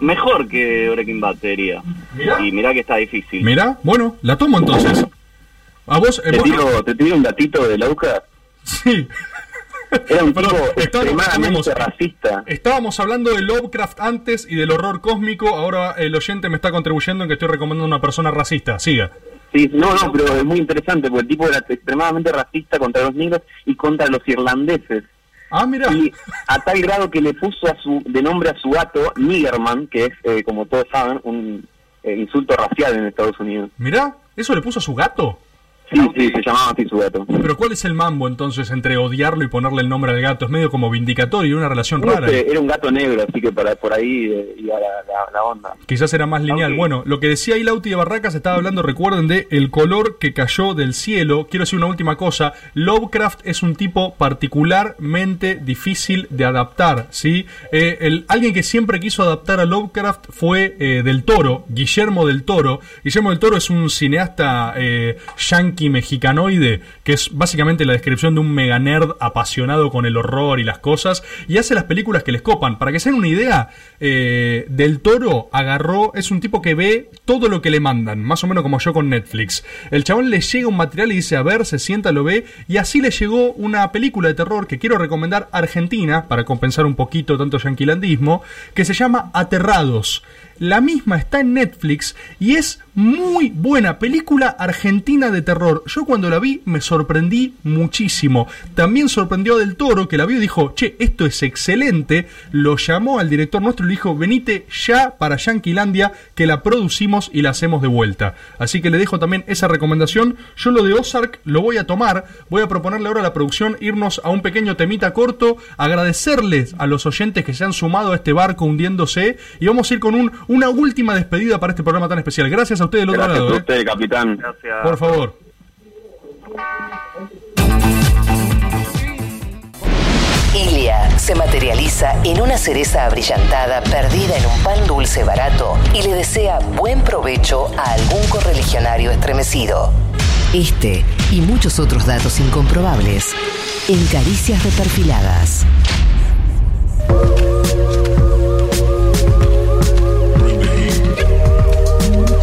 Mejor que Breaking Bad, te diría. Y mirá que está difícil. Mirá, bueno, la tomo entonces. A vos, eh, Te vos- tiro, te tiro un datito de Lauca. Sí. Era un tipo Estábamos- extremadamente estábamos- racista. Estábamos hablando de Lovecraft antes y del horror cósmico. Ahora el oyente me está contribuyendo en que estoy recomendando a una persona racista. Siga. Sí, no, no, pero es muy interesante porque el tipo era extremadamente racista contra los negros y contra los irlandeses. Ah, mira. Y a tal grado que le puso a su, de nombre a su gato Niggerman, que es, eh, como todos saben, un eh, insulto racial en Estados Unidos. Mirá, ¿eso le puso a su gato? Sí, sí, se llamaba así su gato. Pero ¿cuál es el mambo entonces entre odiarlo y ponerle el nombre al gato? Es medio como vindicatorio y una relación No rara. sé, era un gato negro, así que para, por ahí eh, iba la, la- la onda. Quizás era más lineal. Bueno, lo que decía ahí Lauti de Barracas estaba hablando, recuerden, de el color que cayó del cielo. Quiero decir una última cosa. Lovecraft es un tipo particularmente difícil de adaptar, ¿sí? Eh, el, alguien que siempre quiso adaptar a Lovecraft fue eh, Del Toro, Guillermo Del Toro. Guillermo Del Toro es un cineasta eh, mexicanoide, que es básicamente la descripción de un mega nerd apasionado con el horror y las cosas, y hace las películas que les copan. Para que se den una idea, eh, Del Toro agarró, es un tipo que ve todo lo que le mandan, más o menos como yo con Netflix. El chabón le llega un material y dice, a ver, se sienta, lo ve, y así le llegó una película de terror que quiero recomendar argentina, para compensar un poquito tanto yanquilandismo, que se llama Aterrados. La misma está en Netflix y es muy buena película argentina de terror. Yo cuando la vi me sorprendí muchísimo. También sorprendió a Del Toro que la vio y dijo, che, esto es excelente. Lo llamó al director nuestro y le dijo, venite ya para Yanquilandia que la producimos y la hacemos de vuelta. Así que le dejo también esa recomendación. Yo lo de Ozark lo voy a tomar. Voy a proponerle ahora a la producción irnos a un pequeño temita corto, agradecerles a los oyentes que se han sumado a este barco hundiéndose y vamos a ir con un, una última despedida para este programa tan especial. Gracias a ustedes del otro Gracias lado. a ¿eh? usted, capitán. Por favor. Ilia se materializa en una cereza abrillantada perdida en un pan dulce barato y le desea buen provecho a algún correligionario estremecido. Este y muchos otros datos incomprobables en Caricias Reperfiladas.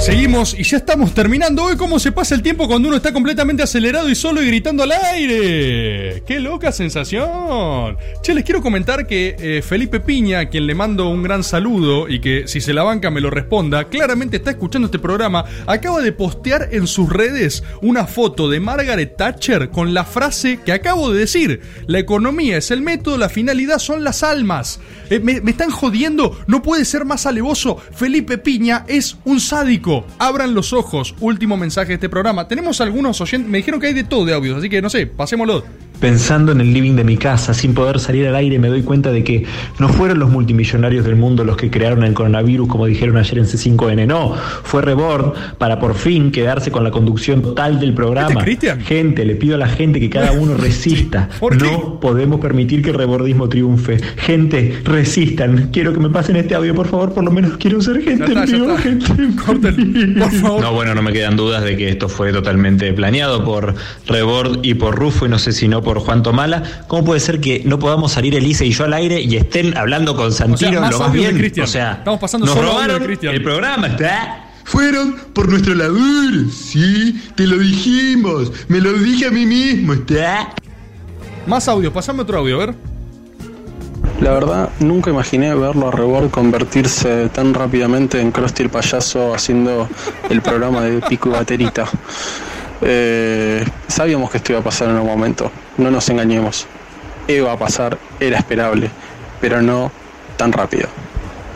Seguimos y ya estamos terminando. Hoy cómo se pasa el tiempo cuando uno está completamente acelerado y solo y gritando al aire. ¡Qué loca sensación! Che, les quiero comentar que eh, Felipe Piña, a quien le mando un gran saludo y que si se la banca me lo responda, claramente está escuchando este programa, acaba de postear en sus redes una foto de Margaret Thatcher con la frase que acabo de decir. La economía es el método, la finalidad son las almas. Eh, me, me están jodiendo, no puede ser más alevoso. Felipe Piña es un sádico. Abran los ojos. Último mensaje de este programa. Tenemos algunos oyentes. Me dijeron que hay de todo de audios, así que no sé, pasémoslo. Pensando en el living de mi casa, sin poder salir al aire, me doy cuenta de que no fueron los multimillonarios del mundo los que crearon el coronavirus, como dijeron ayer en C5N. No, fue Rebord para por fin quedarse con la conducción total del programa. Gente, le pido a la gente que cada uno resista. No podemos permitir que el rebordismo triunfe. Gente, resistan. Quiero que me pasen este audio, por favor. Por lo menos quiero ser gente en vivo, gente en vivo. No, bueno, no me quedan dudas de que esto fue totalmente planeado por Rebord y por Rufo, y no sé si no por Juan Tomala. ¿Cómo puede ser que no podamos salir Elise y yo al aire y estén hablando con Santino más lo más de bien? O sea, Estamos pasando nos solo audio de robaron el programa, está. Fueron por nuestro laburo, sí, te lo dijimos, me lo dije a mí mismo, está. Más audio, pasame otro audio, a ver. La verdad, nunca imaginé verlo a Rebord convertirse tan rápidamente en Krusty el payaso haciendo el programa de Pico y Baterita. Eh, sabíamos que esto iba a pasar en un momento, no nos engañemos. Iba a pasar, era esperable, pero no tan rápido.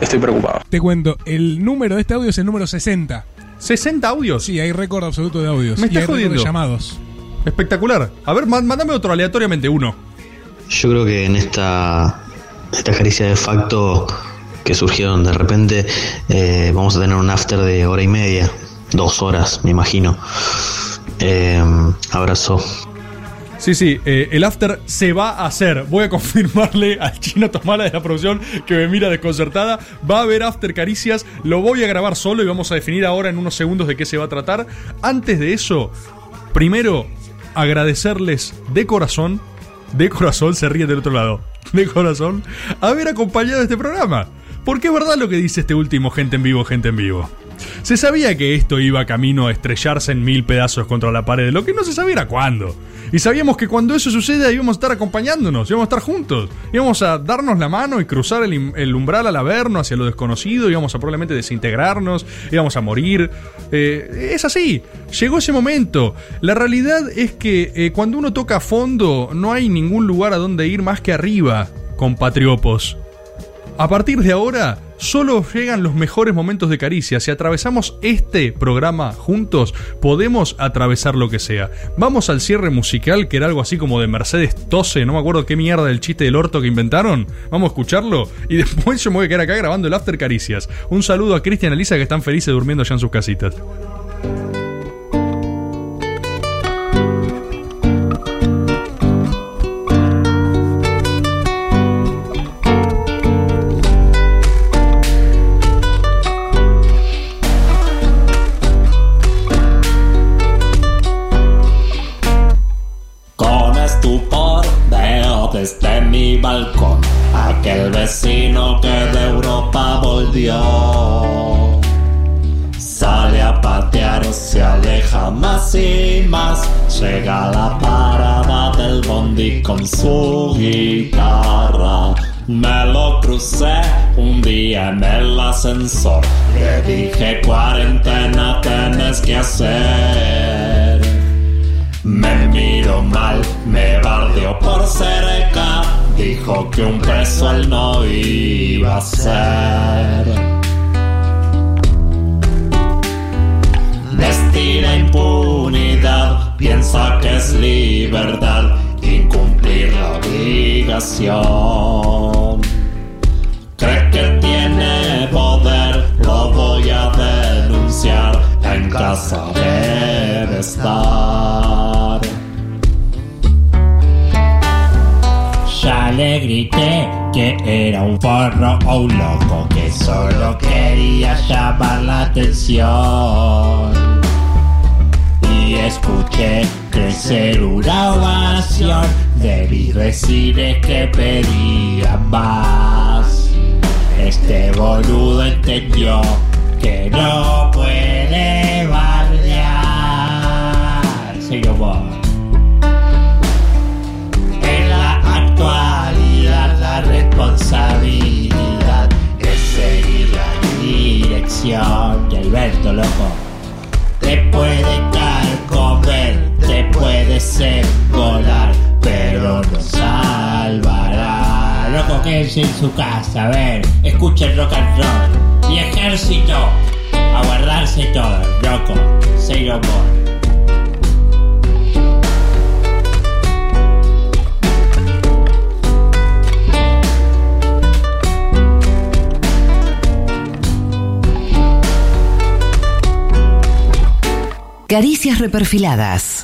Estoy preocupado. Te cuento, el número de este audio es el número 60. ¿60 audios? Sí, hay récord absoluto de audios. Me y hay estás récord de jodiendo. llamados. Espectacular. A ver, má- mándame otro aleatoriamente, uno. Yo creo que en esta, esta caricia de facto que surgieron de repente, eh, vamos a tener un after de hora y media, dos horas, me imagino. Eh, abrazo. Sí, sí, eh, el after se va a hacer. Voy a confirmarle al chino Tomala de la producción que me mira desconcertada. Va a haber after caricias. Lo voy a grabar solo y vamos a definir ahora en unos segundos de qué se va a tratar. Antes de eso, primero agradecerles de corazón, de corazón, se ríe del otro lado, de corazón, haber acompañado este programa. Porque es verdad lo que dice este último gente en vivo, gente en vivo. Se sabía que esto iba camino a estrellarse en mil pedazos contra la pared, lo que no se sabía era cuándo. Y sabíamos que cuando eso suceda íbamos a estar acompañándonos, íbamos a estar juntos, íbamos a darnos la mano y cruzar el, umbral al averno hacia lo desconocido, íbamos a probablemente desintegrarnos, íbamos a morir. Eh, es así, llegó ese momento. La realidad es que eh, cuando uno toca a fondo no hay ningún lugar a donde ir más que arriba, compatriopos. A partir de ahora, solo llegan los mejores momentos de caricia. Si atravesamos este programa juntos, podemos atravesar lo que sea. Vamos al cierre musical, que era algo así como de Mercedes Tose, no me acuerdo qué mierda del chiste del orto que inventaron. Vamos a escucharlo y después yo me voy a quedar acá grabando el After Caricias. Un saludo a Cristian y Elisa que están felices durmiendo ya en sus casitas. Llega la parada del bondi con su guitarra. Me lo crucé un día en el ascensor. Le dije cuarentena tenés que hacer. Me miró mal, me bardeó por cerca. Dijo que un preso él no iba a ser. Vestida impunidad, piensa que es libertad incumplir la obligación. Cree que tiene poder, lo voy a denunciar, en casa debe estar. le grité que era un forro o un loco que solo quería llamar la atención. Y escuché crecer una ovación de mis vecinos que pedían más. Este boludo entendió que no puede bardear. Señor habilidad es seguir la dirección de Alberto, loco. Te puede comer, te puede ser volar, pero no salvará. Loco, quédense en su casa, a ver, escuchen rock and roll. Mi ejército, a guardarse todo, loco, say no more. Caricias reperfiladas.